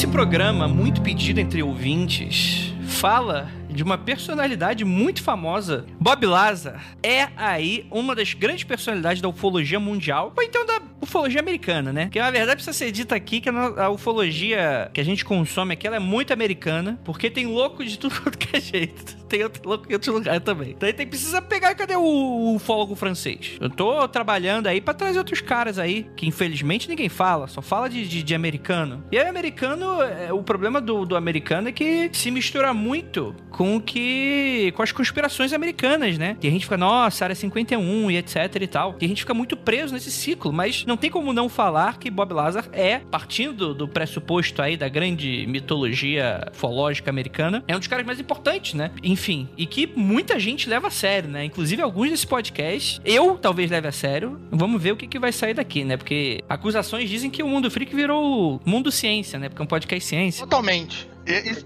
Esse programa, muito pedido entre ouvintes, fala de uma personalidade muito famosa. Bob Lazar é aí uma das grandes personalidades da ufologia mundial, ou então da ufologia americana, né? Que na verdade precisa ser dita aqui que a ufologia que a gente consome aqui é muito americana, porque tem louco de tudo quanto que é jeito. Tem outro louco em outro lugar também. Então tem precisa pegar cadê o ufólogo francês? Eu tô trabalhando aí para trazer outros caras aí, que infelizmente ninguém fala, só fala de, de, de americano. E aí, americano, é, o problema do, do americano é que se mistura muito com que. com as conspirações americanas, né? E a gente fica, nossa, área 51 e etc e tal. E a gente fica muito preso nesse ciclo, mas não tem como não falar que Bob Lazar é, partindo do, pressuposto aí da grande mitologia ufológica americana, é um dos caras mais importantes, né? Enfim, e que muita gente leva a sério, né? Inclusive alguns desses podcasts, eu talvez leve a sério. Vamos ver o que, que vai sair daqui, né? Porque acusações dizem que o Mundo Freak virou mundo ciência, né? Porque é um podcast ciência. Totalmente.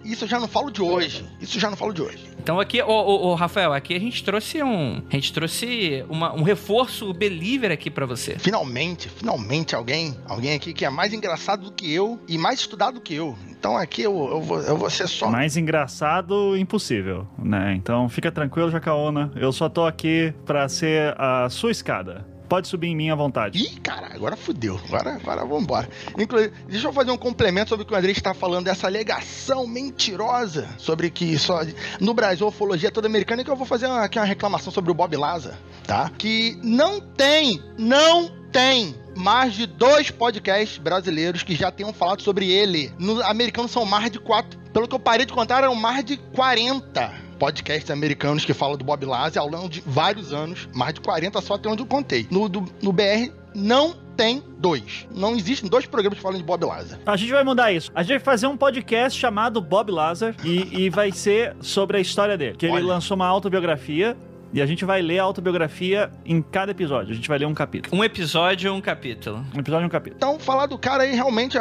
Isso eu já não falo de hoje. Isso eu já não falo de hoje. Então aqui, ô, ô, ô, Rafael, aqui a gente trouxe um. A gente trouxe uma, um reforço believer aqui para você. Finalmente, finalmente alguém, alguém aqui que é mais engraçado do que eu e mais estudado do que eu. Então aqui eu, eu, vou, eu vou ser só. Mais engraçado, impossível, né? Então fica tranquilo, Jacaona. Eu só tô aqui para ser a sua escada. Pode subir em mim à vontade. Ih, cara, agora fudeu. Agora, agora vambora. Inclusive, deixa eu fazer um complemento sobre o que o André está falando, dessa alegação mentirosa sobre que só. No Brasil, a ufologia é toda americana, que eu vou fazer aqui uma reclamação sobre o Bob Laza, tá? Que não tem, não tem mais de dois podcasts brasileiros que já tenham falado sobre ele. No americano são mais de quatro. Pelo que eu parei de contar, eram mais de 40 podcasts americanos que falam do Bob Lazar ao longo de vários anos, mais de 40 só até onde eu contei. No, do, no BR não tem dois. Não existem dois programas que falam de Bob Lazar. A gente vai mudar isso. A gente vai fazer um podcast chamado Bob Lazar e, e vai ser sobre a história dele. Que ele Olha. lançou uma autobiografia e a gente vai ler a autobiografia em cada episódio. A gente vai ler um capítulo. Um episódio ou um capítulo? Um episódio e um capítulo. Então, falar do cara aí, realmente,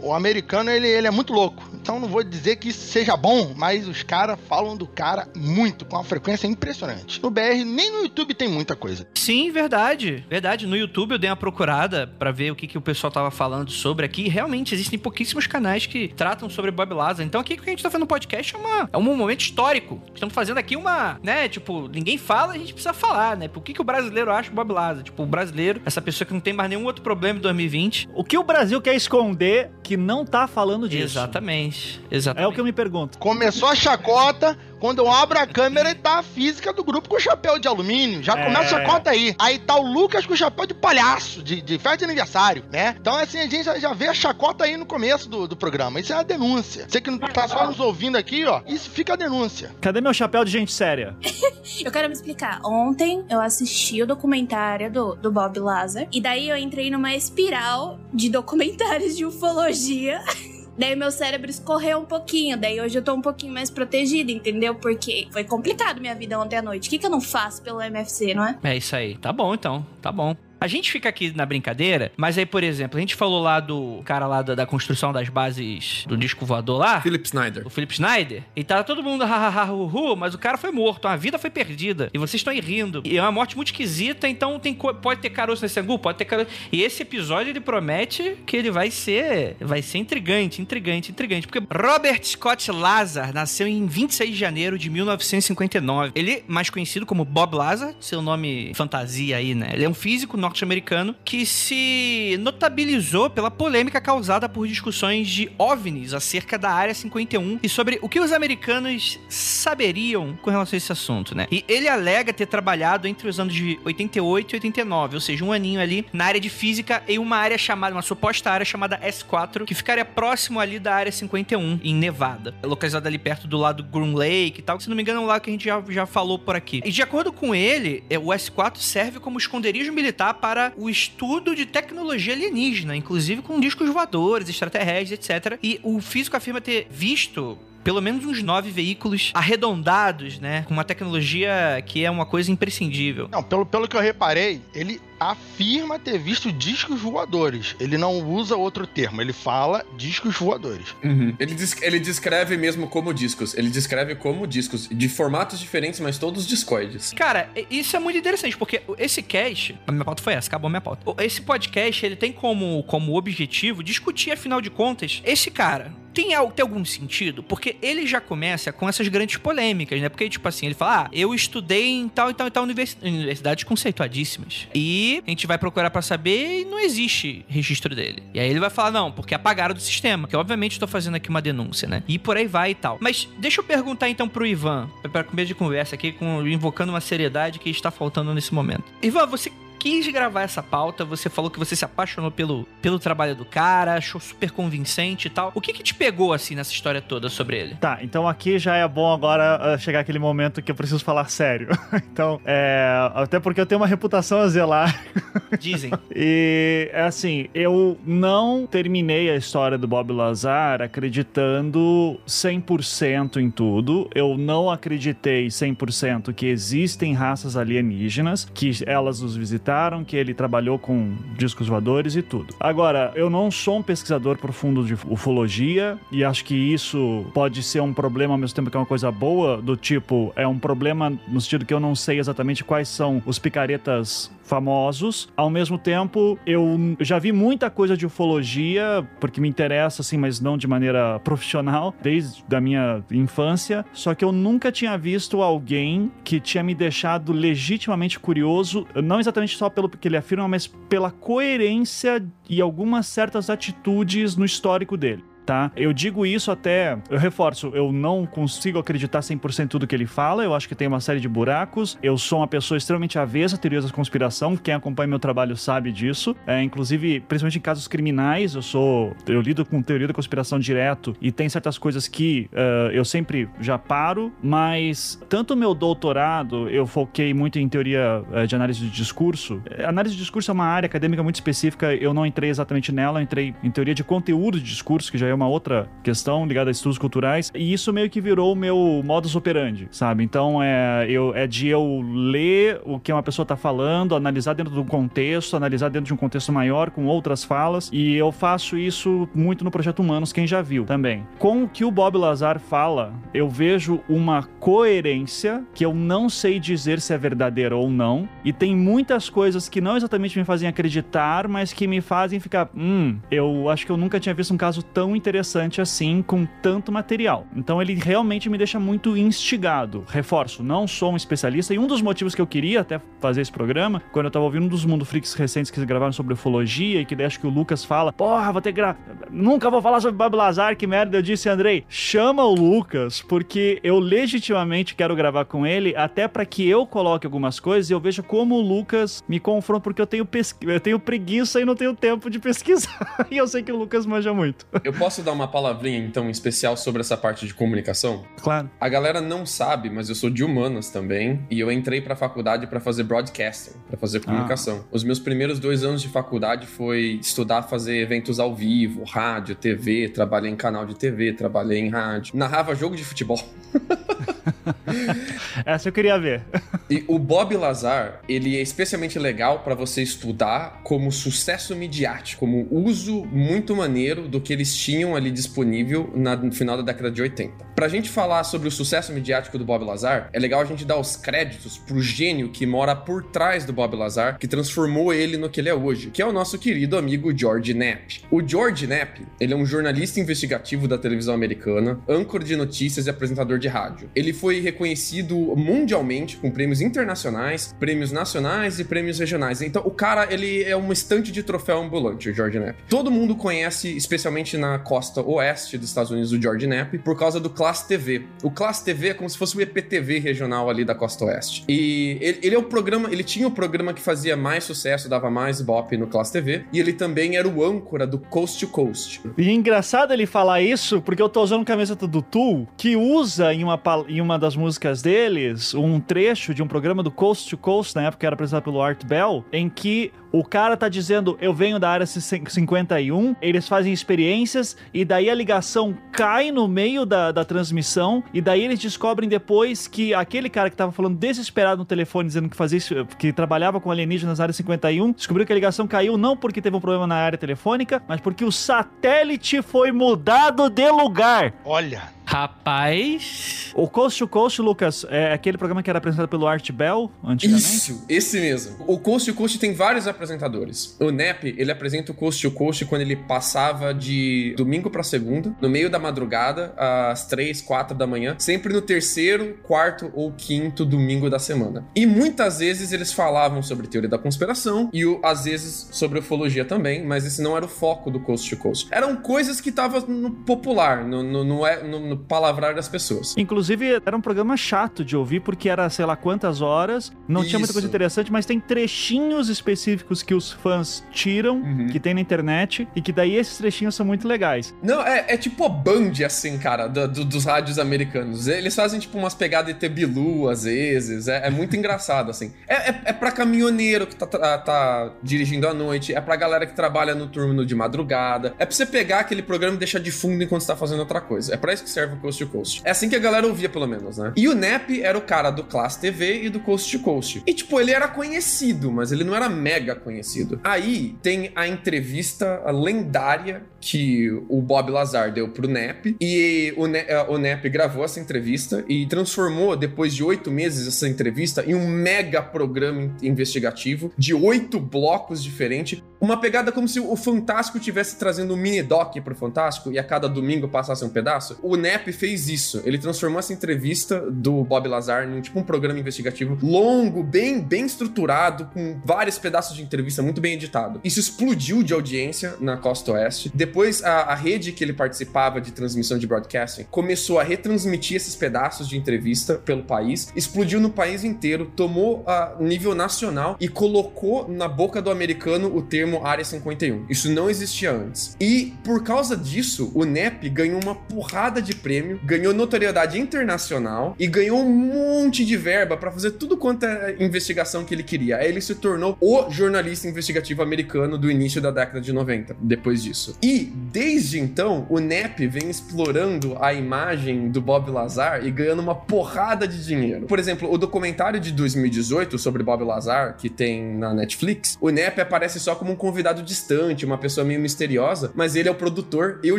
o americano, ele, ele é muito louco. Então, não vou dizer que isso seja bom, mas os caras falam do cara muito, com uma frequência impressionante. No BR, nem no YouTube tem muita coisa. Sim, verdade. Verdade. No YouTube eu dei uma procurada para ver o que, que o pessoal tava falando sobre aqui. Realmente, existem pouquíssimos canais que tratam sobre Bob Lazar. Então, aqui o que a gente tá fazendo no podcast é, uma, é um momento histórico. Estamos fazendo aqui uma, né, tipo, ninguém fala, a gente precisa falar, né? Por que, que o brasileiro acha o Bob Lazar? Tipo, o brasileiro, essa pessoa que não tem mais nenhum outro problema em 2020. O que o Brasil quer esconder que não tá falando disso? Exatamente. Exatamente. É o que eu me pergunto. Começou a chacota, quando eu abro a câmera, tá a física do grupo com o chapéu de alumínio. Já é. começa a conta aí. Aí tá o Lucas com o chapéu de palhaço, de, de festa de aniversário, né? Então, assim, a gente já, já vê a chacota aí no começo do, do programa. Isso é a denúncia. Você que não tá só nos ouvindo aqui, ó, isso fica a denúncia. Cadê meu chapéu de gente séria? eu quero me explicar. Ontem eu assisti o documentário do, do Bob Lazar. E daí eu entrei numa espiral de documentários de ufologia. Daí meu cérebro escorreu um pouquinho. Daí hoje eu tô um pouquinho mais protegida, entendeu? Porque foi complicado minha vida ontem à noite. O que, que eu não faço pelo MFC, não é? É isso aí. Tá bom então. Tá bom. A gente fica aqui na brincadeira, mas aí, por exemplo, a gente falou lá do cara lá da, da construção das bases do disco voador lá. Philip Snyder. O Philip Snyder. E tá todo mundo hahaha, uhu, mas o cara foi morto, a vida foi perdida. E vocês estão aí rindo. E é uma morte muito esquisita, então tem, pode ter caroço nesse angu, pode ter caroço. E esse episódio ele promete que ele vai ser. Vai ser intrigante, intrigante, intrigante. Porque Robert Scott Lazar nasceu em 26 de janeiro de 1959. Ele, mais conhecido como Bob Lazar, seu nome fantasia aí, né? Ele é um físico norte-americano que se notabilizou pela polêmica causada por discussões de OVNIs acerca da Área 51 e sobre o que os americanos saberiam com relação a esse assunto, né? E ele alega ter trabalhado entre os anos de 88 e 89, ou seja, um aninho ali na área de física em uma área chamada, uma suposta área chamada S4, que ficaria próximo ali da Área 51, em Nevada, localizada ali perto do lado do Groom Lake e tal, se não me engano é um lado que a gente já, já falou por aqui. E de acordo com ele, é, o S4 serve como esconderijo militar para o estudo de tecnologia alienígena, inclusive com discos voadores, extraterrestres, etc. E o físico afirma ter visto pelo menos uns nove veículos arredondados, né? Com uma tecnologia que é uma coisa imprescindível. Não, pelo, pelo que eu reparei, ele afirma ter visto discos voadores. Ele não usa outro termo, ele fala discos voadores. Uhum. Ele, ele descreve mesmo como discos. Ele descreve como discos, de formatos diferentes, mas todos discoides. Cara, isso é muito interessante, porque esse cast. A minha pauta foi essa, acabou a minha pauta. Esse podcast, ele tem como, como objetivo discutir, afinal de contas, esse cara, tem, tem algum sentido? Porque ele já começa com essas grandes polêmicas, né? Porque, tipo assim, ele fala: Ah, eu estudei em tal e tal e tal univers... universidades conceituadíssimas. E a gente vai procurar para saber e não existe registro dele. E aí ele vai falar: Não, porque apagaram do sistema. Que obviamente estou fazendo aqui uma denúncia, né? E por aí vai e tal. Mas deixa eu perguntar então pro Ivan, para começo de conversa aqui, com, invocando uma seriedade que está faltando nesse momento. Ivan, você quis gravar essa pauta, você falou que você se apaixonou pelo, pelo trabalho do cara, achou super convincente e tal. O que que te pegou, assim, nessa história toda sobre ele? Tá, então aqui já é bom agora uh, chegar aquele momento que eu preciso falar sério. então, é... Até porque eu tenho uma reputação a zelar. Dizem. e, é assim, eu não terminei a história do Bob Lazar acreditando 100% em tudo. Eu não acreditei 100% que existem raças alienígenas, que elas os visitaram que ele trabalhou com discos voadores e tudo. Agora, eu não sou um pesquisador profundo de ufologia e acho que isso pode ser um problema ao mesmo tempo que é uma coisa boa, do tipo, é um problema no sentido que eu não sei exatamente quais são os picaretas famosos. Ao mesmo tempo, eu já vi muita coisa de ufologia, porque me interessa, assim, mas não de maneira profissional, desde a minha infância. Só que eu nunca tinha visto alguém que tinha me deixado legitimamente curioso, não exatamente só pelo que ele afirma, mas pela coerência e algumas certas atitudes no histórico dele tá? Eu digo isso até, eu reforço, eu não consigo acreditar 100% tudo que ele fala, eu acho que tem uma série de buracos. Eu sou uma pessoa extremamente avessa a teorias da conspiração, quem acompanha meu trabalho sabe disso. É, inclusive, principalmente em casos criminais, eu sou, eu lido com teoria da conspiração direto e tem certas coisas que uh, eu sempre já paro, mas tanto meu doutorado, eu foquei muito em teoria uh, de análise de discurso. Análise de discurso é uma área acadêmica muito específica, eu não entrei exatamente nela, eu entrei em teoria de conteúdo de discurso, que já é uma outra questão ligada a estudos culturais. E isso meio que virou o meu modus operandi, sabe? Então é, eu, é de eu ler o que uma pessoa tá falando, analisar dentro do contexto, analisar dentro de um contexto maior, com outras falas. E eu faço isso muito no Projeto Humanos, quem já viu também. Com o que o Bob Lazar fala, eu vejo uma coerência que eu não sei dizer se é verdadeira ou não. E tem muitas coisas que não exatamente me fazem acreditar, mas que me fazem ficar, hum, eu acho que eu nunca tinha visto um caso tão interessante interessante assim com tanto material. Então ele realmente me deixa muito instigado. Reforço, não sou um especialista e um dos motivos que eu queria até fazer esse programa, quando eu tava ouvindo um dos Mundo Freaks recentes que gravaram sobre ufologia e que acho que o Lucas fala, porra, vou ter que gra... nunca vou falar sobre Bob Lazar, que merda, eu disse, Andrei, chama o Lucas, porque eu legitimamente quero gravar com ele, até para que eu coloque algumas coisas e eu veja como o Lucas me confronta, porque eu tenho, pesqu... eu tenho preguiça e não tenho tempo de pesquisar. e eu sei que o Lucas manja muito. Eu posso posso dar uma palavrinha, então, especial sobre essa parte de comunicação? Claro. A galera não sabe, mas eu sou de humanas também. E eu entrei pra faculdade para fazer broadcasting, para fazer comunicação. Ah. Os meus primeiros dois anos de faculdade foi estudar fazer eventos ao vivo, rádio, TV. Trabalhei em canal de TV, trabalhei em rádio. Narrava jogo de futebol. Essa eu queria ver. E o Bob Lazar, ele é especialmente legal para você estudar como sucesso midiático, como uso muito maneiro do que eles tinham ali disponível na, no final da década de 80. Pra gente falar sobre o sucesso midiático do Bob Lazar, é legal a gente dar os créditos pro gênio que mora por trás do Bob Lazar, que transformou ele no que ele é hoje, que é o nosso querido amigo George Knapp. O George Knapp, ele é um jornalista investigativo da televisão americana, âncora de notícias e apresentador de rádio. Ele foi reconhecido mundialmente com prêmios internacionais, prêmios nacionais e prêmios regionais. Então, o cara, ele é uma estante de troféu ambulante, o George Knapp. Todo mundo conhece, especialmente na costa oeste dos Estados Unidos, o George Knapp, por causa do Class TV. O Class TV é como se fosse o EPTV regional ali da costa oeste. E ele, ele é o programa, ele tinha o programa que fazia mais sucesso, dava mais bop no Class TV, e ele também era o âncora do Coast to Coast. E é engraçado ele falar isso, porque eu tô usando camiseta do Tool, que usa em uma, em uma das músicas deles um trecho de um programa do Coast to Coast, na época era apresentado pelo Art Bell, em que o cara tá dizendo, eu venho da área 51, eles fazem experiências e daí a ligação cai no meio da, da transmissão e daí eles descobrem depois que aquele cara que tava falando desesperado no telefone dizendo que fazia que trabalhava com alienígenas na área 51, descobriu que a ligação caiu não porque teve um problema na área telefônica, mas porque o satélite foi mudado de lugar. Olha. Rapaz. O Coast to Coast, Lucas, é aquele programa que era apresentado pelo Art Bell antigamente? Isso, esse mesmo. O Coast to Coast tem vários apresentadores. O Nep, ele apresenta o Coast to Coast quando ele passava de domingo para segunda, no meio da madrugada, às três, quatro da manhã, sempre no terceiro, quarto ou quinto domingo da semana. E muitas vezes eles falavam sobre teoria da conspiração e às vezes sobre ufologia também, mas esse não era o foco do Coast to Coast. Eram coisas que estavam no popular, no, no, no, é, no palavrar das pessoas. Inclusive, era um programa chato de ouvir, porque era, sei lá, quantas horas, não Isso. tinha muita coisa interessante, mas tem trechinhos específicos que os fãs tiram, uhum. que tem na internet, e que daí esses trechinhos são muito legais. Não, é, é tipo a Band, assim, cara, do, do, dos rádios americanos. Eles fazem, tipo, umas pegadas de Bilu, às vezes, é, é muito engraçado, assim. É, é, é pra caminhoneiro que tá, tá, tá, dirigindo à noite, é pra galera que trabalha no turno de madrugada, é pra você pegar aquele programa e deixar de fundo enquanto você tá fazendo outra coisa. É pra isso que serve serve o Coast to Coast. É assim que a galera ouvia, pelo menos, né? E o Nep era o cara do Class TV e do Coast to Coast. E, tipo, ele era conhecido, mas ele não era mega conhecido. Aí tem a entrevista lendária que o Bob Lazar deu pro Nep. E o, ne eh, o Nep gravou essa entrevista e transformou, depois de oito meses, essa entrevista em um mega programa investigativo de oito blocos diferentes. Uma pegada como se o Fantástico tivesse trazendo um mini doc pro Fantástico e a cada domingo passasse um pedaço. O Nep fez isso. Ele transformou essa entrevista do Bob Lazar em tipo um programa investigativo longo, bem, bem estruturado, com vários pedaços de entrevista muito bem editado. Isso explodiu de audiência na costa oeste. Depois, a, a rede que ele participava de transmissão de broadcasting começou a retransmitir esses pedaços de entrevista pelo país, explodiu no país inteiro, tomou a nível nacional e colocou na boca do americano o termo Área 51. Isso não existia antes. E por causa disso, o NEP ganhou uma porrada de prêmio, ganhou notoriedade internacional e ganhou um monte de verba para fazer tudo quanto é investigação que ele queria. Aí ele se tornou o jornalista investigativo americano do início da década de 90, depois disso. E desde então, o NEP vem explorando a imagem do Bob Lazar e ganhando uma porrada de dinheiro. Por exemplo, o documentário de 2018 sobre Bob Lazar, que tem na Netflix, o NEP aparece só como um convidado distante, uma pessoa meio misteriosa, mas ele é o produtor e o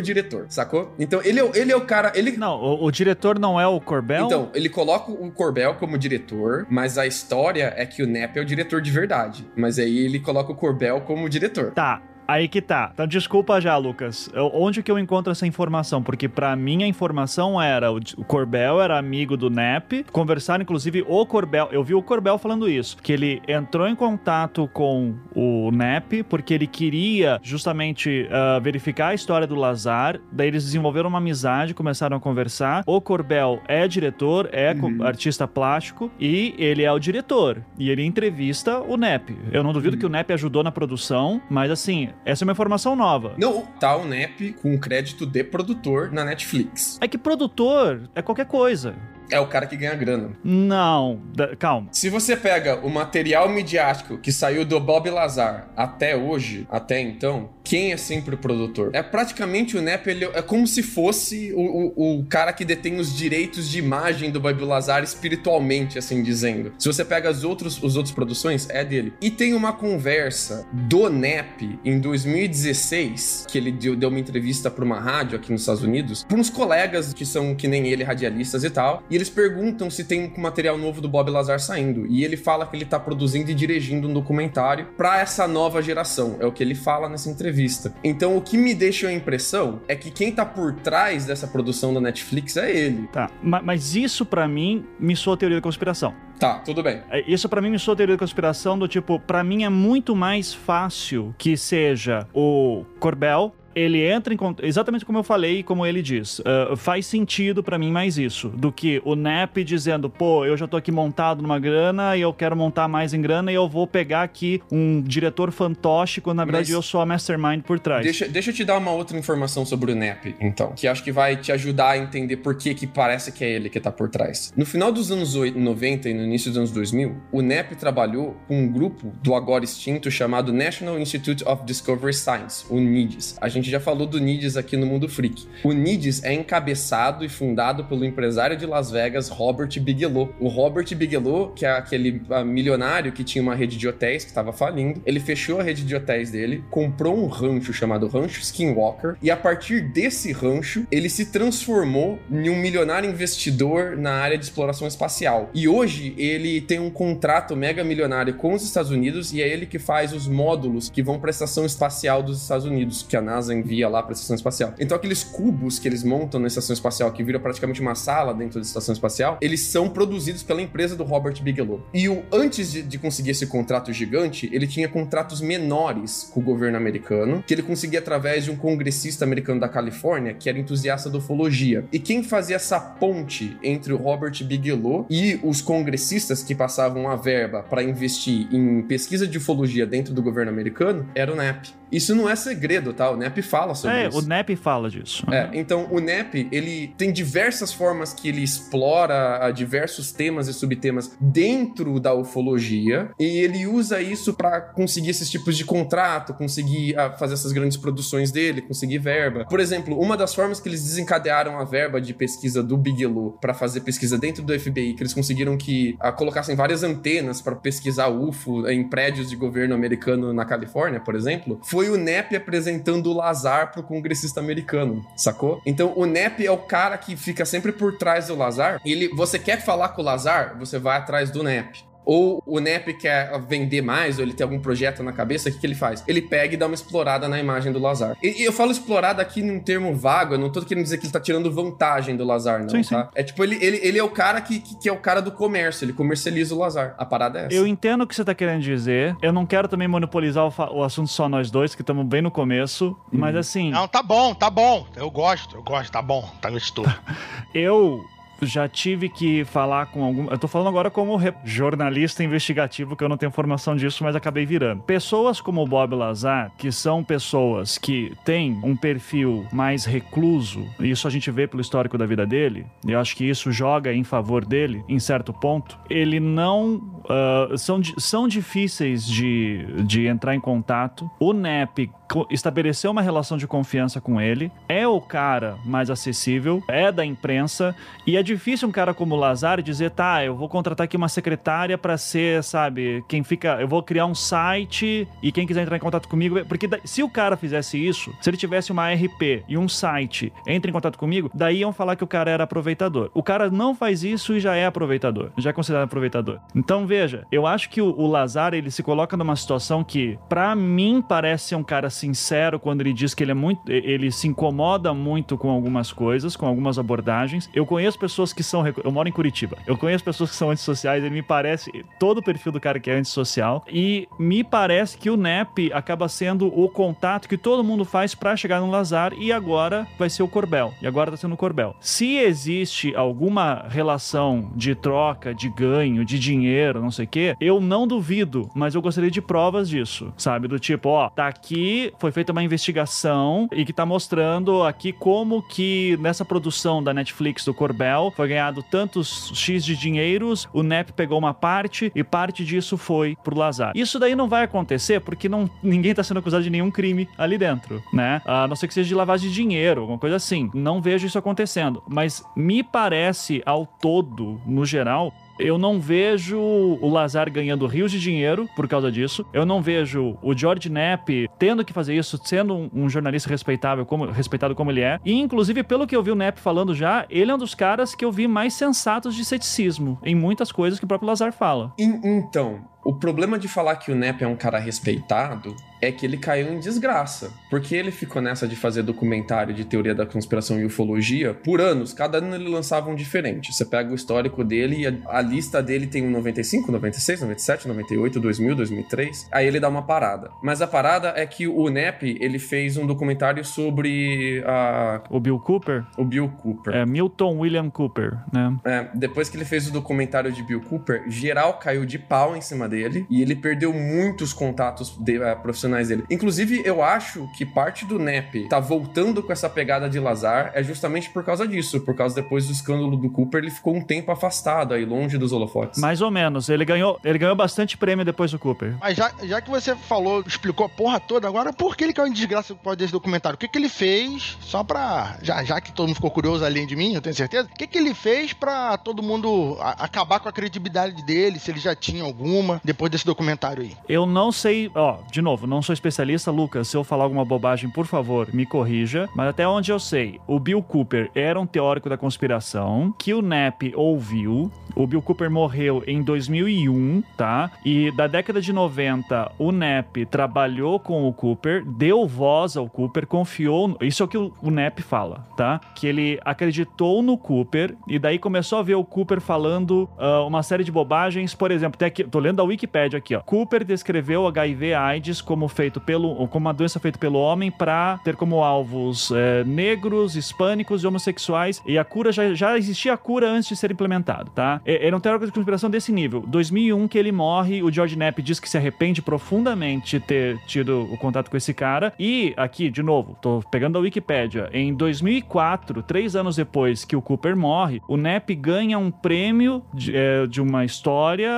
diretor, sacou? Então ele é, ele é o cara. Ele... Não, o, o diretor não é o Corbel? Então, ele coloca o Corbel como diretor, mas a história é que o NEP é o diretor de verdade. Mas aí ele coloca o Corbel como diretor. Tá, Aí que tá. Então desculpa já, Lucas. Eu, onde que eu encontro essa informação? Porque para mim a informação era o, o Corbel era amigo do NEP, conversaram inclusive o Corbel, eu vi o Corbel falando isso, que ele entrou em contato com o NEP porque ele queria justamente uh, verificar a história do Lazar, daí eles desenvolveram uma amizade, começaram a conversar. O Corbel é diretor, é uhum. artista plástico e ele é o diretor. E ele entrevista o NEP. Eu não duvido uhum. que o NEP ajudou na produção, mas assim, essa é uma informação nova. Não, tá o NEP com crédito de produtor na Netflix. É que produtor é qualquer coisa é o cara que ganha grana. Não, calma. Se você pega o material midiático que saiu do Bob Lazar até hoje, até então, quem é sempre o produtor? É praticamente o Nep, ele é como se fosse o, o, o, cara que detém os direitos de imagem do Bob Lazar espiritualmente, assim dizendo. Se você pega as outros, os outras produções, é dele. E tem uma conversa do Nep em 2016, que ele deu, deu uma entrevista para uma rádio aqui nos Estados Unidos, para uns colegas que são que nem ele, radialistas e tal, e eles perguntam se tem material novo do Bob Lazar saindo. E ele fala que ele tá produzindo e dirigindo um documentário para essa nova geração. É o que ele fala nessa entrevista. Então, o que me deixa a impressão é que quem tá por trás dessa produção da Netflix é ele. Tá, mas isso para mim me soa teoria da conspiração. Tá, tudo bem. É, isso para mim me soa teoria da conspiração do tipo, para mim é muito mais fácil que seja o Corbel ele entra em exatamente como eu falei e como ele diz. Uh, faz sentido para mim mais isso do que o NEP dizendo, pô, eu já tô aqui montado numa grana e eu quero montar mais em grana e eu vou pegar aqui um diretor fantoche quando na verdade Mas eu sou a mastermind por trás. Deixa, deixa eu te dar uma outra informação sobre o NEP, então, que acho que vai te ajudar a entender por que que parece que é ele que tá por trás. No final dos anos 90 e no início dos anos 2000, o NEP trabalhou com um grupo do agora extinto chamado National Institute of Discovery Science, o NIDS. A gente já falou do NIDS aqui no Mundo Freak. O NIDS é encabeçado e fundado pelo empresário de Las Vegas, Robert Bigelow. O Robert Bigelow, que é aquele ah, milionário que tinha uma rede de hotéis que estava falindo, ele fechou a rede de hotéis dele, comprou um rancho chamado Rancho Skinwalker e a partir desse rancho ele se transformou em um milionário investidor na área de exploração espacial. E hoje ele tem um contrato mega milionário com os Estados Unidos e é ele que faz os módulos que vão para a estação espacial dos Estados Unidos, que a NASA envia lá para a estação espacial. Então aqueles cubos que eles montam na estação espacial, que vira praticamente uma sala dentro da estação espacial, eles são produzidos pela empresa do Robert Bigelow. E o antes de, de conseguir esse contrato gigante, ele tinha contratos menores com o governo americano, que ele conseguia através de um congressista americano da Califórnia, que era entusiasta da ufologia. E quem fazia essa ponte entre o Robert Bigelow e os congressistas que passavam a verba para investir em pesquisa de ufologia dentro do governo americano era o NEP. Isso não é segredo, tá? O NEP fala sobre é, isso. É, o NEP fala disso. É, então o NEP, ele tem diversas formas que ele explora diversos temas e subtemas dentro da ufologia e ele usa isso para conseguir esses tipos de contrato, conseguir ah, fazer essas grandes produções dele, conseguir verba. Por exemplo, uma das formas que eles desencadearam a verba de pesquisa do Bigelow para fazer pesquisa dentro do FBI, que eles conseguiram que a, ah, colocassem várias antenas para pesquisar UFO em prédios de governo americano na Califórnia, por exemplo, foi foi o NEP apresentando o Lazar pro congressista americano, sacou? Então o NEP é o cara que fica sempre por trás do Lazar. Ele, você quer falar com o Lazar, você vai atrás do NEP ou o NEP quer vender mais, ou ele tem algum projeto na cabeça, o que, que ele faz? Ele pega e dá uma explorada na imagem do Lazar. E, e eu falo explorada aqui num termo vago, eu não tô querendo dizer que ele tá tirando vantagem do Lazar, não, sim, tá? Sim. É tipo, ele, ele, ele é o cara que, que, que, é o cara do comércio, ele comercializa o Lazar. A parada é essa. Eu entendo o que você tá querendo dizer. Eu não quero também monopolizar o, o assunto só nós dois, que estamos bem no começo, uhum. mas assim... Não, tá bom, tá bom. Eu gosto, eu gosto, tá bom, tá gostoso. eu já tive que falar com algum. Eu tô falando agora como jornalista investigativo, que eu não tenho formação disso, mas acabei virando. Pessoas como o Bob Lazar, que são pessoas que têm um perfil mais recluso, isso a gente vê pelo histórico da vida dele, eu acho que isso joga em favor dele, em certo ponto. Ele não. Uh, são, são difíceis de, de entrar em contato. O NEP estabeleceu uma relação de confiança com ele, é o cara mais acessível, é da imprensa, e é difícil um cara como o Lazar dizer, tá, eu vou contratar aqui uma secretária para ser, sabe, quem fica, eu vou criar um site e quem quiser entrar em contato comigo, porque se o cara fizesse isso, se ele tivesse uma RP e um site, entre em contato comigo, daí iam falar que o cara era aproveitador. O cara não faz isso e já é aproveitador, já é considerado aproveitador. Então veja, eu acho que o, o Lazar ele se coloca numa situação que, para mim, parece ser um cara sincero quando ele diz que ele é muito. Ele se incomoda muito com algumas coisas, com algumas abordagens. Eu conheço pessoas que são. Eu moro em Curitiba. Eu conheço pessoas que são antissociais. Ele me parece. Todo o perfil do cara que é antissocial. E me parece que o NEP acaba sendo o contato que todo mundo faz para chegar no Lazar. E agora vai ser o Corbel. E agora tá sendo o Corbel. Se existe alguma relação de troca, de ganho, de dinheiro, não sei o quê, eu não duvido. Mas eu gostaria de provas disso. Sabe? Do tipo, ó, tá aqui foi feita uma investigação e que tá mostrando aqui como que nessa produção da Netflix do Corbel foi ganhado tantos X de dinheiros, o NEP pegou uma parte e parte disso foi pro Lazar. Isso daí não vai acontecer porque não, ninguém tá sendo acusado de nenhum crime ali dentro, né? A não ser que seja de lavagem de dinheiro, alguma coisa assim. Não vejo isso acontecendo. Mas me parece, ao todo, no geral, eu não vejo o Lazar ganhando rios de dinheiro por causa disso. Eu não vejo o George Knapp tendo que fazer isso, sendo um, jornalista respeitável, como, respeitado como ele é. E, inclusive, pelo que eu vi o Knapp falando já, ele é um dos caras que eu vi mais sensatos de ceticismo em muitas coisas que o próprio Lazar fala. então, O problema de falar que o Nep é um cara respeitado é que ele caiu em desgraça. Porque ele ficou nessa de fazer documentário de teoria da conspiração e ufologia por anos. Cada ano ele lançava um diferente. Você pega o histórico dele e a, a lista dele tem um 95, 96, 97, 98, 2000, 2003. Aí ele dá uma parada. Mas a parada é que o NEP, ele fez um documentário sobre a... O Bill Cooper? O Bill Cooper. É, Milton William Cooper, né? É, depois que ele fez o documentário de Bill Cooper, geral caiu de pau em cima dele e ele perdeu muitos contatos de, uh, profissionais profissionais dele. Inclusive, eu acho que parte do NEP tá voltando com essa pegada de Lazar é justamente por causa disso, por causa depois do escândalo do Cooper, ele ficou um tempo afastado aí, longe dos holofotes. Mais ou menos. Ele ganhou, ele ganhou bastante prêmio depois do Cooper. Mas já, já que você falou, explicou a porra toda, agora por que ele caiu em desgraça por desse documentário? O que, que ele fez, só pra. Já, já que todo mundo ficou curioso além de mim, eu tenho certeza. O que, que ele fez pra todo mundo a, acabar com a credibilidade dele, se ele já tinha alguma, depois desse documentário aí? Eu não sei, ó, de novo, não sou especialista, Lucas. Se eu falar alguma bobagem, por favor, me corrija. Mas até onde eu sei, o Bill Cooper era um teórico da conspiração que o Nap ouviu. O Bill Cooper morreu em 2001, tá? E da década de 90, o Nap trabalhou com o Cooper, deu voz ao Cooper, confiou. Isso é o que o Nap fala, tá? Que ele acreditou no Cooper e daí começou a ver o Cooper falando uh, uma série de bobagens. Por exemplo, até aqui, tô lendo da Wikipedia aqui, ó. Cooper descreveu HIV/AIDS como feito pelo, como uma doença feita pelo homem para ter como alvos é, negros, hispânicos e homossexuais. E a cura já, já existia a cura antes de ser implementado, tá? Era um teórico de conspiração desse nível. 2001 que ele morre, o George Knapp diz que se arrepende profundamente de ter tido o contato com esse cara. E aqui, de novo, tô pegando a Wikipédia. Em 2004, três anos depois que o Cooper morre, o Knapp ganha um prêmio de, é, de uma história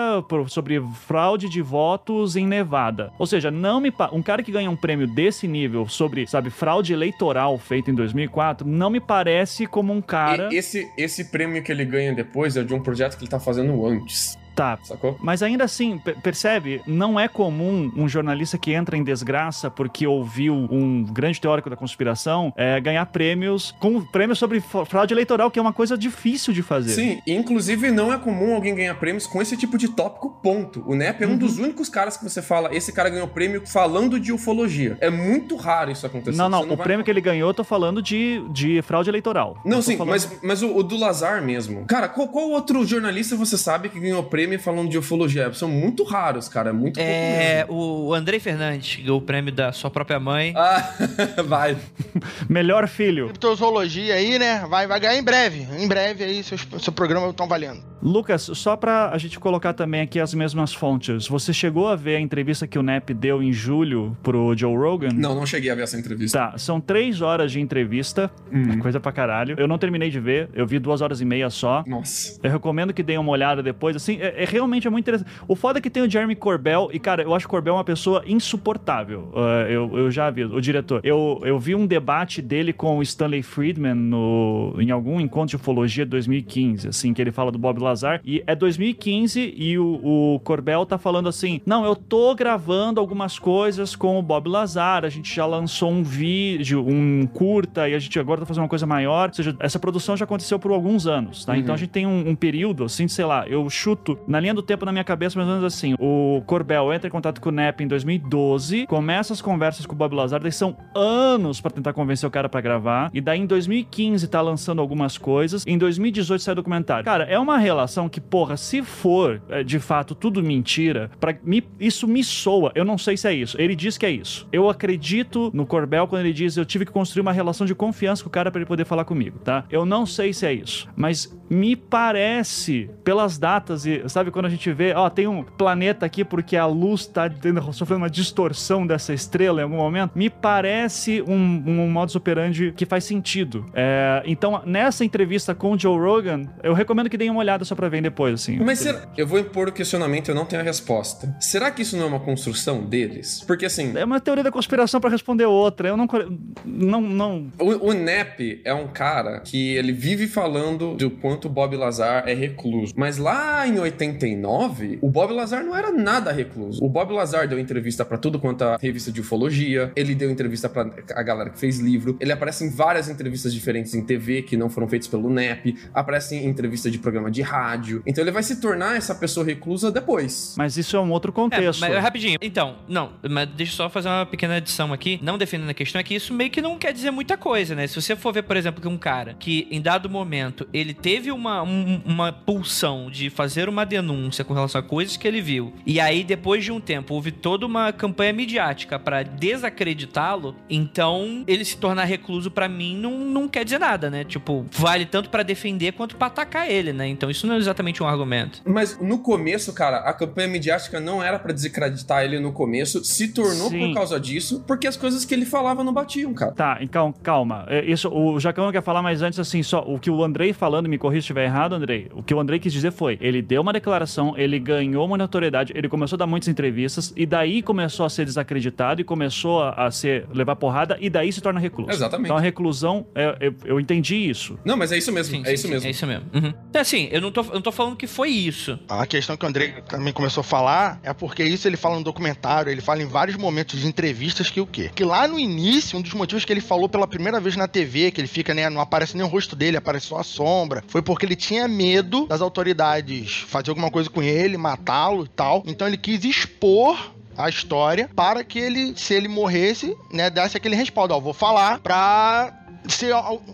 sobre fraude de votos em Nevada. Ou seja, não me um cara que ganha um prêmio desse nível sobre, sabe, fraude eleitoral feita em 2004, não me parece como um cara. E esse, esse prêmio que ele ganha depois é de um projeto que ele tá fazendo antes. Tá. Sacou? Mas ainda assim, percebe? Não é comum um jornalista que entra em desgraça porque ouviu um grande teórico da conspiração é, ganhar prêmios com prêmios sobre fraude eleitoral, que é uma coisa difícil de fazer. Sim, inclusive não é comum alguém ganhar prêmios com esse tipo de tópico, ponto. O NEP é um uhum. dos únicos caras que você fala, esse cara ganhou prêmio falando de ufologia. É muito raro isso acontecer. Não, não, não o vai... prêmio que ele ganhou, eu tô falando de, de fraude eleitoral. Não, sim, falando... mas, mas o, o, do Lazar mesmo. Cara, qual, qual outro jornalista você sabe que ganhou prêmio prêmio falando de ufologia. São muito raros, cara. É muito É, o Andrei Fernandes ganhou o prêmio da sua própria mãe. Ah, vai. Melhor filho. Criptozoologia aí, né? Vai, vai ganhar em breve. Em breve aí, seus, seu programa estão valendo. Lucas, só pra a gente colocar também aqui as mesmas fontes. Você chegou a ver a entrevista que o Nep deu em julho pro Joe Rogan? Não, não cheguei a ver essa entrevista. Tá, são três horas de entrevista. Hum. Coisa pra caralho. Eu não terminei de ver. Eu vi duas horas e meia só. Nossa. Eu recomendo que deem uma olhada depois. Assim, é, é realmente é muito interessante. O foda é que tem o Jeremy Corbell, e cara, eu acho o Corbell uma pessoa insuportável. Uh, eu, eu já vi, o diretor. Eu, eu vi um debate dele com o Stanley Friedman no, em algum encontro de ufologia de 2015, assim, que ele fala do Bob Lazar. E é 2015 e o, o Corbell tá falando assim: não, eu tô gravando algumas coisas com o Bob Lazar, a gente já lançou um vídeo, um curta, e a gente agora tá fazendo uma coisa maior. Ou seja, essa produção já aconteceu por alguns anos, tá? Uhum. Então a gente tem um, um período, assim, sei lá, eu chuto na linha do tempo na minha cabeça, mais ou menos assim. O Corbel entra em contato com o Nep em 2012, começa as conversas com o Bob Lazar, daí são anos para tentar convencer o cara para gravar, e daí em 2015 tá lançando algumas coisas, em 2018 sai o documentário. Cara, é uma relação que, porra, se for é, de fato tudo mentira, para mim isso me soa. Eu não sei se é isso. Ele diz que é isso. Eu acredito no Corbel quando ele diz eu tive que construir uma relação de confiança com o cara para ele poder falar comigo, tá? Eu não sei se é isso, mas me parece pelas datas e sabe quando a gente vê, ó, tem um planeta aqui porque a luz tá sofrendo uma distorção dessa estrela em algum momento, me parece um, um modus operandi que faz sentido. É, então, nessa entrevista com o Joe Rogan, eu recomendo que deem uma olhada só pra ver depois, assim. Mas será... eu vou impor o questionamento, eu não tenho a resposta. Será que isso não é uma construção deles? Porque assim. É uma teoria da conspiração para responder outra. Eu não. Não. não... O, o Nep é um cara que ele vive falando do quanto Bob Lazar é recluso. Mas lá em 89, o Bob Lazar não era nada recluso. O Bob Lazar deu entrevista para tudo quanto a revista de ufologia, ele deu entrevista para a galera que fez livro, ele aparece em várias entrevistas diferentes em TV que não foram feitas pelo NEP, aparece em entrevista de programa de rádio rádio. Então ele vai se tornar essa pessoa reclusa depois. Mas isso é um outro contexto. É, mas rapidinho. Então, não, mas deixa eu só fazer uma pequena adição aqui. Não defendendo a questão, é que isso meio que não quer dizer muita coisa, né? Se você for ver, por exemplo, que um cara que em dado momento ele teve uma, um, uma pulsão de fazer uma denúncia com relação a coisas que ele viu, e aí depois de um tempo houve toda uma campanha midiática para desacreditá-lo, então ele se tornar recluso para mim não, não quer dizer nada, né? Tipo, vale tanto para defender quanto para atacar ele, né? Então isso não é exatamente um argumento. Mas no começo, cara, a campanha midiática não era para desacreditar ele no começo, se tornou Sim. por causa disso, porque as coisas que ele falava não batiam, cara. Tá, então calma. É, isso, o Jacão quer falar, mas antes, assim, só o que o Andrei falando, me corrija se estiver errado, Andrei. O que o Andrei quis dizer foi: ele deu uma declaração, ele ganhou uma notoriedade, ele começou a dar muitas entrevistas, e daí começou a ser desacreditado e começou a, a ser levar porrada, e daí se torna recluso. Exatamente. Então a reclusão, é, eu, eu, entendi isso. Não, mas é isso mesmo. Sim, é sim, isso sim, mesmo. É isso mesmo. Uhum. Então, assim, eu não, tô, eu não tô falando que foi isso. A questão que o Andrei também começou a falar é porque isso ele fala no documentário, ele fala em vários momentos de entrevistas que o quê? Que lá no início, um dos motivos que ele falou pela primeira vez na TV, que ele fica, né, não aparece nem o rosto dele, aparece só a sombra, foi porque ele tinha medo das autoridades fazer alguma coisa com ele, matá-lo e tal. Então ele quis expor a história para que ele, se ele morresse, né, desse aquele respaldo. Ó, vou falar pra se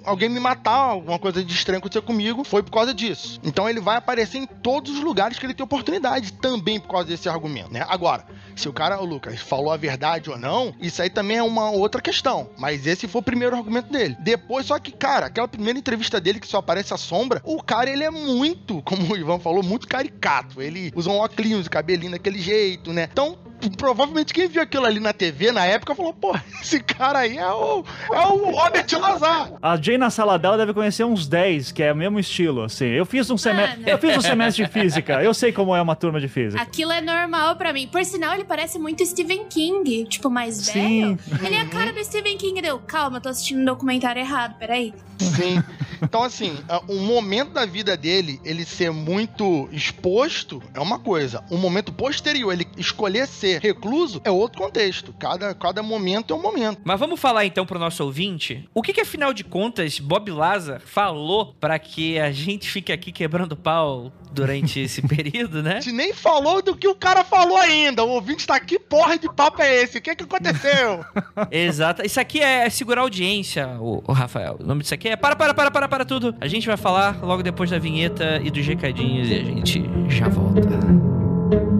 alguém me matar, alguma coisa de estranho acontecer comigo, foi por causa disso. Então ele vai aparecer em todos os lugares que ele tem oportunidade, também por causa desse argumento, né? Agora, se o cara, o Lucas, falou a verdade ou não, isso aí também é uma outra questão. Mas esse foi o primeiro argumento dele. Depois, só que, cara, aquela primeira entrevista dele que só aparece a sombra, o cara, ele é muito, como o Ivan falou, muito caricato. Ele usa um óculos, cabelinho daquele jeito, né? Então, provavelmente quem viu aquilo ali na TV na época falou: pô, esse cara aí é o, é o Robert Lazar. A Jay na sala dela deve conhecer uns 10, que é o mesmo estilo, assim. Eu fiz um semestre. Eu fiz um semestre de física. Eu sei como é uma turma de física. Aquilo é normal para mim. Por sinal, ele parece muito Stephen King, tipo, mais velho. Sim. Ele é a cara do Stephen King. Deu, calma, tô assistindo um documentário errado, peraí. Sim. Então, assim, um momento da vida dele, ele ser muito exposto, é uma coisa. Um momento posterior, ele escolher ser recluso, é outro contexto. Cada, cada momento é um momento. Mas vamos falar então pro nosso ouvinte, o que que afinal de contas Bob Lazar falou para que a gente fique aqui quebrando pau durante esse período, né? A gente nem falou do que o cara falou ainda. O ouvinte tá aqui, porra de papo é esse? O que que aconteceu? Exato. Isso aqui é segurar audiência, o, o Rafael. O nome disso aqui é para, para, para, para, para tudo. A gente vai falar logo depois da vinheta e dos recadinhos e a gente já volta.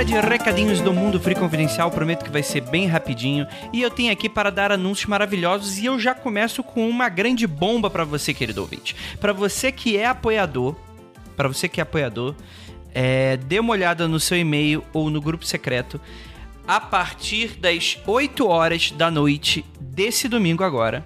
Área de recadinhos do Mundo Free Confidencial, prometo que vai ser bem rapidinho. E eu tenho aqui para dar anúncios maravilhosos e eu já começo com uma grande bomba para você, querido ouvinte. Para você que é apoiador, para você que é apoiador, é, dê uma olhada no seu e-mail ou no grupo secreto a partir das 8 horas da noite desse domingo agora,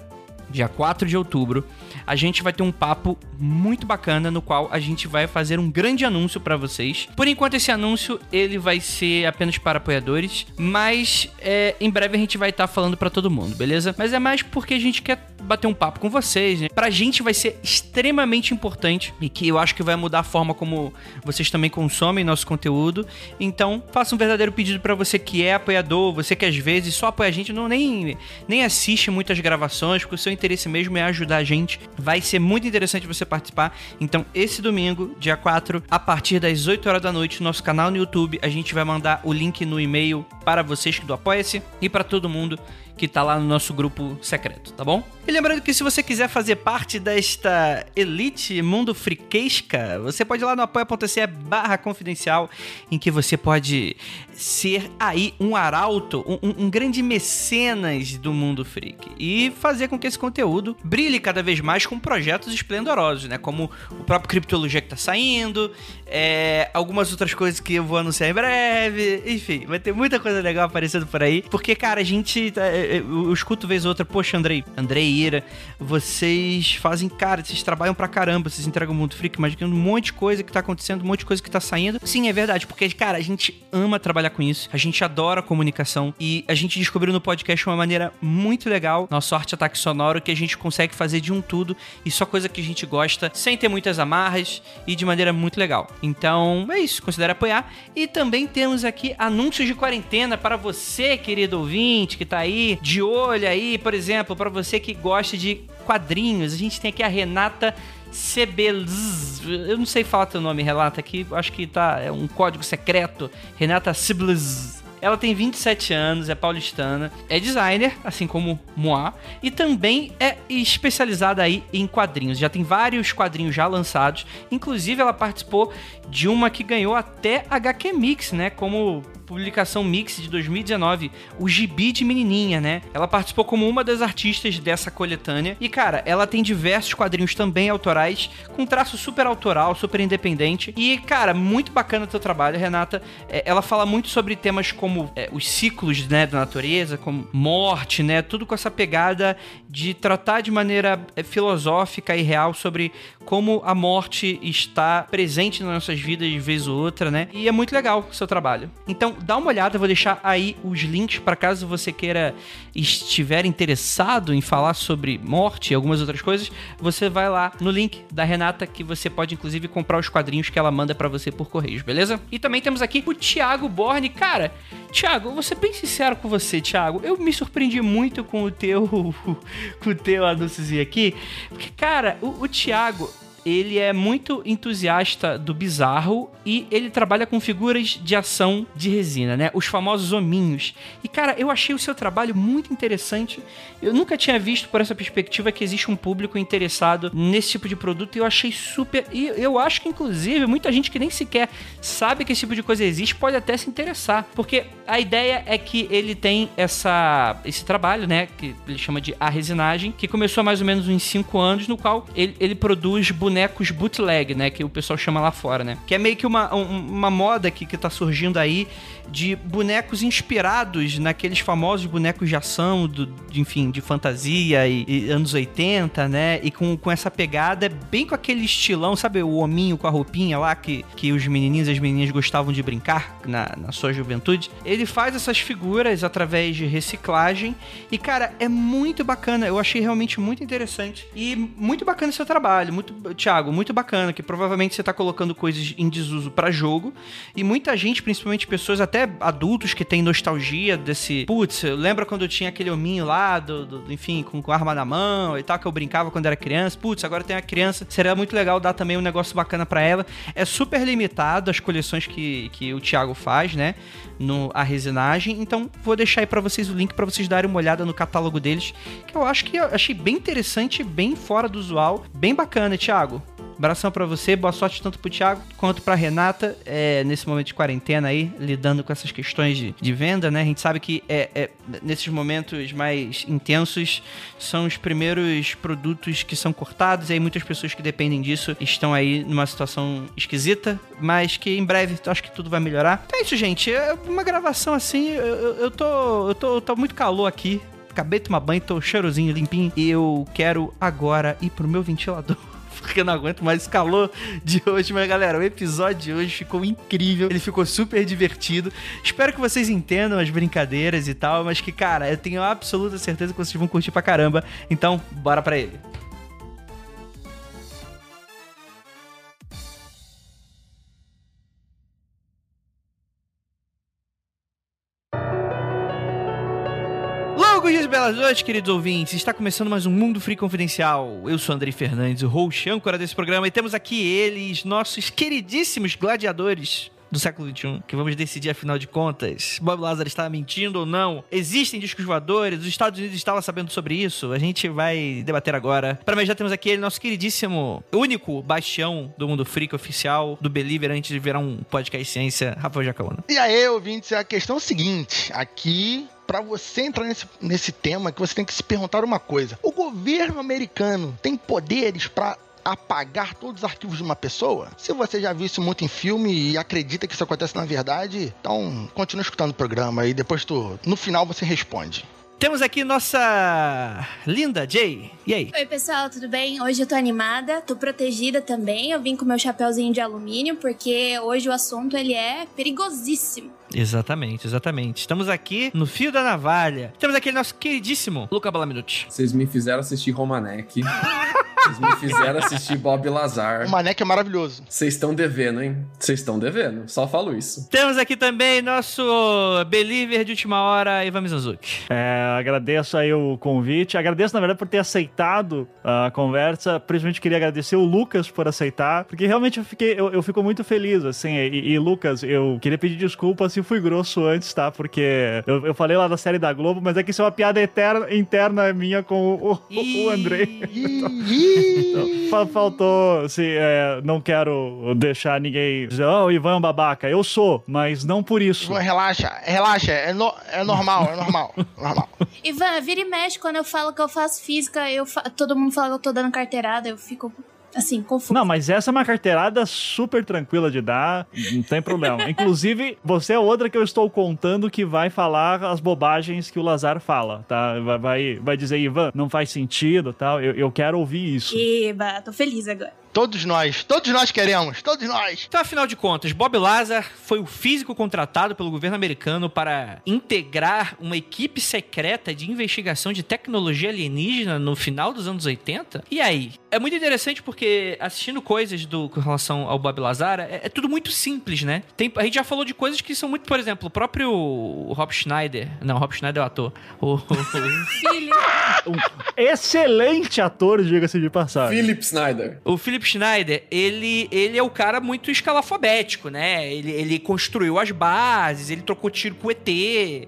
dia 4 de outubro a gente vai ter um papo muito bacana no qual a gente vai fazer um grande anúncio para vocês. Por enquanto esse anúncio ele vai ser apenas para apoiadores, mas é, em breve a gente vai estar tá falando para todo mundo, beleza? Mas é mais porque a gente quer bater um papo com vocês, né? Pra gente vai ser extremamente importante e que eu acho que vai mudar a forma como vocês também consomem nosso conteúdo. Então, faça um verdadeiro pedido para você que é apoiador, você que às vezes só apoia a gente, não nem, nem assiste muitas gravações, porque o seu interesse mesmo é ajudar a gente Vai ser muito interessante você participar. Então, esse domingo, dia 4, a partir das 8 horas da noite, no nosso canal no YouTube, a gente vai mandar o link no e-mail para vocês do Apoia-se e para todo mundo que tá lá no nosso grupo secreto, tá bom? E lembrando que se você quiser fazer parte desta elite mundo friquesca, você pode ir lá no apoia.se barra confidencial, em que você pode ser aí um arauto, um, um, grande mecenas do mundo freak e fazer com que esse conteúdo brilhe cada vez mais com projetos esplendorosos, né? Como o próprio Criptologia que tá saindo, é, algumas outras coisas que eu vou anunciar em breve, enfim, vai ter muita coisa legal aparecendo por aí, porque, cara, a gente, tá, eu escuto vez ou outra, poxa, Andrei, Andrei Ira, vocês fazem, cara, vocês trabalham pra caramba, vocês entregam o mundo freak, imaginando um monte de coisa que tá acontecendo, um monte de coisa que tá saindo. Sim, é verdade, porque, cara, a gente ama trabalhar com isso, a gente adora comunicação e a gente descobriu no podcast uma maneira muito legal, nosso arte ataque sonoro, que a gente consegue fazer de um tudo e só coisa que a gente gosta, sem ter muitas amarras e de maneira muito legal. Então, é isso, considere apoiar. E também temos aqui anúncios de quarentena para você, querido ouvinte, que tá aí de olho aí, por exemplo, para você que gosta de quadrinhos. A gente tem aqui a Renata Sebelz. Eu não sei falar teu nome, Renata, aqui acho que tá é um código secreto. Renata Sebelz. Ela tem 27 anos, é paulistana, é designer, assim como Moá, e também é especializada aí em quadrinhos. Já tem vários quadrinhos já lançados, inclusive ela participou de uma que ganhou até HQ Mix, né, como publicação Mix de 2019, o Gibi de Menininha, né? Ela participou como uma das artistas dessa coletânea. E, cara, ela tem diversos quadrinhos também autorais, com traço super autoral, super independente. E, cara, muito bacana teu trabalho, Renata. É, ela fala muito sobre temas como é, os ciclos, né, da natureza, como morte, né? Tudo com essa pegada de tratar de maneira é, filosófica e real sobre como a morte está presente nas nossas vidas de vez ou outra, né? E é muito legal o seu trabalho. Então, dá uma olhada, eu vou deixar aí os links para caso você queira estiver interessado em falar sobre morte e algumas outras coisas, você vai lá no link da Renata que você pode inclusive comprar os quadrinhos que ela manda para você por correios, beleza? E também temos aqui o Thiago Borne. Cara, Thiago, vou ser bem sincero com você, Thiago. Eu me surpreendi muito com o teu com o teu anúnciozinho aqui, porque cara, o, o Thiago ele é muito entusiasta do bizarro e ele trabalha com figuras de ação de resina, né? Os famosos hominhos. E cara, eu achei o seu trabalho muito interessante. Eu nunca tinha visto por essa perspectiva que existe um público interessado nesse tipo de produto e eu achei super. E eu acho que, inclusive, muita gente que nem sequer sabe que esse tipo de coisa existe pode até se interessar. Porque a ideia é que ele tem essa, esse trabalho, né? Que ele chama de arresinagem, que começou há mais ou menos uns 5 anos, no qual ele, ele produz bonecos bonecos bootleg, né? Que o pessoal chama lá fora, né? Que é meio que uma, uma moda que, que tá surgindo aí de bonecos inspirados naqueles famosos bonecos de ação, do, de, enfim, de fantasia e, e, anos 80, né? E com, com essa pegada, bem com aquele estilão, sabe? O hominho com a roupinha lá que, que os menininhos e as menininhas gostavam de brincar na, na sua juventude. Ele faz essas figuras através de reciclagem e, cara, é muito bacana. Eu achei realmente muito interessante e muito bacana seu trabalho. Muito, Thiago, muito bacana, que provavelmente você tá colocando coisas em desuso para jogo e muita gente, principalmente pessoas até adultos que têm nostalgia desse, putz, lembra quando eu tinha aquele hominho lá, do, do, enfim, com, com arma na mão e tal, que eu brincava quando era criança, putz, agora tem uma criança, seria muito legal dar também um negócio bacana para ela. É super limitado as coleções que, que o Thiago faz, né, no a resinagem, então vou deixar aí para vocês o link para vocês darem uma olhada no catálogo deles, que eu acho que eu achei bem interessante, bem fora do usual, bem bacana, Thiago. Abração para você, boa sorte tanto pro Thiago quanto pra Renata, é, nesse momento de quarentena aí, lidando com essas questões de, de venda, né? A gente sabe que é, é, nesses momentos mais intensos são os primeiros produtos que são cortados, e aí muitas pessoas que dependem disso estão aí numa situação esquisita, mas que em breve acho que tudo vai melhorar. Então é isso, gente. É uma gravação assim, eu, eu, tô, eu tô, tô muito calor aqui. Acabei de tomar banho, tô cheirosinho, limpinho. E eu quero agora ir pro meu ventilador porque eu não aguento mais calor de hoje. Mas, galera, o episódio de hoje ficou incrível. Ele ficou super divertido. Espero que vocês entendam as brincadeiras e tal, mas que, cara, eu tenho absoluta certeza que vocês vão curtir pra caramba. Então, bora pra ele. Belas noites, queridos ouvintes. Está começando mais um Mundo Free Confidencial. Eu sou Andrei Fernandes, o host âncora desse programa, e temos aqui eles, nossos queridíssimos gladiadores do século XXI que vamos decidir, afinal de contas, Bob Lazar está mentindo ou não? Existem discos voadores? Os Estados Unidos estavam sabendo sobre isso? A gente vai debater agora. Para mim, já temos aqui ele, nosso queridíssimo, único bastião do mundo freak oficial, do Believer, antes de virar um podcast ciência, Rafael Jacaúna. E aí, ouvintes, a questão é a seguinte: aqui para você entrar nesse, nesse tema que você tem que se perguntar uma coisa. O governo americano tem poderes para apagar todos os arquivos de uma pessoa? Se você já viu isso muito em filme e acredita que isso acontece na verdade, então continua escutando o programa e depois tu, no final você responde. Temos aqui nossa linda Jay. E aí? Oi, pessoal, tudo bem? Hoje eu tô animada, tô protegida também. Eu vim com meu chapéuzinho de alumínio porque hoje o assunto ele é perigosíssimo. Exatamente, exatamente. Estamos aqui no fio da navalha. Temos aqui nosso queridíssimo Luca Balaminuti. Vocês me fizeram assistir Romanek. Vocês me fizeram assistir Bob Lazar. O Manek é maravilhoso. Vocês estão devendo, hein? Vocês estão devendo. Só falo isso. Temos aqui também nosso believer de última hora, Ivan Mizanzuki. É, agradeço aí o convite. Agradeço, na verdade, por ter aceitado a conversa. Principalmente queria agradecer o Lucas por aceitar, porque realmente eu fiquei, eu, eu fico muito feliz, assim. E, e, Lucas, eu queria pedir desculpa se fui grosso antes, tá? Porque eu, eu falei lá da série da Globo, mas é que isso é uma piada eterna, interna minha com o, o, o Andrei. Então, faltou, assim, é, não quero deixar ninguém dizer, oh, o Ivan é um babaca. Eu sou, mas não por isso. Ivan, relaxa, relaxa, é, no, é normal, é normal, normal. Ivan, vira e mexe quando eu falo que eu faço física, eu fa... todo mundo fala que eu tô dando carteirada, eu fico assim, confuso. Não, mas essa é uma carteirada super tranquila de dar, não tem problema. Inclusive, você é outra que eu estou contando que vai falar as bobagens que o Lazar fala, tá? Vai, vai, vai dizer, Ivan, não faz sentido tal. Eu, eu quero ouvir isso. Eba, tô feliz agora. Todos nós, todos nós queremos, todos nós. Então, afinal de contas, Bob Lazar foi o físico contratado pelo governo americano para integrar uma equipe secreta de investigação de tecnologia alienígena no final dos anos 80. E aí? É muito interessante porque assistindo coisas do, com relação ao Bob Lazar, é, é tudo muito simples, né? Tem, a gente já falou de coisas que são muito, por exemplo, o próprio Rob Schneider. Não, Rob Schneider é o ator. O, Filho. um excelente ator, diga-se de passagem. Philip Schneider. O Philip Schneider, ele, ele é o cara muito escalafobético, né? Ele, ele construiu as bases, ele trocou tiro com o ET.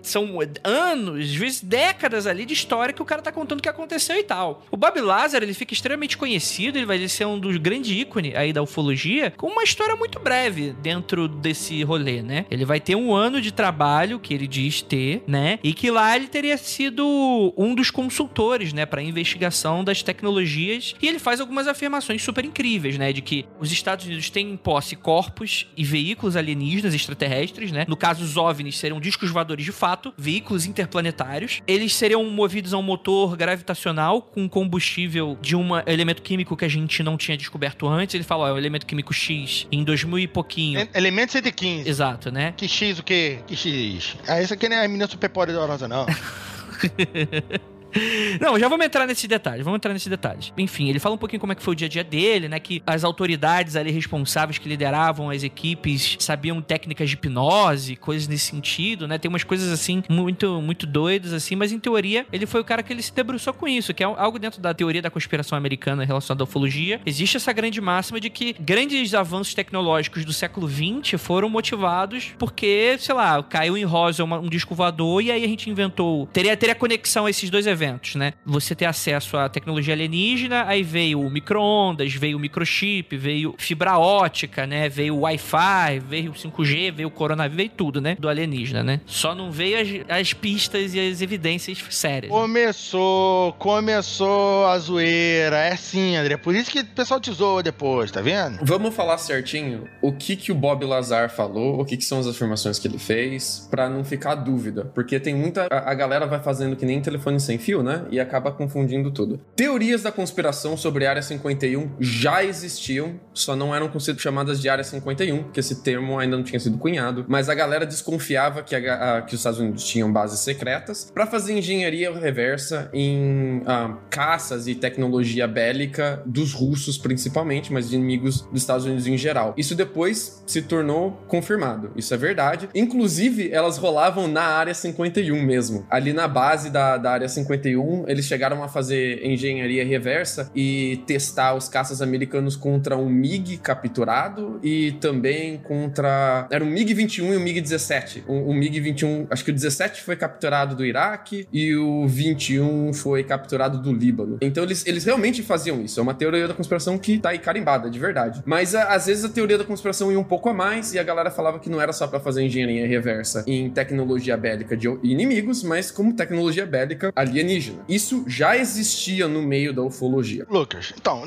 São anos, às vezes décadas ali de história que o cara tá contando o que aconteceu e tal. O Bob Lazar, ele fica extremamente conhecido, ele vai ser um dos grandes ícones aí da ufologia, com uma história muito breve dentro desse rolê, né? Ele vai ter um ano de trabalho, que ele diz ter, né? E que lá ele teria sido um dos consultores, né, para investigação das tecnologias. E ele faz algumas afirmações super incríveis incríveis, né? De que os Estados Unidos têm em posse corpos e veículos alienígenas extraterrestres, né? No caso, os OVNIs seriam discos voadores de fato, veículos interplanetários. Eles seriam movidos a um motor gravitacional com combustível de um elemento químico que a gente não tinha descoberto antes. Ele fala, ó, é o elemento químico X em 2000 e pouquinho. Elemento 115. Exato, né? Que X o quê? Que X? Ah, isso aqui não é a menina super poderosa, não. Não, já vamos entrar nesse detalhe, vamos entrar nesse detalhe. Enfim, ele fala um pouquinho como é que foi o dia a dia dele, né? Que as autoridades ali responsáveis que lideravam as equipes sabiam técnicas de hipnose, coisas nesse sentido, né? Tem umas coisas assim muito, muito doidas, assim, mas em teoria ele foi o cara que ele se debruçou com isso, que é algo dentro da teoria da conspiração americana relacionada à ufologia. Existe essa grande máxima de que grandes avanços tecnológicos do século XX foram motivados porque, sei lá, caiu em Roswell um disco voador e aí a gente inventou. Teria, teria conexão a esses dois eventos eventos, né? Você ter acesso à tecnologia alienígena, aí veio o micro-ondas, veio o microchip, veio fibra ótica, né? Veio o Wi-Fi, veio o 5G, veio o coronavírus, veio tudo, né? Do alienígena, né? Só não veio as, as pistas e as evidências sérias. Começou, começou a zoeira. É sim, André. Por isso que o pessoal te zoa depois, tá vendo? Vamos falar certinho o que que o Bob Lazar falou, o que que são as afirmações que ele fez, para não ficar dúvida. Porque tem muita. A, a galera vai fazendo que nem telefone sem fio, né? E acaba confundindo tudo. Teorias da conspiração sobre a Área 51 já existiam, só não eram chamadas de Área 51, porque esse termo ainda não tinha sido cunhado. Mas a galera desconfiava que, a, a, que os Estados Unidos tinham bases secretas para fazer engenharia reversa em ah, caças e tecnologia bélica dos russos, principalmente, mas de inimigos dos Estados Unidos em geral. Isso depois se tornou confirmado. Isso é verdade. Inclusive, elas rolavam na Área 51 mesmo, ali na base da, da Área 51 51, eles chegaram a fazer engenharia reversa e testar os caças americanos contra um MiG capturado e também contra. Era um MiG-21 e um MiG-17. O, MiG-21, acho que o 17 foi capturado do Iraque e o 21 foi capturado do Líbano. Então eles, eles realmente faziam isso. É uma teoria da conspiração que tá aí carimbada, de verdade. Mas a, às vezes a teoria da conspiração ia um pouco a mais e a galera falava que não era só para fazer engenharia reversa em tecnologia bélica de inimigos, mas como tecnologia bélica alienígena. Isso já existia no meio da ufologia. Lucas, então,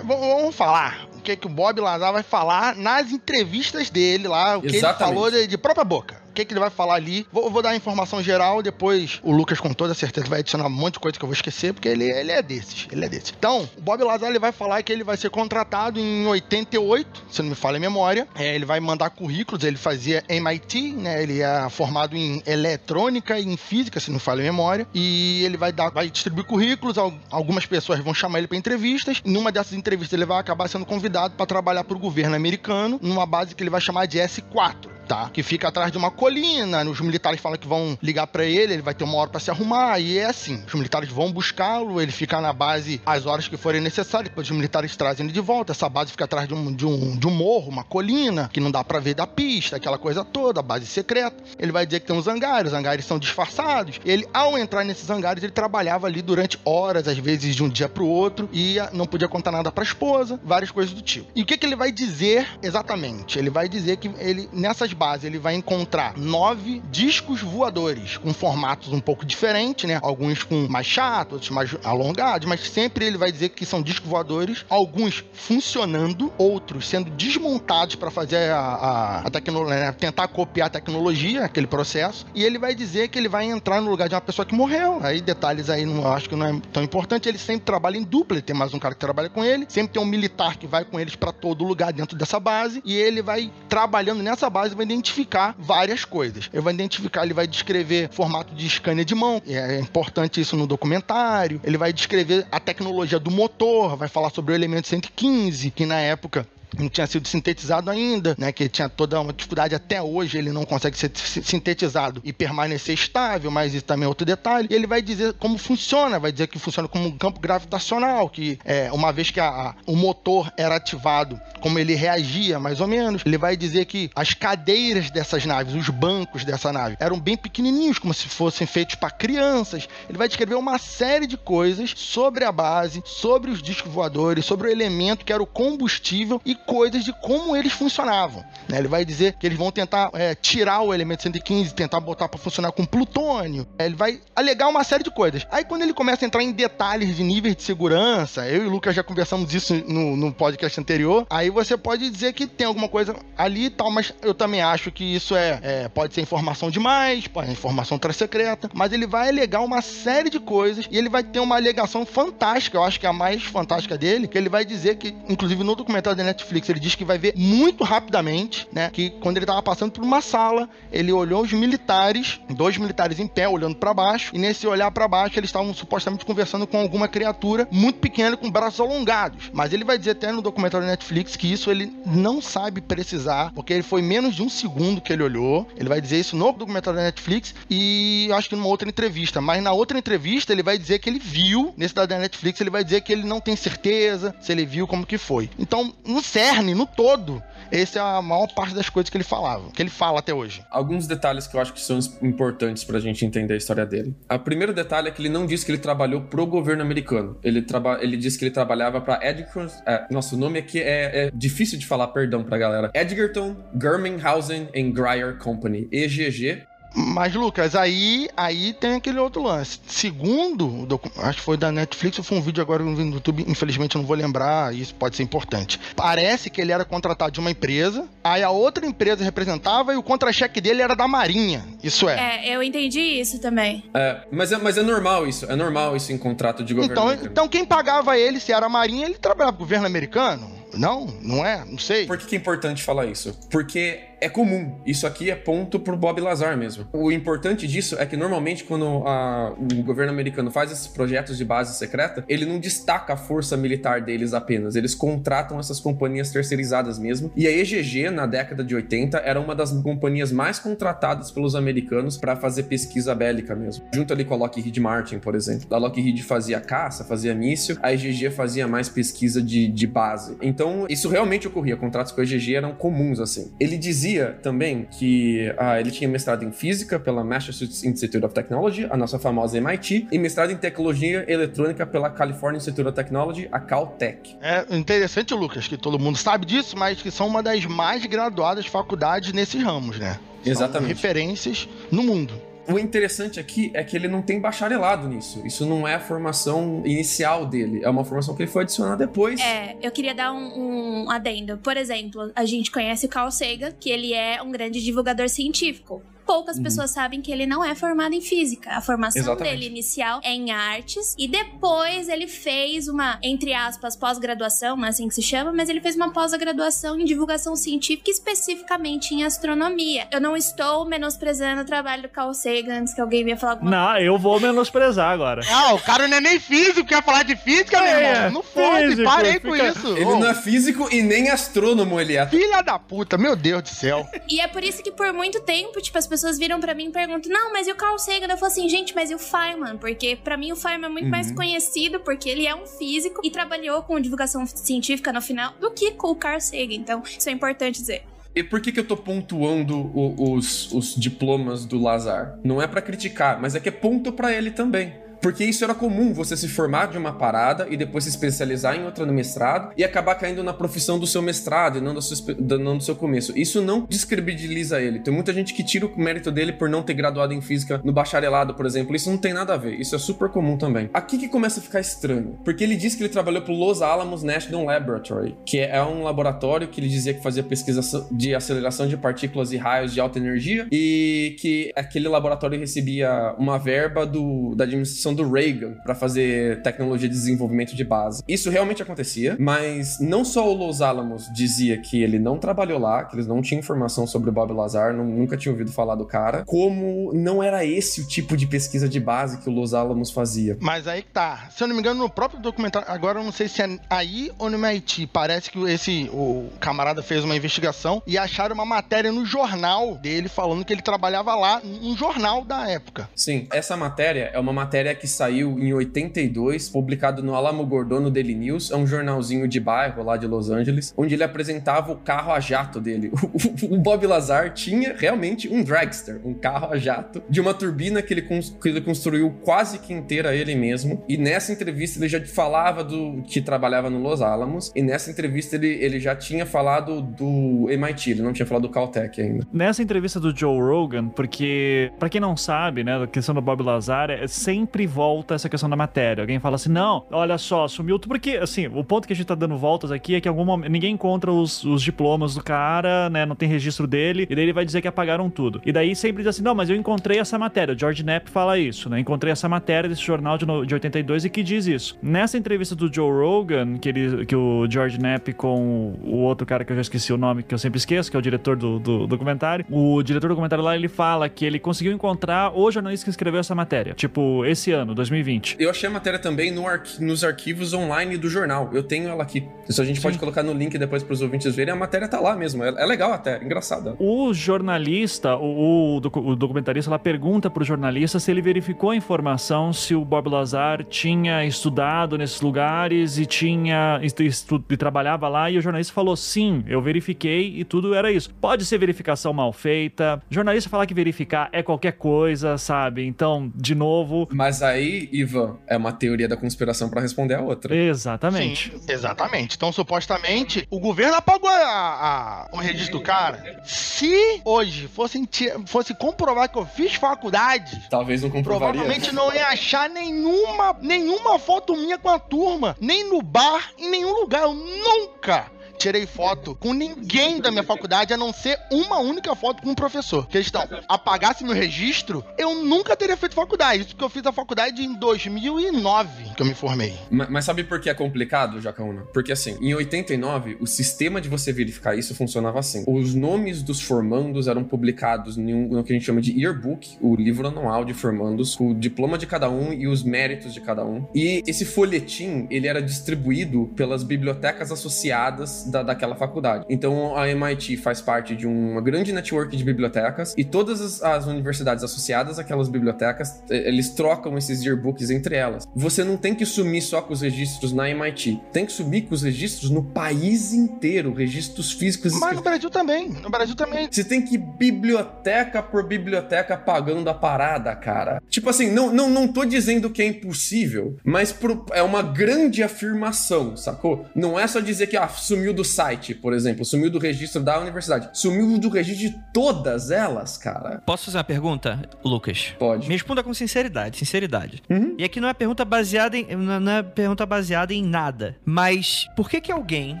vamos falar o que, que o Bob Lazar vai falar nas entrevistas dele lá, o que Exatamente. ele falou de, de própria boca que, que ele vai falar ali. Vou, vou, dar a informação geral, depois o Lucas, com toda certeza, vai adicionar um monte de coisa que eu vou esquecer, porque ele, ele é desses. Ele é desses. Então, o Bob Lazar ele vai falar que ele vai ser contratado em 88, se não me falha a memória. É, ele vai mandar currículos, ele fazia MIT, né? Ele é formado em eletrônica e em física, se não me falha a memória. E ele vai dar, vai distribuir currículos, algumas pessoas vão chamar ele para entrevistas. Numa dessas entrevistas, ele vai acabar sendo convidado para trabalhar para o governo americano, numa base que ele vai chamar de S4 tá? Que fica atrás de uma colina. Os militares falam que vão ligar para ele, ele vai ter uma hora para se arrumar. E é assim: os militares vão buscá-lo, ele fica na base as horas que forem necessárias. Depois os militares trazem ele de volta. Essa base fica atrás de um, de um, de um morro, uma colina, que não dá para ver da pista, aquela coisa toda, a base secreta. Ele vai dizer que tem uns hangares, os hangares são disfarçados. Ele, ao entrar nesses hangares, ele trabalhava ali durante horas, às vezes de um dia pro outro, e não podia contar nada pra esposa, várias coisas do tipo. E o que, que ele vai dizer exatamente? Ele vai dizer que ele, nessas base ele vai encontrar nove discos voadores com formatos um pouco diferentes, né? Alguns com mais chato, outros mais alongados, mas sempre ele vai dizer que são discos voadores, alguns funcionando, outros sendo desmontados para fazer a, a, a tecnologia, né? tentar copiar a tecnologia, aquele processo, e ele vai dizer que ele vai entrar no lugar de uma pessoa que morreu. Aí detalhes aí não acho que não é tão importante. Ele sempre trabalha em dupla, ele tem mais um cara que trabalha com ele, sempre tem um militar que vai com eles para todo lugar dentro dessa base, e ele vai trabalhando nessa base, vai identificar várias coisas. Ele vai identificar, ele vai descrever formato de scanner de mão, é importante isso no documentário. Ele vai descrever a tecnologia do motor, vai falar sobre o elemento 115, que na época não tinha sido sintetizado ainda, né? Que tinha toda uma dificuldade até hoje, ele não consegue ser sintetizado e permanecer estável, mas isso também é outro detalhe. E ele vai dizer como funciona, vai dizer que funciona como um campo gravitacional, que é, uma vez que a, a, o motor era ativado, como ele reagia, mais ou menos. Ele vai dizer que as cadeiras dessas naves, os bancos dessa nave, eram bem pequenininhos, como se fossem feitos para crianças. Ele vai descrever uma série de coisas sobre a base, sobre os discos voadores, sobre o elemento que era o combustível e coisas de como eles funcionavam. Né? Ele vai dizer que eles vão tentar é, tirar o elemento 115, tentar botar para funcionar com plutônio. Ele vai alegar uma série de coisas. Aí quando ele começa a entrar em detalhes de níveis de segurança, eu e o Lucas já conversamos isso no, no podcast anterior, aí você pode dizer que tem alguma coisa ali e tal, mas eu também acho que isso é, é pode ser informação demais, pode ser informação secreta, mas ele vai alegar uma série de coisas e ele vai ter uma alegação fantástica, eu acho que é a mais fantástica dele, que ele vai dizer que, inclusive no documentário da Netflix, Netflix, ele diz que vai ver muito rapidamente, né? Que quando ele tava passando por uma sala, ele olhou os militares, dois militares em pé, olhando para baixo, e nesse olhar para baixo, eles estavam supostamente conversando com alguma criatura muito pequena com braços alongados. Mas ele vai dizer até no documentário Netflix que isso ele não sabe precisar, porque ele foi menos de um segundo que ele olhou. Ele vai dizer isso no documentário Netflix e acho que numa outra entrevista. Mas na outra entrevista ele vai dizer que ele viu, nesse da Netflix, ele vai dizer que ele não tem certeza se ele viu como que foi. Então, sério, cerne, no todo, essa é a maior parte das coisas que ele falava, que ele fala até hoje. Alguns detalhes que eu acho que são importantes pra gente entender a história dele. O primeiro detalhe é que ele não disse que ele trabalhou pro governo americano. Ele, traba ele disse que ele trabalhava pra Edgerton. É, nosso nome aqui é, é, difícil de falar, perdão pra galera. Edgerton, Germinghausen and Grier Company, EGG. Mas, Lucas, aí, aí tem aquele outro lance. Segundo, acho que foi da Netflix, ou foi um vídeo agora no YouTube, infelizmente eu não vou lembrar, isso pode ser importante. Parece que ele era contratado de uma empresa, aí a outra empresa representava e o contra-cheque dele era da Marinha. Isso é. É, eu entendi isso também. É, mas é, mas é normal isso, é normal isso em contrato de governo. Então, então quem pagava ele, se era a Marinha, ele trabalhava pro governo americano? Não? Não é? Não sei. Por que, que é importante falar isso? Porque é comum. Isso aqui é ponto pro Bob Lazar mesmo. O importante disso é que normalmente quando a, o governo americano faz esses projetos de base secreta, ele não destaca a força militar deles apenas. Eles contratam essas companhias terceirizadas mesmo. E a EGG, na década de 80, era uma das companhias mais contratadas pelos americanos para fazer pesquisa bélica mesmo. Junto ali com a Lockheed Martin, por exemplo. A Lockheed fazia caça, fazia míssil, a EGG fazia mais pesquisa de, de base. Então, isso realmente ocorria. Contratos com a EGG eram comuns, assim. Ele dizia também que ah, ele tinha mestrado em física pela Massachusetts Institute of Technology, a nossa famosa MIT, e mestrado em tecnologia eletrônica pela California Institute of Technology, a Caltech. É interessante, Lucas, que todo mundo sabe disso, mas que são uma das mais graduadas faculdades nesses ramos, né? Exatamente. São referências no mundo. O interessante aqui é que ele não tem bacharelado nisso. Isso não é a formação inicial dele. É uma formação que ele foi adicionar depois. É, eu queria dar um, um adendo. Por exemplo, a gente conhece o Carl Sagan, que ele é um grande divulgador científico poucas uhum. pessoas sabem que ele não é formado em física. A formação Exatamente. dele inicial é em artes e depois ele fez uma, entre aspas, pós-graduação, não é assim que se chama, mas ele fez uma pós-graduação em divulgação científica especificamente em astronomia. Eu não estou menosprezando o trabalho do Carl Sagan antes que alguém venha falar alguma Não, coisa. eu vou menosprezar agora. Não, o cara não é nem físico, quer falar de física, é, meu irmão. Não pode, físico, parei fica... com isso. Ele oh. não é físico e nem astrônomo ele é. Filha da puta, meu Deus do céu. e é por isso que por muito tempo, tipo, as pessoas viram para mim e perguntam: Não, mas e o Carl Sagan? Eu falo assim, gente, mas e o Feynman? Porque para mim o Feynman é muito uhum. mais conhecido porque ele é um físico e trabalhou com divulgação científica no final do que com o Carl Sagan. Então, isso é importante dizer. E por que, que eu tô pontuando os, os diplomas do Lazar? Não é para criticar, mas é que é ponto para ele também. Porque isso era comum, você se formar de uma parada e depois se especializar em outra no mestrado e acabar caindo na profissão do seu mestrado e não do seu, não do seu começo. Isso não descredibiliza ele. Tem muita gente que tira o mérito dele por não ter graduado em física no bacharelado, por exemplo. Isso não tem nada a ver. Isso é super comum também. Aqui que começa a ficar estranho. Porque ele diz que ele trabalhou pro Los Alamos National Laboratory, que é um laboratório que ele dizia que fazia pesquisa de aceleração de partículas e raios de alta energia e que aquele laboratório recebia uma verba do, da administração do Reagan para fazer tecnologia de desenvolvimento de base. Isso realmente acontecia, mas não só o Los Alamos dizia que ele não trabalhou lá, que eles não tinham informação sobre o Bob Lazar, não, nunca tinham ouvido falar do cara, como não era esse o tipo de pesquisa de base que o Los Alamos fazia. Mas aí que tá. Se eu não me engano, no próprio documentário, agora eu não sei se é aí ou no MIT, parece que esse o camarada fez uma investigação e acharam uma matéria no jornal dele falando que ele trabalhava lá, um jornal da época. Sim, essa matéria é uma matéria que saiu em 82, publicado no Alamo Gordono Daily News, é um jornalzinho de bairro lá de Los Angeles, onde ele apresentava o carro a jato dele. O, Bob Lazar tinha realmente um dragster, um carro a jato, de uma turbina que ele, que ele construiu quase que inteira ele mesmo. E nessa entrevista ele já falava do que trabalhava no Los Alamos, e nessa entrevista ele, ele já tinha falado do MIT, ele não tinha falado do Caltech ainda. Nessa entrevista do Joe Rogan, porque, para quem não sabe, né, a questão do Bob Lazar é sempre volta essa questão da matéria. Alguém fala assim, não, olha só, sumiu tudo. Porque, assim, o ponto que a gente tá dando voltas aqui é que algum momento ninguém encontra os, os diplomas do cara, né? Não tem registro dele, e daí ele vai dizer que apagaram tudo. E daí sempre diz assim, não, mas eu encontrei essa matéria. O George Knapp fala isso, né? Encontrei essa matéria desse jornal de, no, de 82 e que diz isso. Nessa entrevista do Joe Rogan, que, ele, que o George Knapp com o outro cara que eu já esqueci o nome, que eu sempre esqueço, que é o diretor do, do documentário, o diretor do documentário lá, ele fala que ele conseguiu encontrar o jornalista que escreveu essa matéria. Tipo, esse ano, 2020. Eu achei a matéria também no arqu nos arquivos online do jornal. Eu tenho ela aqui. Isso a gente Sim. pode colocar no link depois para os ouvintes verem. A matéria tá lá mesmo. É, é legal até, é engraçada. O jornalista, o, o, o documentarista, ela pergunta pro jornalista se ele verificou a informação se o Bob Lazar tinha estudado nesses lugares e tinha e trabalhava lá. E o jornalista falou: sim, eu verifiquei e tudo era isso. Pode ser verificação mal feita. O jornalista falar que verificar é qualquer coisa, sabe? Então, de novo. Mas aí Ivan, é uma teoria da conspiração para responder a outra. Exatamente. Sim, exatamente. Então, supostamente, o governo apagou a, a, o registro do cara. Se hoje fosse, fosse comprovar que eu fiz faculdade, talvez não comprovaria. Provavelmente não ia achar nenhuma, nenhuma foto minha com a turma, nem no bar, em nenhum lugar. Eu nunca tirei foto com ninguém da minha faculdade, a não ser uma única foto com um professor. Questão, apagasse meu registro, eu nunca teria feito faculdade. Isso porque eu fiz a faculdade em 2009, que eu me formei. Mas, mas sabe por que é complicado, Jacaúna? Porque assim, em 89, o sistema de você verificar isso funcionava assim. Os nomes dos formandos eram publicados um, no que a gente chama de yearbook, o livro anual de formandos, o diploma de cada um e os méritos de cada um. E esse folhetim, ele era distribuído pelas bibliotecas associadas da, daquela faculdade. Então a MIT faz parte de uma grande network de bibliotecas e todas as, as universidades associadas àquelas bibliotecas, eles trocam esses yearbooks entre elas. Você não tem que sumir só com os registros na MIT, tem que sumir com os registros no país inteiro, registros físicos. Mas no Brasil também, no Brasil também. Você tem que ir biblioteca por biblioteca pagando a parada, cara. Tipo assim, não, não, não tô dizendo que é impossível, mas pro, é uma grande afirmação, sacou? Não é só dizer que ah, sumiu do site, por exemplo, sumiu do registro da universidade, sumiu do registro de todas elas, cara. Posso fazer uma pergunta, Lucas? Pode. Me responda com sinceridade, sinceridade. Uhum. E aqui não é pergunta baseada em não é pergunta baseada em nada, mas por que que alguém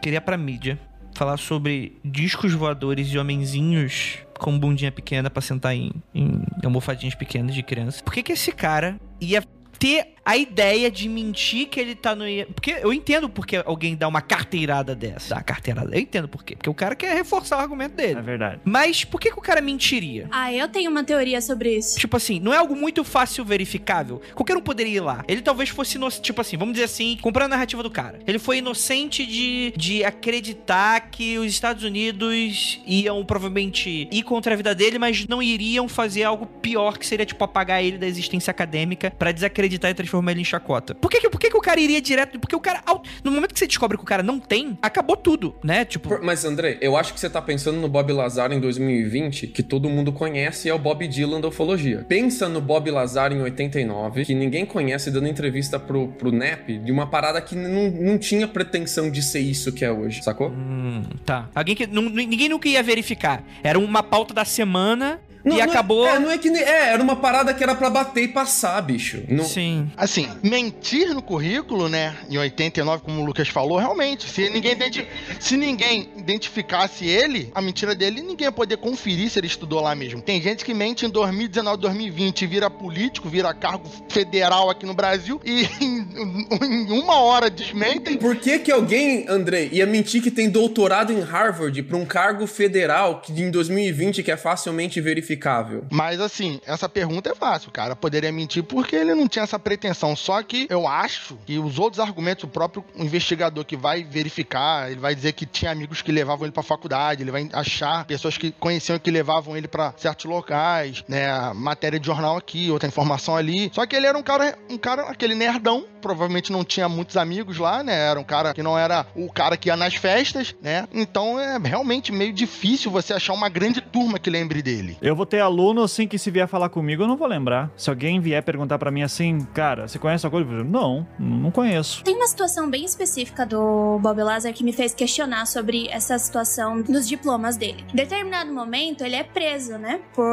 queria pra mídia falar sobre discos voadores e homenzinhos com bundinha pequena para sentar em, em almofadinhas pequenas de criança? Por que que esse cara ia ter a ideia de mentir que ele tá no. Porque eu entendo porque alguém dá uma carteirada dessa. Dá carteirada. Eu entendo por quê. Porque o cara quer reforçar o argumento dele. É verdade. Mas por que, que o cara mentiria? Ah, eu tenho uma teoria sobre isso. Tipo assim, não é algo muito fácil verificável. Qualquer um poderia ir lá. Ele talvez fosse inocente. Tipo assim, vamos dizer assim, comprando a narrativa do cara. Ele foi inocente de, de acreditar que os Estados Unidos iam provavelmente ir contra a vida dele, mas não iriam fazer algo pior que seria, tipo, apagar ele da existência acadêmica para desacreditar e transformar ele em chacota. Por que, por que, que o cara iria direto? Porque o cara, no momento que você descobre que o cara não tem, acabou tudo, né? Tipo. Mas, André, eu acho que você tá pensando no Bob Lazar em 2020, que todo mundo conhece, é o Bob Dylan da ufologia. Pensa no Bob Lazar em 89, que ninguém conhece, dando entrevista pro, pro NEP, de uma parada que não, não tinha pretensão de ser isso que é hoje, sacou? Hum, tá. Alguém que. Não, ninguém nunca ia verificar. Era uma pauta da semana não, e não é- acabou. É, não é que. É, era uma parada que era para bater e passar, bicho. Não... Sim. Assim, mentir no currículo, né? Em 89, como o Lucas falou, realmente. Se ninguém, identi... se ninguém identificasse ele, a mentira dele, ninguém ia poder conferir se ele estudou lá mesmo. Tem gente que mente em 2019, 2020, vira político, vira cargo federal aqui no Brasil e em, em uma hora desmentem. Por que que alguém, André, ia mentir que tem doutorado em Harvard pra um cargo federal que em 2020 que é facilmente verificado? Verificável? Mas assim, essa pergunta é fácil. Cara poderia mentir porque ele não tinha essa pretensão. Só que eu acho que os outros argumentos, o próprio investigador que vai verificar, ele vai dizer que tinha amigos que levavam ele pra faculdade, ele vai achar pessoas que conheciam que levavam ele para certos locais, né? Matéria de jornal aqui, outra informação ali. Só que ele era um cara, um cara, aquele nerdão, provavelmente não tinha muitos amigos lá, né? Era um cara que não era o cara que ia nas festas, né? Então é realmente meio difícil você achar uma grande turma que lembre dele. Eu vou ter aluno assim que se vier falar comigo, eu não vou lembrar. Se alguém vier perguntar para mim assim, cara, você conhece a coisa? Não, não conheço. Tem uma situação bem específica do Bob Lazar que me fez questionar sobre essa situação dos diplomas dele. Em determinado momento, ele é preso, né? Por,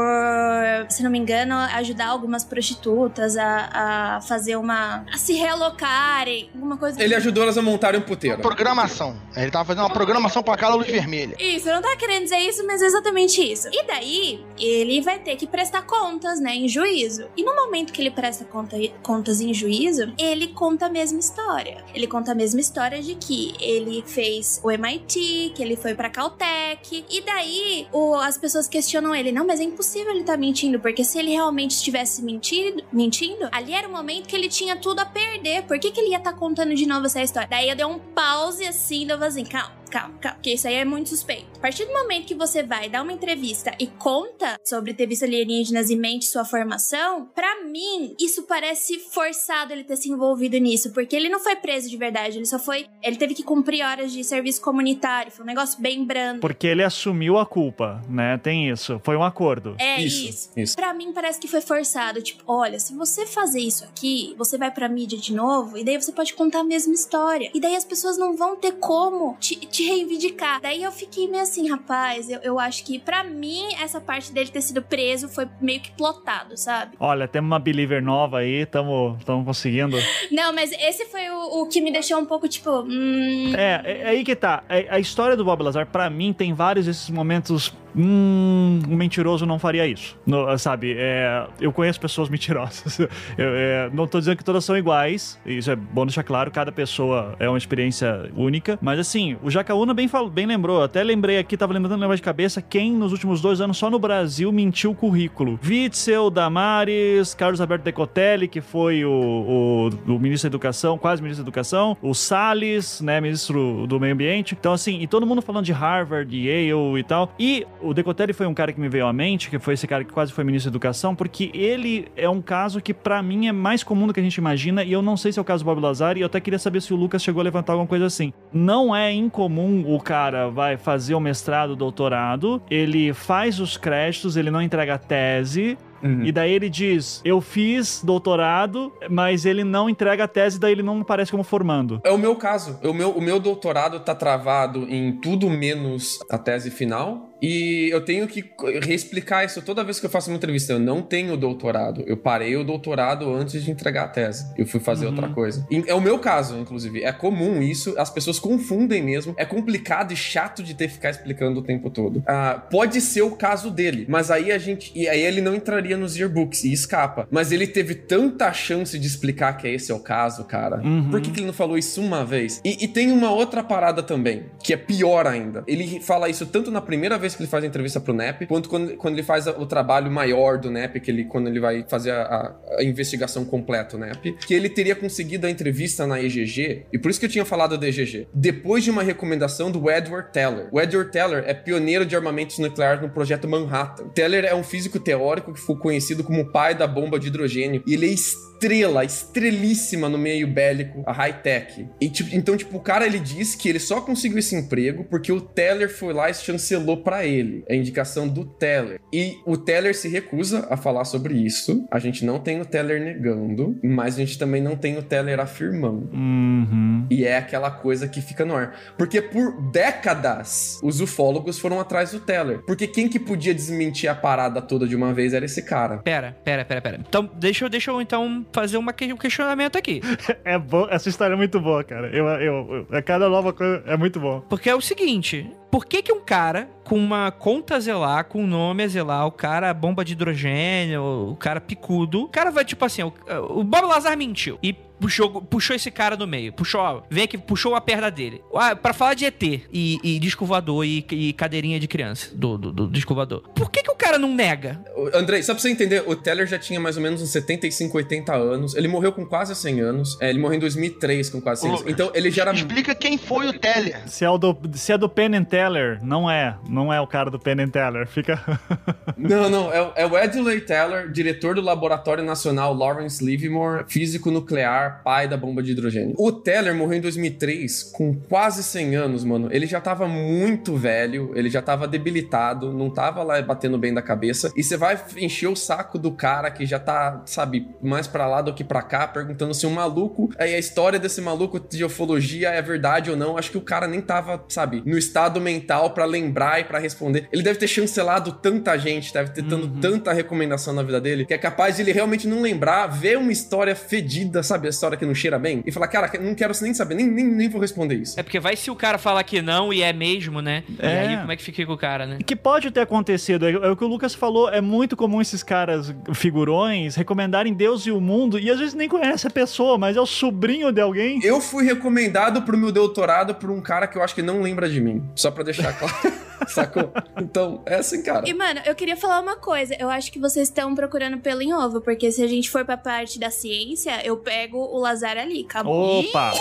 se não me engano, ajudar algumas prostitutas a, a fazer uma. a se realocarem, alguma coisa Ele ajudou elas a montarem um puteiro. Programação. Ele tava fazendo uma programação com aquela luz vermelha. Isso, eu não tava querendo dizer isso, mas é exatamente isso. E daí, ele vai ter que prestar contas, né, em juízo. E no momento que ele presta conta, contas em juízo, ele conta a mesma história. Ele conta a mesma história de que ele fez o MIT, que ele foi pra Caltech, e daí o, as pessoas questionam ele, não, mas é impossível ele tá mentindo, porque se ele realmente estivesse mentindo, mentindo, ali era o momento que ele tinha tudo a perder, por que, que ele ia estar tá contando de novo essa história? Daí eu dei um pause assim, eu falei assim, calma, calma, calma, porque isso aí é muito suspeito. A partir do momento que você vai dar uma entrevista e conta sobre ter visto alienígenas e mente sua formação, para mim, isso parece forçado ele ter se envolvido nisso, porque ele não foi preso de verdade, ele só foi. Ele teve que cumprir horas de serviço comunitário, foi um negócio bem brando. Porque ele assumiu a culpa, né? Tem isso. Foi um acordo. É isso. isso. isso. Pra mim, parece que foi forçado. Tipo, olha, se você fazer isso aqui, você vai pra mídia de novo, e daí você pode contar a mesma história. E daí as pessoas não vão ter como te te reivindicar. Daí eu fiquei meio assim, rapaz, eu, eu acho que para mim essa parte dele ter sido preso foi meio que plotado, sabe? Olha, temos uma believer nova aí, tamo, tamo conseguindo. Não, mas esse foi o, o que me deixou um pouco tipo. Hum... É, é, é aí que tá. É, a história do Bob Lazar, para mim, tem vários desses momentos hum, um mentiroso não faria isso. No, sabe, é, eu conheço pessoas mentirosas. eu, é, não tô dizendo que todas são iguais, isso é bom deixar claro, cada pessoa é uma experiência única. Mas assim, o Jacaúna bem, bem lembrou, até lembrei aqui, tava lembrando lembrar de cabeça, quem nos últimos dois anos só no Brasil mentiu o currículo. Witzel, Damares, Carlos Alberto Decotelli, que foi o, o, o ministro da Educação, quase ministro da Educação, o Salles, né, ministro do Meio Ambiente. Então assim, e todo mundo falando de Harvard, Yale e tal. E o Decotelli foi um cara que me veio à mente, que foi esse cara que quase foi ministro da Educação, porque ele é um caso que para mim é mais comum do que a gente imagina, e eu não sei se é o caso do Bob Lazar, e eu até queria saber se o Lucas chegou a levantar alguma coisa assim. Não é incomum o cara vai fazer o mestrado, o doutorado, ele faz os créditos, ele não entrega a tese, Uhum. E daí ele diz: Eu fiz doutorado, mas ele não entrega a tese, daí ele não aparece como formando. É o meu caso. O meu, o meu doutorado tá travado em tudo menos a tese final. E eu tenho que reexplicar isso toda vez que eu faço uma entrevista. Eu não tenho doutorado. Eu parei o doutorado antes de entregar a tese. Eu fui fazer uhum. outra coisa. É o meu caso, inclusive. É comum isso. As pessoas confundem mesmo. É complicado e chato de ter que ficar explicando o tempo todo. Ah, pode ser o caso dele, mas aí a gente. E aí ele não entraria nos yearbooks e escapa. Mas ele teve tanta chance de explicar que esse é o caso, cara. Uhum. Por que, que ele não falou isso uma vez? E, e tem uma outra parada também, que é pior ainda. Ele fala isso tanto na primeira vez vez que ele faz a entrevista pro NEP, quanto quando, quando ele faz o trabalho maior do NEP, que ele, quando ele vai fazer a, a, investigação completa do NEP, que ele teria conseguido a entrevista na EGG, e por isso que eu tinha falado da EGG, depois de uma recomendação do Edward Teller. O Edward Teller é pioneiro de armamentos nucleares no projeto Manhattan. Teller é um físico teórico que foi conhecido como o pai da bomba de hidrogênio, e ele é estrela, estrelíssima no meio bélico, a high-tech. E, tipo, então, tipo, o cara ele diz que ele só conseguiu esse emprego porque o Teller foi lá e chancelou para ele. É a indicação do Teller. E o Teller se recusa a falar sobre isso. A gente não tem o Teller negando, mas a gente também não tem o Teller afirmando. Uhum. E é aquela coisa que fica no ar. Porque por décadas, os ufólogos foram atrás do Teller. Porque quem que podia desmentir a parada toda de uma vez era esse cara. Pera, pera, pera, pera. Então, deixa eu, deixa eu então fazer uma, um questionamento aqui. é bom, essa história é muito boa, cara. Eu, eu, eu, cada nova coisa é muito bom. Porque é o seguinte: por que, que um cara com uma conta a zelar, com um nome a zelar, o cara bomba de hidrogênio, o cara picudo, o cara vai tipo assim, o, o Bob Lazar mentiu e puxou, puxou esse cara no meio. Puxou, ó, vem aqui, puxou a perna dele. Ah, pra falar de ET e, e disco voador e, e, cadeirinha de criança do, do, do disco voador. Por que, que o cara não nega? Andrei, só pra você entender, o Teller já tinha mais ou menos uns 75, 80 anos. Ele morreu com quase 100 anos. É, ele morreu em 2003 com quase 100 anos. Então ele já era. Explica quem foi o Teller. Se é, o do, se é do Penn and Teller, não é. Não é o cara do Penn and Teller. Fica. não, não. É, é o Edley Teller, diretor do Laboratório Nacional Lawrence Livermore, físico nuclear pai da bomba de hidrogênio. O Teller morreu em 2003 com quase 100 anos, mano. Ele já tava muito velho, ele já tava debilitado, não tava lá batendo bem da cabeça. E você vai encher o saco do cara que já tá, sabe, mais para lá do que para cá, perguntando se um maluco, aí a história desse maluco de ufologia é verdade ou não. Acho que o cara nem tava, sabe, no estado mental para lembrar e para responder. Ele deve ter chancelado tanta gente, deve ter dando uhum. tanta recomendação na vida dele, que é capaz de ele realmente não lembrar, ver uma história fedida, sabe? História que não cheira bem e falar, cara, não quero nem saber, nem, nem, nem vou responder isso. É porque vai se o cara falar que não e é mesmo, né? É. E aí como é que fica com o cara, né? Que pode ter acontecido. É, é o que o Lucas falou, é muito comum esses caras figurões recomendarem Deus e o mundo e às vezes nem conhece a pessoa, mas é o sobrinho de alguém. Eu fui recomendado pro meu doutorado por um cara que eu acho que não lembra de mim. Só pra deixar claro. Sacou? Então, é assim, cara. E, mano, eu queria falar uma coisa. Eu acho que vocês estão procurando pelo em ovo, porque se a gente for pra parte da ciência, eu pego o Lazar ali. Acabou. Opa!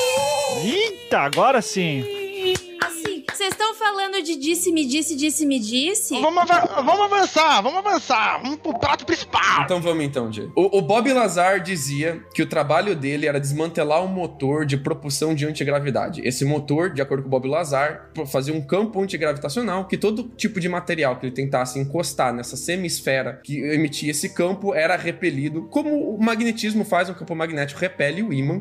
Eita, agora sim! Vocês estão falando de disse-me disse, disse-me disse. Vamos, vamos avançar, vamos avançar. Vamos pro prato principal. Então vamos então, Jay. O, o Bob Lazar dizia que o trabalho dele era desmantelar um motor de propulsão de antigravidade. Esse motor, de acordo com o Bob Lazar, fazia um campo antigravitacional que todo tipo de material que ele tentasse encostar nessa semisfera que emitia esse campo era repelido. Como o magnetismo faz, um campo magnético repele o ímã,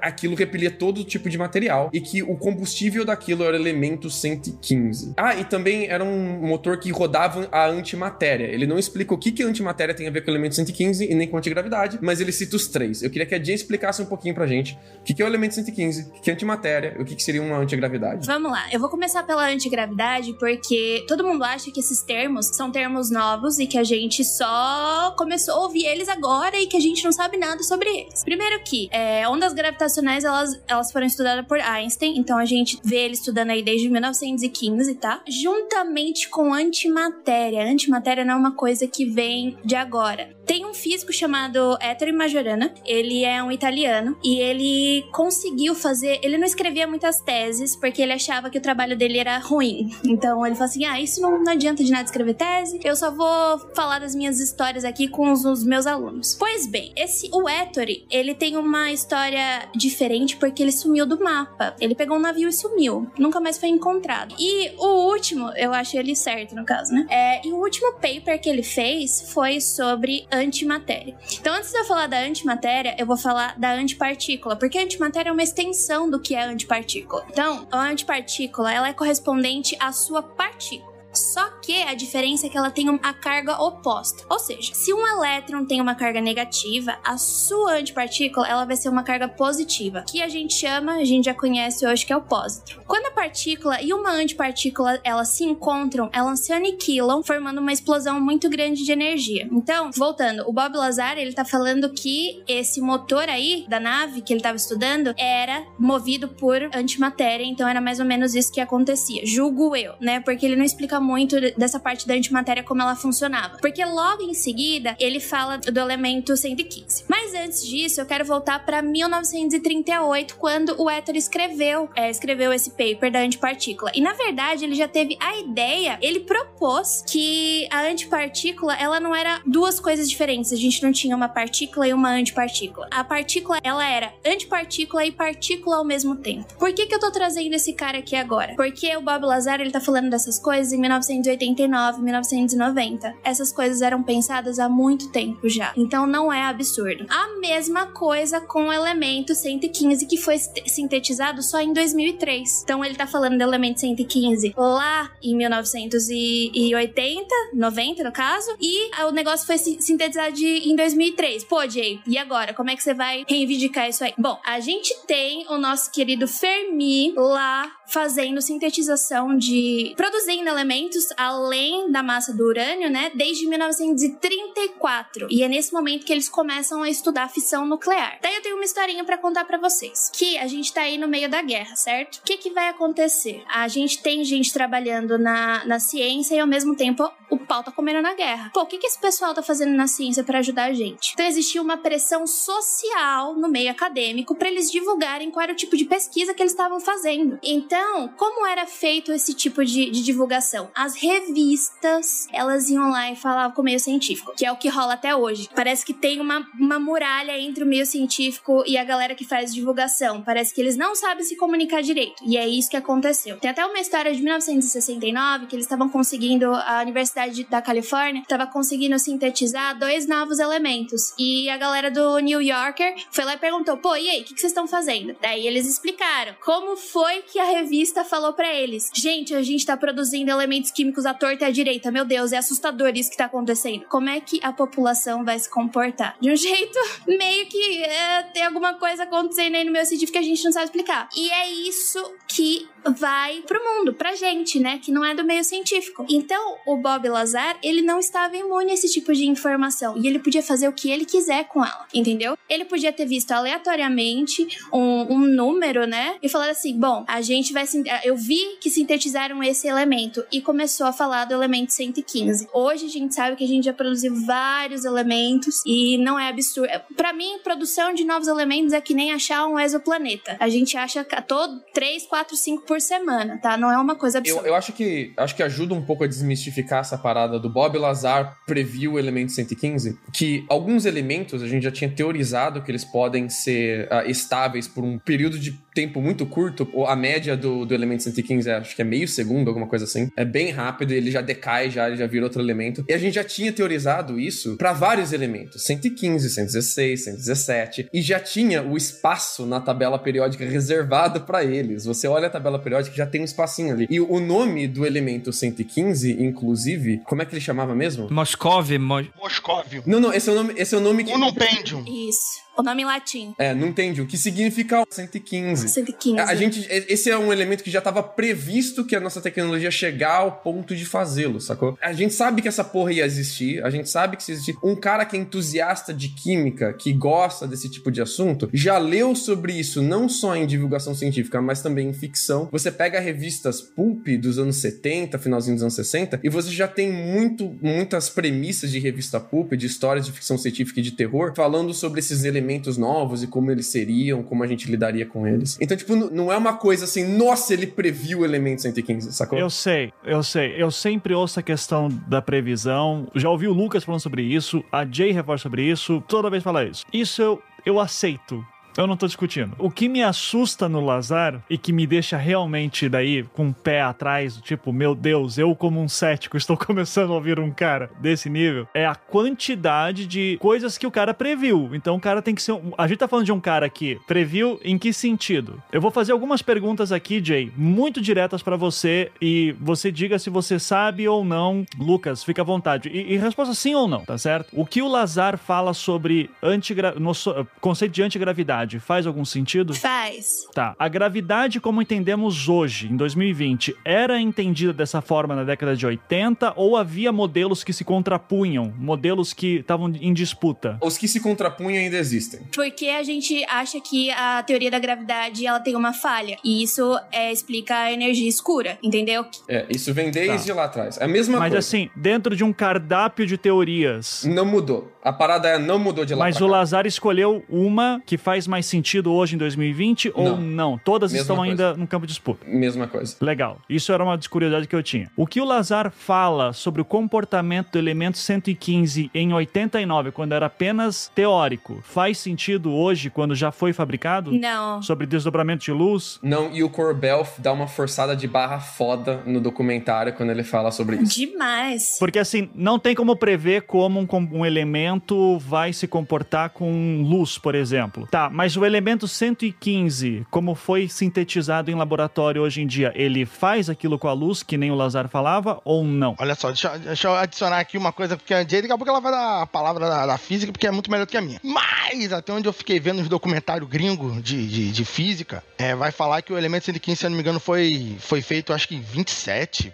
aquilo repelia todo tipo de material e que o combustível daquilo era o elemento 115. Ah, e também era um motor que rodava a antimatéria. Ele não explica o que, que a antimatéria tem a ver com o elemento 115 e nem com a antigravidade, mas ele cita os três. Eu queria que a Jay explicasse um pouquinho pra gente o que, que é o elemento 115, o que, que é antimatéria o que, que seria uma antigravidade. Vamos lá, eu vou começar pela antigravidade porque todo mundo acha que esses termos são termos novos e que a gente só começou a ouvir eles agora e que a gente não sabe nada sobre eles. Primeiro que é, ondas gravitacionais elas, elas foram estudadas por Einstein, então a gente vê ele estudando aí desde 1915, tá? Juntamente com antimatéria. Antimatéria não é uma coisa que vem de agora. Tem um físico chamado Ettore Majorana, ele é um italiano e ele conseguiu fazer. Ele não escrevia muitas teses porque ele achava que o trabalho dele era ruim. Então ele falou assim: ah, isso não, não adianta de nada escrever tese, eu só vou falar das minhas histórias aqui com os, os meus alunos. Pois bem, esse o Ettore, ele tem uma história diferente porque ele sumiu do mapa. Ele pegou um navio e sumiu. Nunca mais foi encontrado. E o último, eu acho ele certo no caso, né? É, e o último paper que ele fez foi sobre antimatéria. Então, antes de eu falar da antimatéria, eu vou falar da antipartícula, porque a antimatéria é uma extensão do que é antipartícula. Então, a antipartícula, ela é correspondente à sua partícula. Só que a diferença é que ela tem uma carga oposta. Ou seja, se um elétron tem uma carga negativa, a sua antipartícula ela vai ser uma carga positiva, que a gente chama, a gente já conhece hoje que é o pósitron. Quando a partícula e uma antipartícula elas se encontram, elas se aniquilam, formando uma explosão muito grande de energia. Então, voltando, o Bob Lazar ele tá falando que esse motor aí da nave que ele estava estudando era movido por antimatéria, então era mais ou menos isso que acontecia. Julgo eu, né? Porque ele não explica muito dessa parte da antimatéria como ela funcionava. Porque logo em seguida ele fala do elemento 115. Mas antes disso, eu quero voltar para 1938, quando o Ether escreveu, é, escreveu esse paper da antipartícula. E na verdade, ele já teve a ideia, ele propôs que a antipartícula ela não era duas coisas diferentes. A gente não tinha uma partícula e uma antipartícula. A partícula ela era antipartícula e partícula ao mesmo tempo. Por que que eu tô trazendo esse cara aqui agora? Porque o Bob Lazar ele tá falando dessas coisas em 1989, 1990. Essas coisas eram pensadas há muito tempo já. Então não é absurdo. A mesma coisa com o elemento 115 que foi sintetizado só em 2003. Então ele tá falando do elemento 115 lá em 1980, 90 no caso, e o negócio foi sintetizado em 2003. Pô, Jay, e agora? Como é que você vai reivindicar isso aí? Bom, a gente tem o nosso querido Fermi lá fazendo sintetização de. produzindo elementos além da massa do urânio, né? Desde 1934. E é nesse momento que eles começam a estudar fissão nuclear. Daí eu tenho uma historinha para contar para vocês. Que a gente tá aí no meio da guerra, certo? O que, que vai acontecer? A gente tem gente trabalhando na, na ciência e ao mesmo tempo o pau tá comendo na guerra. Pô, o que, que esse pessoal tá fazendo na ciência para ajudar a gente? Então existia uma pressão social no meio acadêmico para eles divulgarem qual era o tipo de pesquisa que eles estavam fazendo. Então, como era feito esse tipo de, de divulgação? As revistas, elas iam lá e falavam com o meio científico, que é o que rola até hoje. Parece que tem uma, uma muralha entre o meio científico e a galera que faz divulgação. Parece que eles não sabem se comunicar direito. E é isso que aconteceu. Tem até uma história de 1969 que eles estavam conseguindo, a Universidade da Califórnia estava conseguindo sintetizar dois novos elementos. E a galera do New Yorker foi lá e perguntou: pô, e aí, o que, vocês estão fazendo? Daí eles explicaram como foi que a revista falou para eles: gente, a gente tá produzindo elementos químicos à torta e à direita. Meu Deus, é assustador isso que tá acontecendo. Como é que a população vai se comportar? De um jeito meio que é, tem alguma coisa acontecendo aí no meu científico que a gente não sabe explicar. E é isso que vai pro mundo, pra gente, né? Que não é do meio científico. Então, o Bob Lazar, ele não estava imune a esse tipo de informação. E ele podia fazer o que ele quiser com ela, entendeu? Ele podia ter visto aleatoriamente um, um número, né? E falar assim: bom, a gente vai. Eu vi que sintetizaram esse elemento. E começou a falar do elemento 115. Hoje a gente sabe que a gente já produziu vários elementos e não é absurdo. Para mim, produção de novos elementos é que nem achar um exoplaneta. A gente acha todo 3, 4, 5% por semana, tá? Não é uma coisa absurda. Eu, eu acho que acho que ajuda um pouco a desmistificar essa parada do Bob Lazar previu o elemento 115, que alguns elementos a gente já tinha teorizado que eles podem ser uh, estáveis por um período de tempo muito curto. A média do, do elemento 115 é, acho que é meio segundo, alguma coisa assim. É bem rápido, ele já decai, já, ele já vira outro elemento. E a gente já tinha teorizado isso para vários elementos: 115, 116, 117. E já tinha o espaço na tabela periódica reservado para eles. Você olha a tabela periódica já tem um espacinho ali. E o nome do elemento 115, inclusive, como é que ele chamava mesmo? Moscov. Mo... Moscóvio. Não, não, esse é o nome, esse é o nome que. Unumpendium. Isso. O nome em latim. É, não entende o que significa 115. 115. A, a gente, esse é um elemento que já estava previsto que a nossa tecnologia chegar ao ponto de fazê-lo, sacou? A gente sabe que essa porra ia existir, a gente sabe que se existir um cara que é entusiasta de química, que gosta desse tipo de assunto, já leu sobre isso não só em divulgação científica, mas também em ficção. Você pega revistas pulp dos anos 70, finalzinho dos anos 60, e você já tem muito, muitas premissas de revista pulp, de histórias de ficção científica e de terror, falando sobre esses elementos elementos novos e como eles seriam, como a gente lidaria com eles. Então, tipo, não é uma coisa assim, nossa, ele previu o elemento 115, sacou? Eu sei, eu sei. Eu sempre ouço a questão da previsão. Já ouvi o Lucas falando sobre isso, a Jay reforça sobre isso, toda vez fala isso. Isso eu, eu aceito. Eu não tô discutindo. O que me assusta no Lazar e que me deixa realmente daí com o pé atrás, tipo, meu Deus, eu como um cético estou começando a ouvir um cara desse nível, é a quantidade de coisas que o cara previu. Então o cara tem que ser. Um... A gente tá falando de um cara que previu em que sentido? Eu vou fazer algumas perguntas aqui, Jay, muito diretas para você e você diga se você sabe ou não. Lucas, fica à vontade. E, e resposta sim ou não, tá certo? O que o Lazar fala sobre antigra... no conceito de antigravidade? Gravidade faz algum sentido? Faz. Tá. A gravidade, como entendemos hoje, em 2020, era entendida dessa forma na década de 80 ou havia modelos que se contrapunham, modelos que estavam em disputa? Os que se contrapunham ainda existem. Porque a gente acha que a teoria da gravidade ela tem uma falha e isso é, explica a energia escura, entendeu? É, isso vem desde tá. lá atrás. É a mesma Mas coisa. Mas assim, dentro de um cardápio de teorias. Não mudou. A parada é não mudou de lá Mas o cá. Lazar escolheu uma que faz mais sentido hoje em 2020 não. ou não? Todas Mesma estão coisa. ainda no campo de disputa. Mesma coisa. Legal. Isso era uma curiosidade que eu tinha. O que o Lazar fala sobre o comportamento do elemento 115 em 89, quando era apenas teórico, faz sentido hoje, quando já foi fabricado? Não. Sobre desdobramento de luz? Não, e o Corbel dá uma forçada de barra foda no documentário quando ele fala sobre isso. Demais. Porque assim, não tem como prever como um, um elemento vai se comportar com luz, por exemplo. Tá, mas o elemento elemento 115, como foi sintetizado em laboratório hoje em dia, ele faz aquilo com a luz, que nem o Lazar falava, ou não? Olha só, deixa, deixa eu adicionar aqui uma coisa, porque a Jay, daqui a pouco ela vai dar a palavra da, da, física, porque é muito melhor do que a minha. Mas, até onde eu fiquei vendo os documentários gringos de, de, de, física, é, vai falar que o elemento 115, se eu não me engano, foi, foi feito, acho que 27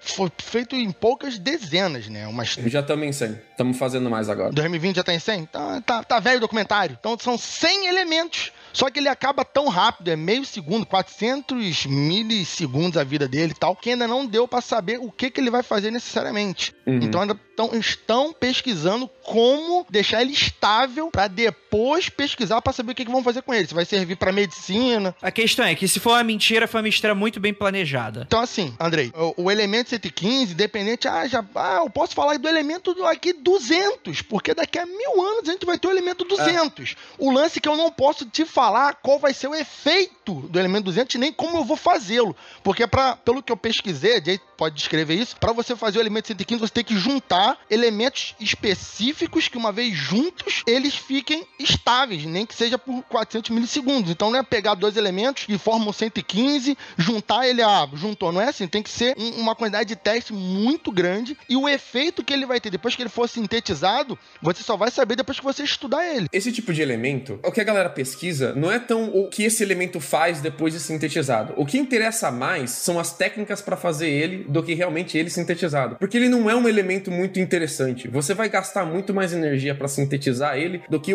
foi feito em poucas dezenas, né? Umas... Já estamos em 100. Estamos fazendo mais agora. 2020 já tá em 100? Tá, tá, tá velho o documentário. Então são 100 elementos. Só que ele acaba tão rápido, é meio segundo, 400 milissegundos a vida dele e tal, que ainda não deu para saber o que, que ele vai fazer necessariamente. Uhum. Então ainda tão, estão pesquisando como deixar ele estável para depois pesquisar para saber o que, que vão fazer com ele. Se vai servir para medicina. A questão é que se for uma mentira, foi uma mentira muito bem planejada. Então assim, Andrei, o, o elemento 115, dependente, ah, já, ah, eu posso falar do elemento aqui 200, porque daqui a mil anos a gente vai ter o elemento 200. É. O lance que eu não posso te falar qual vai ser o efeito do elemento 200 nem como eu vou fazê-lo, porque para pelo que eu pesquisei, pode descrever isso, para você fazer o elemento 115 você tem que juntar elementos específicos que uma vez juntos eles fiquem estáveis, nem que seja por 400 milissegundos. Então não é pegar dois elementos que formam 115, juntar ele a juntou, não é assim, tem que ser um, uma uma quantidade de teste muito grande e o efeito que ele vai ter depois que ele for sintetizado, você só vai saber depois que você estudar ele. Esse tipo de elemento, o que a galera pesquisa não é tão o que esse elemento faz depois de sintetizado. O que interessa mais são as técnicas para fazer ele do que realmente ele sintetizado. Porque ele não é um elemento muito interessante. Você vai gastar muito mais energia para sintetizar ele do que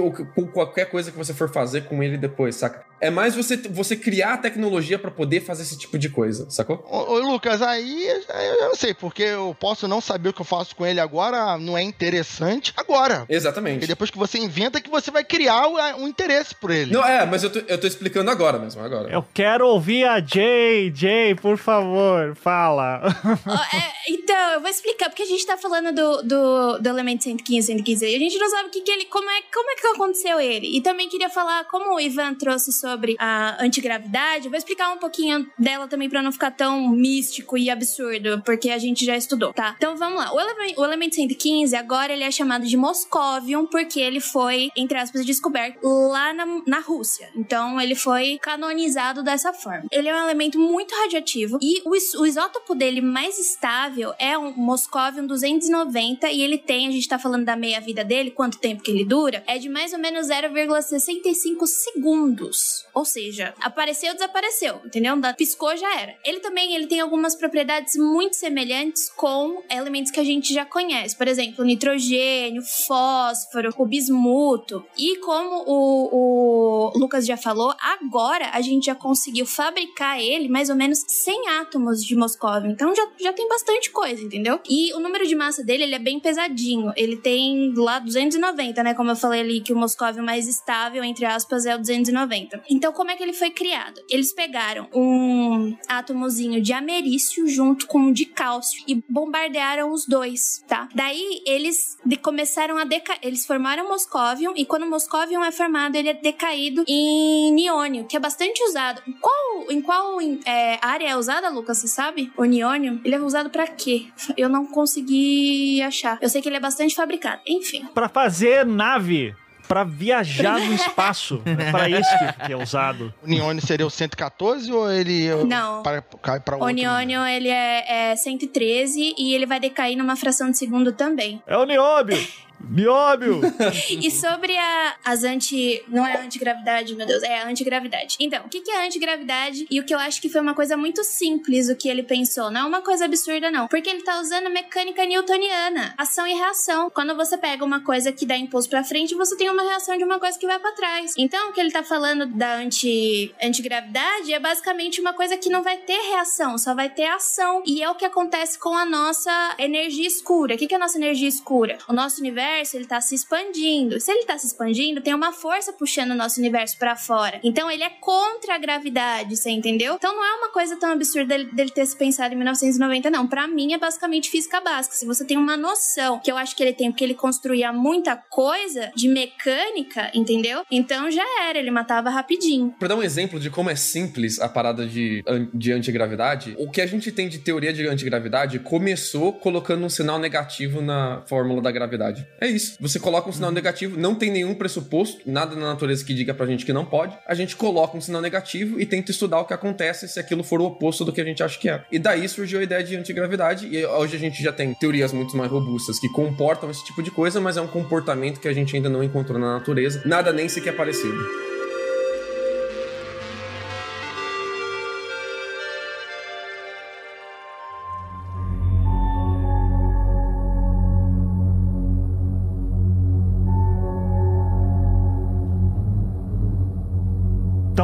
qualquer coisa que você for fazer com ele depois, saca? É mais você, você criar a tecnologia para poder fazer esse tipo de coisa, sacou? Ô, ô, Lucas, aí eu não sei, porque eu posso não saber o que eu faço com ele agora, não é interessante agora. Exatamente. Porque depois que você inventa que você vai criar um interesse por ele. Não, é, mas eu tô, eu tô explicando agora mesmo, agora. Eu quero ouvir a Jay. Jay, por favor, fala. é, então, eu vou explicar, porque a gente tá falando do, do, do elemento 115, 115, e a gente não sabe o que, que ele, como é, como é que aconteceu ele. E também queria falar, como o Ivan trouxe sobre a antigravidade, eu vou explicar um pouquinho dela também pra não ficar tão místico e absurdo, porque a gente já estudou, tá? Então vamos lá. O, ele o elemento 115, agora ele é chamado de Moscovium, porque ele foi, entre aspas, descoberto lá na, na Rússia. Então ele foi canonizado dessa forma. Ele é um elemento muito radioativo e o, o isótopo dele mais estável é um Moscovium 290 e ele tem, a gente tá falando da meia-vida dele, quanto tempo que ele dura, é de mais ou menos 0,65 segundos. Ou seja, apareceu, desapareceu, entendeu? Piscou, já era. Ele também ele tem algumas propriedades muito semelhantes com elementos que a gente já conhece. Por exemplo, nitrogênio, fósforo, o bismuto. E como o, o Lucas já falou, agora a gente já conseguiu fabricar ele mais ou menos 100 átomos de Moscovio. Então já, já tem bastante coisa, entendeu? E o número de massa dele, ele é bem pesadinho. Ele tem lá 290, né? Como eu falei ali, que o Moscovio mais estável, entre aspas, é o 290. Então, como é que ele foi criado? Eles pegaram um átomozinho de americício junto com um de cálcio e bombardearam os dois, tá? Daí, eles começaram a decair. Eles formaram Moscovium e quando o Moscovium é formado, ele é decaído em niônio, que é bastante usado. Qual, em qual é, área é usada, Lucas? Você sabe? O niônio? Ele é usado para quê? Eu não consegui achar. Eu sei que ele é bastante fabricado. Enfim. Para fazer nave para viajar no espaço. É para isso que, é usado. O Niônio seria o 114 ou ele Não. Para, cai para o Niônio ele é, é 113 e ele vai decair numa fração de segundo também. É o niôbio. Nióbio! e sobre a, as anti. Não é antigravidade, meu Deus, é a antigravidade. Então, o que, que é antigravidade? E o que eu acho que foi uma coisa muito simples o que ele pensou. Não é uma coisa absurda, não. Porque ele tá usando mecânica newtoniana. Ação e reação. Quando você pega uma coisa que dá impulso pra frente, você tem uma reação de uma coisa que vai para trás. Então, o que ele tá falando da anti, antigravidade é basicamente uma coisa que não vai ter reação, só vai ter ação. E é o que acontece com a nossa energia escura. O que, que é a nossa energia escura? O nosso universo universo ele tá se expandindo. Se ele tá se expandindo, tem uma força puxando o nosso universo para fora. Então ele é contra a gravidade, você entendeu? Então não é uma coisa tão absurda dele, ter se pensado em 1990, não. Para mim é basicamente física básica. Se você tem uma noção, que eu acho que ele tem, porque ele construía muita coisa de mecânica, entendeu? Então já era, ele matava rapidinho. Pra dar um exemplo de como é simples a parada de, de antigravidade, o que a gente tem de teoria de antigravidade começou colocando um sinal negativo na fórmula da gravidade. É isso. Você coloca um sinal uhum. negativo, não tem nenhum pressuposto, nada na natureza que diga pra gente que não pode. A gente coloca um sinal negativo e tenta estudar o que acontece se aquilo for o oposto do que a gente acha que é. E daí surgiu a ideia de antigravidade, e hoje a gente já tem teorias muito mais robustas que comportam esse tipo de coisa, mas é um comportamento que a gente ainda não encontrou na natureza. Nada nem sequer parecido.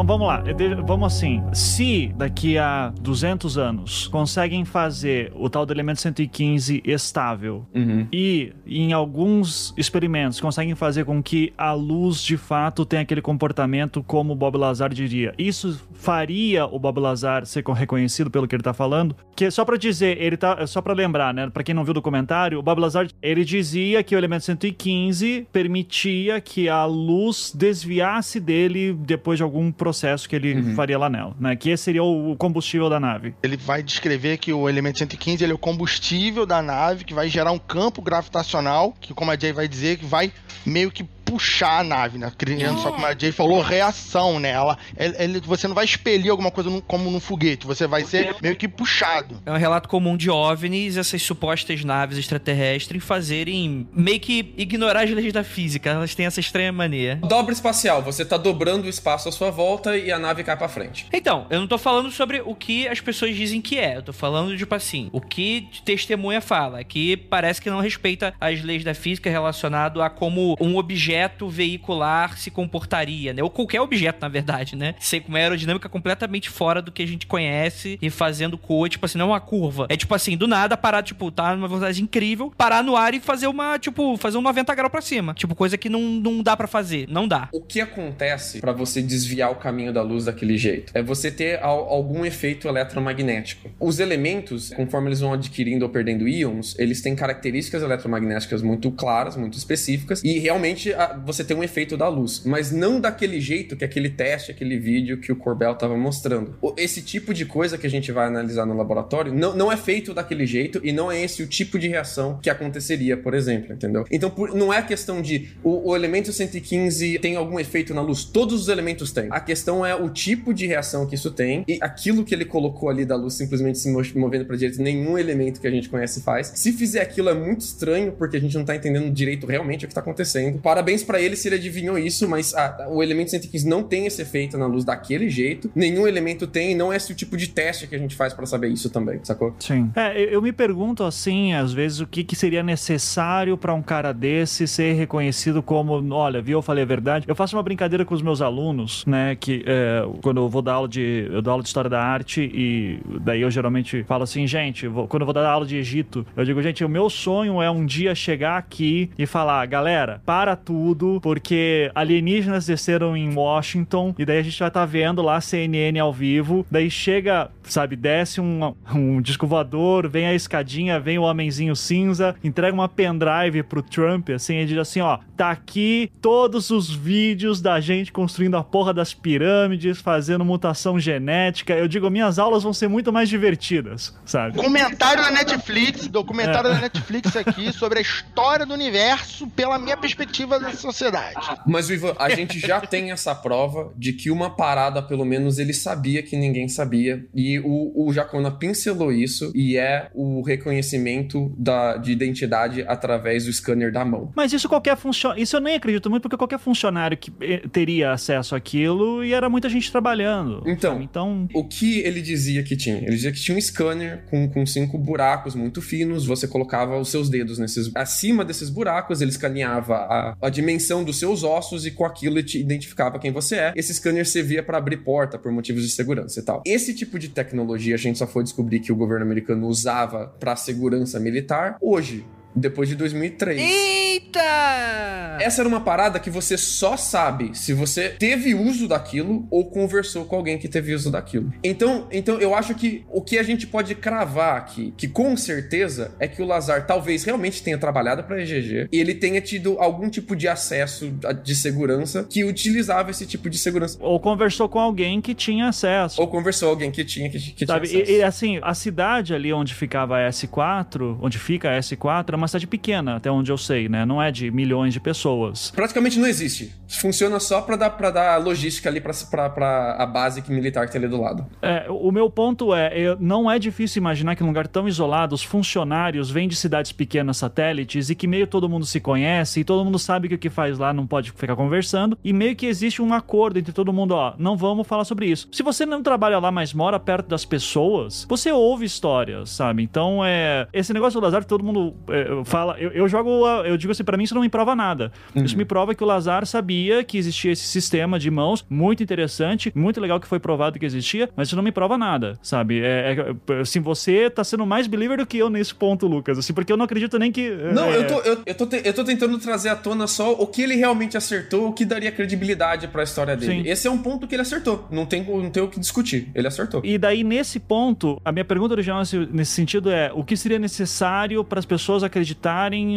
Então vamos lá, vamos assim. Se daqui a 200 anos conseguem fazer o tal do elemento 115 estável uhum. e em alguns experimentos conseguem fazer com que a luz de fato tenha aquele comportamento como o Bob Lazar diria, isso faria o Bob Lazar ser reconhecido pelo que ele tá falando? Que só para dizer, ele tá só para lembrar, né, para quem não viu o documentário, o Bob Lazar ele dizia que o elemento 115 permitia que a luz desviasse dele depois de algum processo que ele uhum. faria lá nela, né? Que esse seria o combustível da nave. Ele vai descrever que o elemento 115 ele é o combustível da nave que vai gerar um campo gravitacional, que como a Jay vai dizer, que vai meio que puxar a nave, né? Criando, é. só como a Jay falou, reação, né? Ela, ele, você não vai expelir alguma coisa no, como num foguete, você vai ser meio que puxado. É um relato comum de OVNIs, essas supostas naves extraterrestres fazerem meio que ignorar as leis da física. Elas têm essa estranha mania. Dobra espacial, você tá dobrando o espaço à sua volta e a nave cai para frente. Então, eu não tô falando sobre o que as pessoas dizem que é, eu tô falando, tipo assim, o que testemunha fala, que parece que não respeita as leis da física relacionado a como um objeto objeto veicular se comportaria, né? Ou qualquer objeto, na verdade, né? Sei com uma aerodinâmica completamente fora do que a gente conhece e fazendo coa, tipo assim, não uma curva. É tipo assim, do nada parar, tipo, tá numa velocidade incrível, parar no ar e fazer uma, tipo, fazer um 90 graus pra cima. Tipo, coisa que não, não dá para fazer. Não dá. O que acontece para você desviar o caminho da luz daquele jeito? É você ter algum efeito eletromagnético. Os elementos, conforme eles vão adquirindo ou perdendo íons, eles têm características eletromagnéticas muito claras, muito específicas, e realmente você tem um efeito da luz, mas não daquele jeito que aquele teste, aquele vídeo que o Corbel estava mostrando. Esse tipo de coisa que a gente vai analisar no laboratório não, não é feito daquele jeito e não é esse o tipo de reação que aconteceria, por exemplo, entendeu? Então por, não é questão de o, o elemento 115 tem algum efeito na luz, todos os elementos têm. A questão é o tipo de reação que isso tem e aquilo que ele colocou ali da luz simplesmente se movendo para direita, nenhum elemento que a gente conhece faz. Se fizer aquilo é muito estranho porque a gente não tá entendendo direito realmente o que tá acontecendo. Parabéns para ele se ele adivinhou isso, mas a, o elemento 115 não tem esse efeito na luz daquele jeito. Nenhum elemento tem, não é esse o tipo de teste que a gente faz para saber isso também, sacou? Sim. É, eu me pergunto assim, às vezes, o que, que seria necessário para um cara desse ser reconhecido como, olha, viu, eu falei a verdade. Eu faço uma brincadeira com os meus alunos, né, que é, quando eu vou dar aula de, eu dou aula de história da arte e daí eu geralmente falo assim, gente, vou, quando eu vou dar aula de Egito, eu digo, gente, o meu sonho é um dia chegar aqui e falar, galera, para tudo, porque alienígenas desceram em Washington e daí a gente vai estar tá vendo lá CNN ao vivo, daí chega, sabe, desce um, um disco voador, vem a escadinha, vem o homenzinho cinza, entrega uma pendrive pro Trump, assim, e diz assim, ó, tá aqui todos os vídeos da gente construindo a porra das pirâmides, fazendo mutação genética. Eu digo, minhas aulas vão ser muito mais divertidas, sabe? Comentário da Netflix, documentário é. da Netflix aqui sobre a história do universo pela minha perspectiva da sociedade. Mas, Ivan, a gente já tem essa prova de que uma parada, pelo menos, ele sabia que ninguém sabia. E o, o Jacona pincelou isso e é o reconhecimento da, de identidade através do scanner da mão. Mas isso qualquer funcionário. Isso eu nem acredito muito, porque qualquer funcionário que eh, teria acesso àquilo e era muita gente trabalhando. Então, então, o que ele dizia que tinha? Ele dizia que tinha um scanner com, com cinco buracos muito finos, você colocava os seus dedos nesses. Acima desses buracos, ele escaneava a, a dimensão dos seus ossos e com aquilo ele te identificava quem você é. Esse scanner servia para abrir porta por motivos de segurança e tal. Esse tipo de tecnologia a gente só foi descobrir que o governo americano usava para segurança militar hoje depois de 2003. Eita! Essa era uma parada que você só sabe se você teve uso daquilo ou conversou com alguém que teve uso daquilo. Então, então eu acho que o que a gente pode cravar aqui, que com certeza é que o Lazar talvez realmente tenha trabalhado para a EGG e ele tenha tido algum tipo de acesso de segurança que utilizava esse tipo de segurança. Ou conversou com alguém que tinha acesso. Ou conversou com alguém que tinha que, que Sabe, tinha acesso. E, e assim, a cidade ali onde ficava a S4, onde fica a S4, uma cidade pequena, até onde eu sei, né? Não é de milhões de pessoas. Praticamente não existe. Funciona só para dar, pra dar logística ali para a base militar que tem ali do lado. É, o meu ponto é, eu, não é difícil imaginar que num lugar tão isolado, os funcionários vêm de cidades pequenas satélites e que meio todo mundo se conhece e todo mundo sabe que o que faz lá não pode ficar conversando e meio que existe um acordo entre todo mundo, ó, não vamos falar sobre isso. Se você não trabalha lá, mas mora perto das pessoas, você ouve histórias, sabe? Então, é, esse negócio do Lazar, todo mundo é, fala. Eu, eu jogo. Eu digo assim, para mim isso não me prova nada. Uhum. Isso me prova que o Lazar sabia que existia esse sistema de mãos, muito interessante, muito legal que foi provado que existia, mas isso não me prova nada, sabe? É, é, assim, você tá sendo mais believer do que eu nesse ponto, Lucas, assim, porque eu não acredito nem que. Não, é... eu, tô, eu, eu, tô te, eu tô tentando trazer à tona só o que ele realmente acertou, o que daria credibilidade para a história dele. Sim. Esse é um ponto que ele acertou. Não tem, não tem o que discutir. Ele acertou. E daí, nesse ponto, a minha pergunta original nesse sentido é: o que seria necessário para as pessoas acreditarem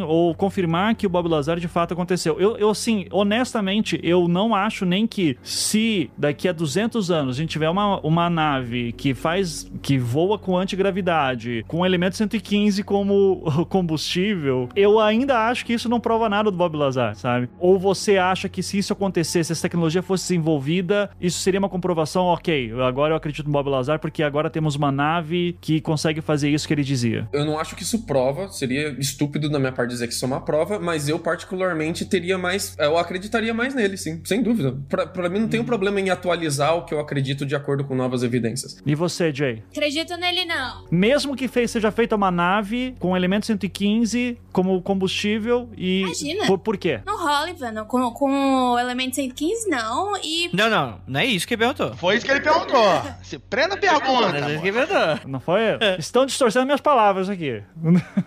ou confirmar que o Bob Lazar de fato aconteceu. Eu, eu, assim, honestamente, eu não acho nem que se daqui a 200 anos a gente tiver uma, uma nave que faz, que voa com antigravidade, com elemento 115 como combustível, eu ainda acho que isso não prova nada do Bob Lazar, sabe? Ou você acha que se isso acontecesse, se essa tecnologia fosse desenvolvida, isso seria uma comprovação, ok, agora eu acredito no Bob Lazar porque agora temos uma nave que consegue fazer isso que ele dizia. Eu não acho que isso prova, seria estúpido na minha parte dizer que isso é uma prova, mas eu particularmente teria mais. Eu acreditaria mais nele, sim, sem dúvida. Pra, pra mim não tem um problema em atualizar o que eu acredito de acordo com novas evidências. E você, Jay? Acredito nele, não. Mesmo que fez, seja feita uma nave com elemento 115 como combustível e. Imagina. Por, por quê? Não rola, Ivano. Com, com o elemento 115, não. E. Não, não, não é isso que ele perguntou. Foi isso que ele perguntou. Se prenda a pergunta. Não é isso que ele perguntou. Não foi? Estão distorcendo minhas palavras aqui.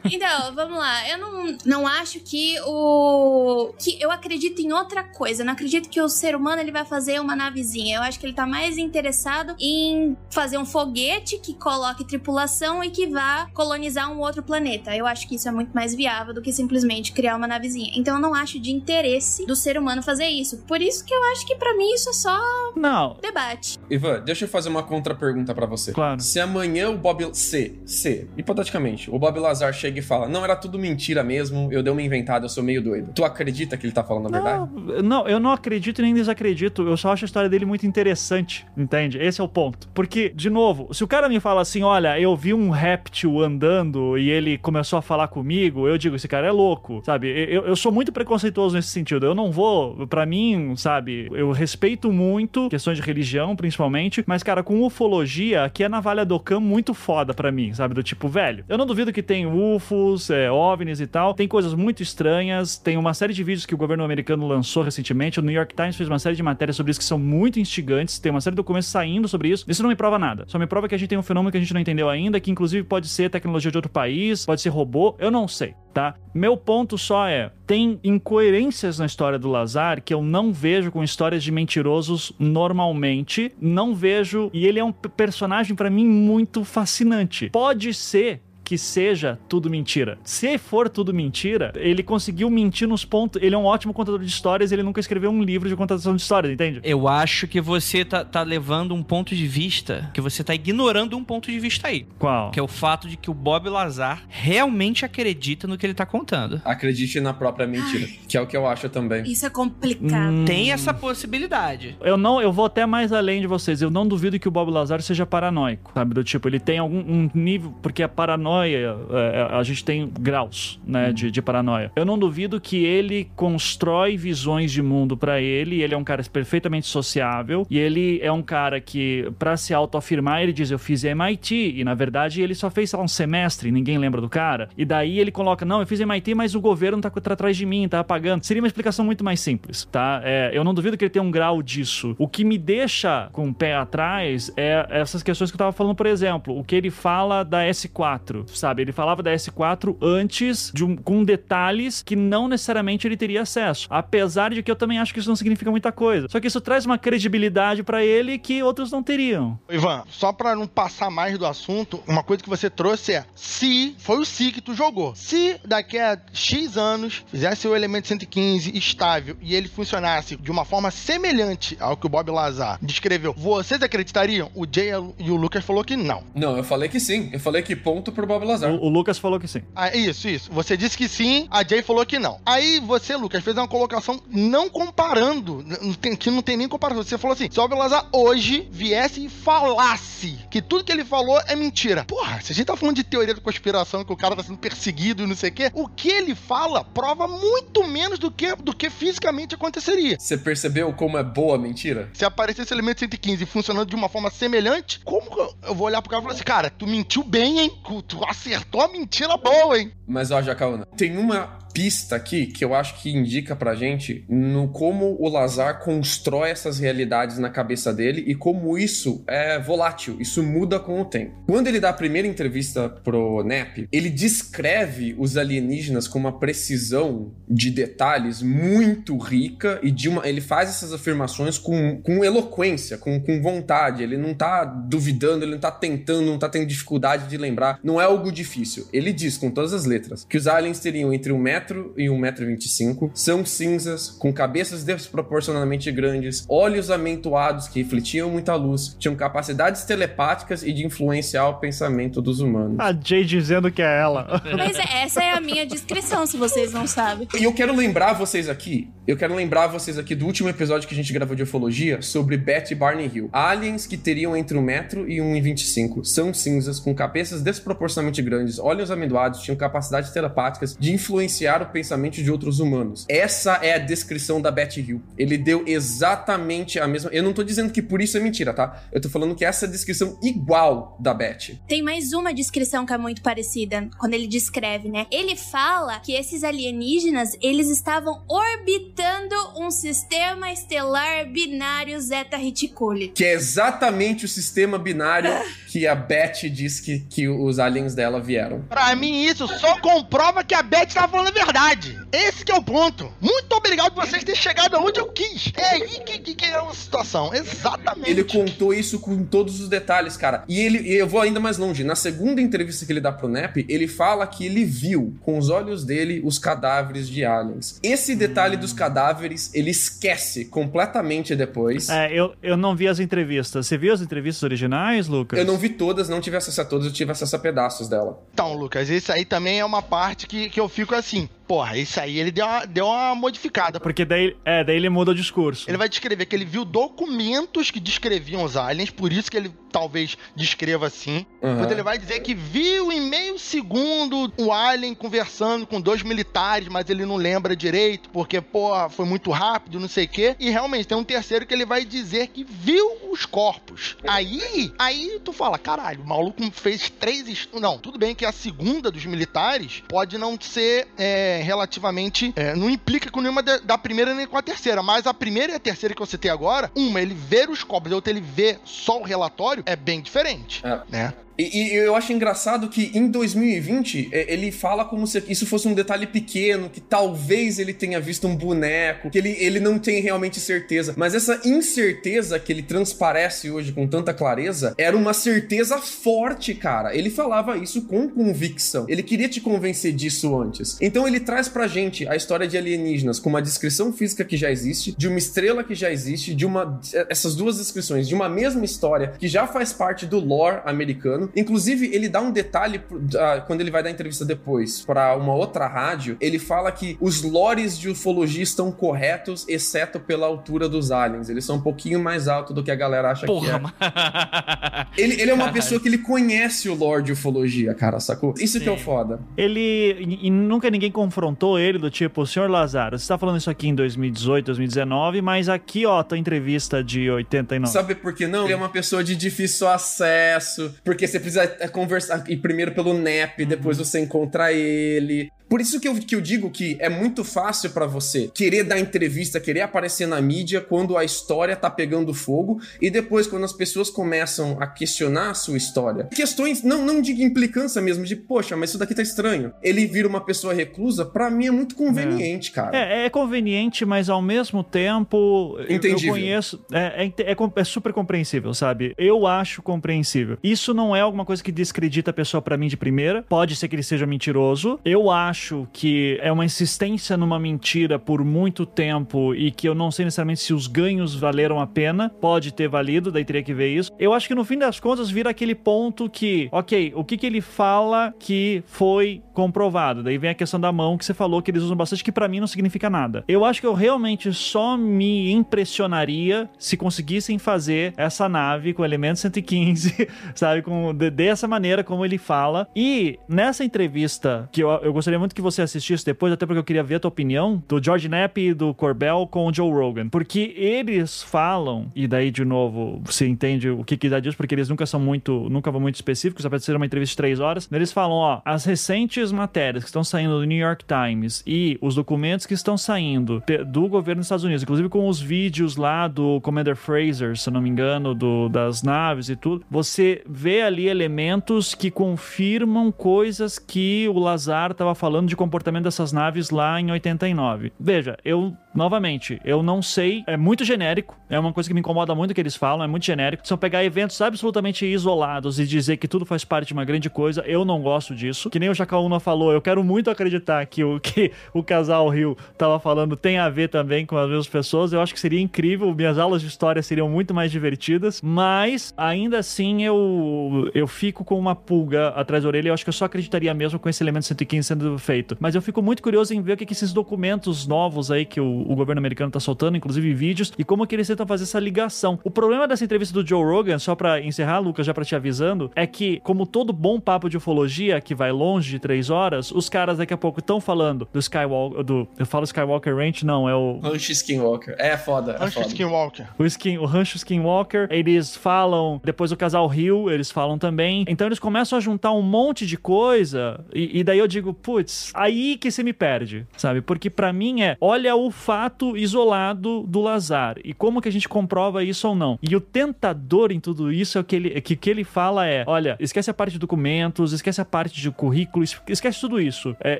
Então, vamos lá. Eu não, não acho que o. que eu acredito em outra coisa. Eu não acredito que o ser humano ele vai fazer uma navezinha. Eu acho que ele tá mais interessado em fazer um foguete que coloque tripulação e que vá colonizar um outro planeta. Eu acho que isso é muito mais viável do que simplesmente criar uma navezinha. Então eu não acho de interesse do ser humano fazer isso. Por isso que eu acho que para mim isso é só Não. debate. Ivan, deixa eu fazer uma contra-pergunta pra você. Claro. Se amanhã o Bob. C, C, hipoteticamente, o Bob Lazar chega e fala: Não, era tudo mentira mesmo, eu dei uma inventada, eu sou meio doido. Tu acredita que ele tá falando a verdade? Não, não, eu não acredito nem desacredito. Eu só acho a história dele muito interessante, entende? Esse é o ponto. Porque, de novo, se o cara me fala assim, olha, eu vi um réptil andando e ele começou a falar comigo, eu digo, esse cara é louco, sabe? Eu, eu sou muito preconceituoso nesse sentido. Eu não vou, pra mim, sabe? Eu respeito muito questões de religião, principalmente, mas, cara, com ufologia, aqui é navalha do Cam muito foda pra mim, sabe? Do tipo, velho, eu não duvido que tem UFOs, é, OVNIs e tal, tem coisas muito estranhas, tem uma série de vídeos que o governo americano lançou recentemente, o New York Times fez uma série de matérias sobre isso que são muito instigantes, tem uma série de documentos saindo sobre isso. Isso não me prova nada. Só me prova que a gente tem um fenômeno que a gente não entendeu ainda, que inclusive pode ser tecnologia de outro país, pode ser robô, eu não sei, tá? Meu ponto só é, tem incoerências na história do Lazar que eu não vejo com histórias de mentirosos normalmente, não vejo, e ele é um personagem pra mim muito fascinante. Pode ser que seja tudo mentira. Se for tudo mentira, ele conseguiu mentir nos pontos. Ele é um ótimo contador de histórias, ele nunca escreveu um livro de contação de histórias, entende? Eu acho que você tá, tá levando um ponto de vista, que você tá ignorando um ponto de vista aí. Qual? Que é o fato de que o Bob Lazar realmente acredita no que ele tá contando. Acredite na própria mentira, que é o que eu acho também. Isso é complicado. Hum. Tem essa possibilidade. Eu não, eu vou até mais além de vocês. Eu não duvido que o Bob Lazar seja paranoico, sabe? Do tipo, ele tem algum um nível, porque a paranoia, é, a gente tem graus, né, de, de paranoia. Eu não duvido que ele constrói visões de mundo pra ele. Ele é um cara perfeitamente sociável e ele é um cara que, pra se autoafirmar, ele diz: Eu fiz MIT e na verdade ele só fez sei lá, um semestre, ninguém lembra do cara. E daí ele coloca: Não, eu fiz MIT, mas o governo tá tá atrás de mim, tá pagando. Seria uma explicação muito mais simples, tá? É, eu não duvido que ele tenha um grau disso. O que me deixa com o pé atrás é essas questões que eu tava falando, por exemplo, o que ele fala da S4, sabe? Ele falava da S4 antes, de um, com detalhes que não necessariamente ele teria acesso. Apesar de que eu também acho que isso não significa muita coisa. Só que isso traz uma credibilidade pra ele que outros não teriam. Ivan, só pra não passar mais do assunto, uma coisa que você trouxe é: se foi o si que tu jogou, se daqui a X anos fizesse o elemento 115 estável e ele funcionasse de uma forma semelhante ao que o Bob Lazar descreveu, vocês acreditariam? O Jay e o Lucas falou que não. Não, eu falei que sim. Eu falei que ponto pro Bob Lazar. O, o Lucas falou que sim. Ah, isso, isso. Você disse que sim, a Jay falou que não. Aí você, Lucas, fez uma colocação não comparando, não tem- que não tem nem comparação. Você falou assim: se o Lazar hoje viesse e falasse que tudo que ele falou é mentira. Porra, se a gente tá falando de teoria da conspiração, que o cara tá sendo perseguido e não sei o quê, o que ele fala prova muito menos do que, do que fisicamente aconteceria. Você percebeu como é boa a mentira? Se aparecesse elemento 115 funcionando de uma forma semelhante, como que eu- eu vou olhar pro cara e falar assim, cara, tu mentiu bem, hein? Tu acertou a mentira boa, hein? Mas ó, Jacaúna, tem uma pista aqui que eu acho que indica pra gente no como o Lazar constrói essas realidades na cabeça dele e como isso é volátil, isso muda com o tempo. Quando ele dá a primeira entrevista pro Nep, ele descreve os alienígenas com uma precisão de detalhes muito rica e de uma, ele faz essas afirmações com, com eloquência, com, com vontade, ele não tá duvidando, ele não tá tentando, não tá tendo dificuldade de lembrar, não é algo difícil. Ele diz com todas as letras que os aliens teriam entre um metro e um metro e vinte e cinco, são cinzas, com cabeças desproporcionalmente grandes, olhos amentoados que refletiam muita luz, tinham capacidades telepáticas e de influenciar o pensamento dos humanos. A Jay dizendo que é ela. Mas é- essa é a minha descrição, se vocês não sabem. E eu quero lembrar vocês aqui, eu quero lembrar vocês aqui do último episódio que a gente gravou de ufologia sobre Betty Barney Hill. Aliens que teriam entre 1 metro e 1,25 são cinzas, com cabeças desproporcionalmente grandes, olhos amendoados, tinham capacidades telepáticas de influenciar o pensamento de outros humanos. Essa é a descrição da Betty Hill. Ele deu exatamente a mesma. Eu não tô dizendo que por isso é mentira, tá? Eu tô falando que essa é a descrição igual da Betty. Tem mais uma descrição que é muito parecida, quando ele descreve, né? Ele fala que esses alienígenas, eles estavam orbitando um sistema estelar binário Zeta Reticuli. Que é exatamente o sistema binário que a Beth diz que, que os aliens dela vieram. Pra mim, isso só comprova que a Beth tava falando a verdade. Esse que é o ponto. Muito obrigado por vocês terem chegado aonde eu quis. É aí que, que, que é a situação. Exatamente. Ele contou isso com todos os detalhes, cara. E ele, e eu vou ainda mais longe. Na segunda entrevista que ele dá pro Nep, ele fala que ele viu com os olhos dele os cadáveres de aliens. Esse detalhe dos cadáveres, ele esquece completamente depois. É, eu, eu não vi as entrevistas. Você viu as entrevistas originais, Lucas? Eu não vi todas, não tive acesso a todas, eu tive acesso a pedaços dela. Então, Lucas, isso aí também é uma parte que, que eu fico assim porra, isso aí ele deu uma, deu uma modificada. Porque daí, é, daí ele muda o discurso. Ele vai descrever que ele viu documentos que descreviam os aliens, por isso que ele talvez descreva assim. Uhum. Depois ele vai dizer que viu em meio segundo o alien conversando com dois militares, mas ele não lembra direito, porque, porra, foi muito rápido, não sei o quê. E realmente tem um terceiro que ele vai dizer que viu os corpos. Aí, aí tu fala, caralho, o maluco fez três. Não, tudo bem que a segunda dos militares pode não ser. É, relativamente. É, não implica com nenhuma da, da, primeira nem com a terceira. Mas a primeira e a terceira que você tem agora, uma, ele ver os copos, a outra, ele vê só o relatório, é bem diferente. É. Né? E, e, eu acho engraçado que em 2020 é, ele fala como se isso fosse um detalhe pequeno, que talvez ele tenha visto um boneco, que ele, ele não tem realmente certeza. Mas essa incerteza que ele transparece hoje com tanta clareza era uma certeza forte, cara. Ele falava isso com convicção. Ele queria te convencer disso antes. Então ele traz pra gente a história de alienígenas com uma descrição física que já existe, de uma estrela que já existe, de uma. Essas duas descrições, de uma mesma história que já faz parte do lore americano Inclusive, ele dá um detalhe uh, quando ele vai dar entrevista depois para uma outra rádio. Ele fala que os lores de ufologia estão corretos, exceto pela altura dos aliens. Eles são um pouquinho mais altos do que a galera acha Porra, que é. ele, ele é uma pessoa que ele conhece o lore de ufologia, cara, sacou? Isso Sim. que é o foda. Ele. E nunca ninguém confrontou ele do tipo, senhor Lazaro, você tá falando isso aqui em 2018, 2019, mas aqui, ó, tá entrevista de 89. Sabe por que não? Ele é uma pessoa de difícil acesso, porque você você precisa conversar ir primeiro pelo NEP, depois você encontra ele. Por isso que eu, que eu digo que é muito fácil para você querer dar entrevista, querer aparecer na mídia quando a história tá pegando fogo e depois quando as pessoas começam a questionar a sua história. Questões, não, não de implicância mesmo, de poxa, mas isso daqui tá estranho. Ele vira uma pessoa reclusa, para mim é muito conveniente, é. cara. É, é, conveniente, mas ao mesmo tempo Entendível. eu conheço. É, é, é, é super compreensível, sabe? Eu acho compreensível. Isso não é alguma coisa que descredita a pessoa para mim de primeira. Pode ser que ele seja mentiroso. Eu acho acho que é uma insistência numa mentira por muito tempo e que eu não sei necessariamente se os ganhos valeram a pena, pode ter valido, daí teria que ver isso. Eu acho que no fim das contas vira aquele ponto que, ok, o que, que ele fala que foi comprovado? Daí vem a questão da mão que você falou que eles usam bastante, que para mim não significa nada. Eu acho que eu realmente só me impressionaria se conseguissem fazer essa nave com elemento 115, sabe? Com, de, dessa maneira como ele fala. E nessa entrevista, que eu, eu gostaria muito muito que você assistisse depois, até porque eu queria ver a tua opinião, do George Knapp e do Corbell com o Joe Rogan. Porque eles falam, e daí de novo você entende o que que dá disso, porque eles nunca são muito, nunca vão muito específicos, apesar de ser uma entrevista de três horas. Eles falam, ó, as recentes matérias que estão saindo do New York Times e os documentos que estão saindo do governo dos Estados Unidos, inclusive com os vídeos lá do Commander Fraser, se não me engano, do, das naves e tudo, você vê ali elementos que confirmam coisas que o Lazar estava falando falando de comportamento dessas naves lá em 89. Veja, eu, novamente, eu não sei, é muito genérico, é uma coisa que me incomoda muito que eles falam, é muito genérico. São pegar eventos absolutamente isolados e dizer que tudo faz parte de uma grande coisa, eu não gosto disso. Que nem o Jacaúna falou, eu quero muito acreditar que o que o casal Rio tava falando tem a ver também com as mesmas pessoas. Eu acho que seria incrível, minhas aulas de história seriam muito mais divertidas, mas ainda assim eu eu fico com uma pulga atrás da orelha. Eu acho que eu só acreditaria mesmo com esse elemento 115 sendo feito. Mas eu fico muito curioso em ver o que, que esses documentos novos aí que o, o governo americano tá soltando, inclusive vídeos, e como que eles tentam fazer essa ligação. O problema dessa entrevista do Joe Rogan, só para encerrar, Lucas, já pra te avisando, é que, como todo bom papo de ufologia que vai longe de três horas, os caras daqui a pouco estão falando do Skywalker, do, eu falo Skywalker Ranch, não, é o... Rancho Skinwalker. É foda, é Rancho foda. Skinwalker. O, skin, o Rancho Skinwalker, eles falam, depois o casal Hill, eles falam também. Então eles começam a juntar um monte de coisa, e, e daí eu digo, putz, aí que você me perde, sabe? Porque para mim é, olha o fato isolado do Lazar, e como que a gente comprova isso ou não. E o tentador em tudo isso é o que ele, é que, que ele fala é, olha, esquece a parte de documentos, esquece a parte de currículo, es- esquece tudo isso. É,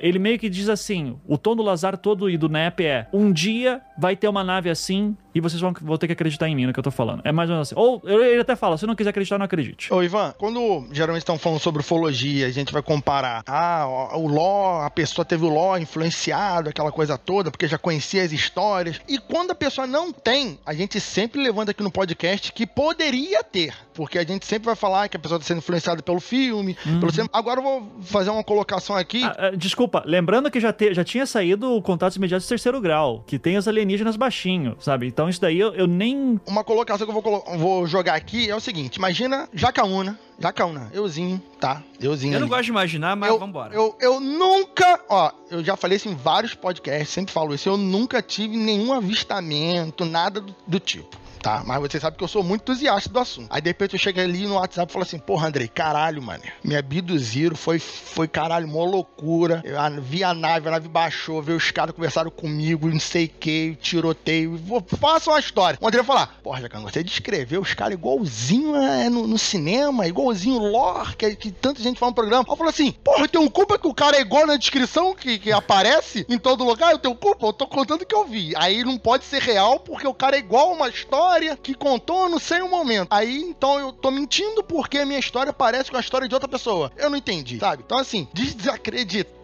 ele meio que diz assim, o tom do Lazar todo e do Nep é, um dia vai ter uma nave assim e vocês vão, vão ter que acreditar em mim no que eu tô falando. É mais ou menos assim. Ou ele até fala, se não quiser acreditar, não acredite. Ô, Ivan, quando geralmente estão falando sobre ufologia, a gente vai comparar. Ah, o Ló, a pessoa teve o Ló influenciado, aquela coisa toda, porque já conhecia as histórias. E quando a pessoa não tem, a gente sempre levanta aqui no podcast que poderia ter. Porque a gente sempre vai falar que a pessoa está sendo influenciada pelo filme, pelo cinema. Agora eu vou fazer uma colocação aqui. Ah, ah, desculpa, lembrando que já, te- já tinha saído o Contatos Imediatos de Terceiro Grau, que tem os alienígenas baixinho, sabe? Então isso daí eu, eu nem... Uma colocação que eu vou, vou jogar aqui é o seguinte: imagina Jacaúna, Jacaúna, euzinho, tá? Euzinho. Eu não ali. gosto de imaginar, mas eu, vambora. Eu, eu nunca, ó, eu já falei isso em vários podcasts, sempre falo isso, eu nunca tive nenhum avistamento, nada do, do tipo. Tá, mas você sabe que eu sou muito entusiasta do assunto. Aí de repente eu chego ali no WhatsApp e falo assim: Porra, Andrei, caralho, mano. Me abduziram, foi, foi caralho, mó loucura. Eu vi a nave, a nave baixou, veio os caras conversaram comigo, não sei o que, tiroteio. Vou- Faça uma história. O André vai falar: Porra, Jacan, você descreveu os caras igualzinho é, no, no cinema, igualzinho lore, que, que tanta gente fala no programa. Eu falo assim: Porra, eu tenho culpa que o cara é igual na descrição que, que aparece em todo lugar? Eu tenho culpa? Eu tô contando o que eu vi. Aí não pode ser real porque o cara é igual uma história que contou, não sei o momento. Aí então eu tô mentindo porque a minha história parece com a história de outra pessoa. Eu não entendi, sabe? Então assim, desacreditar.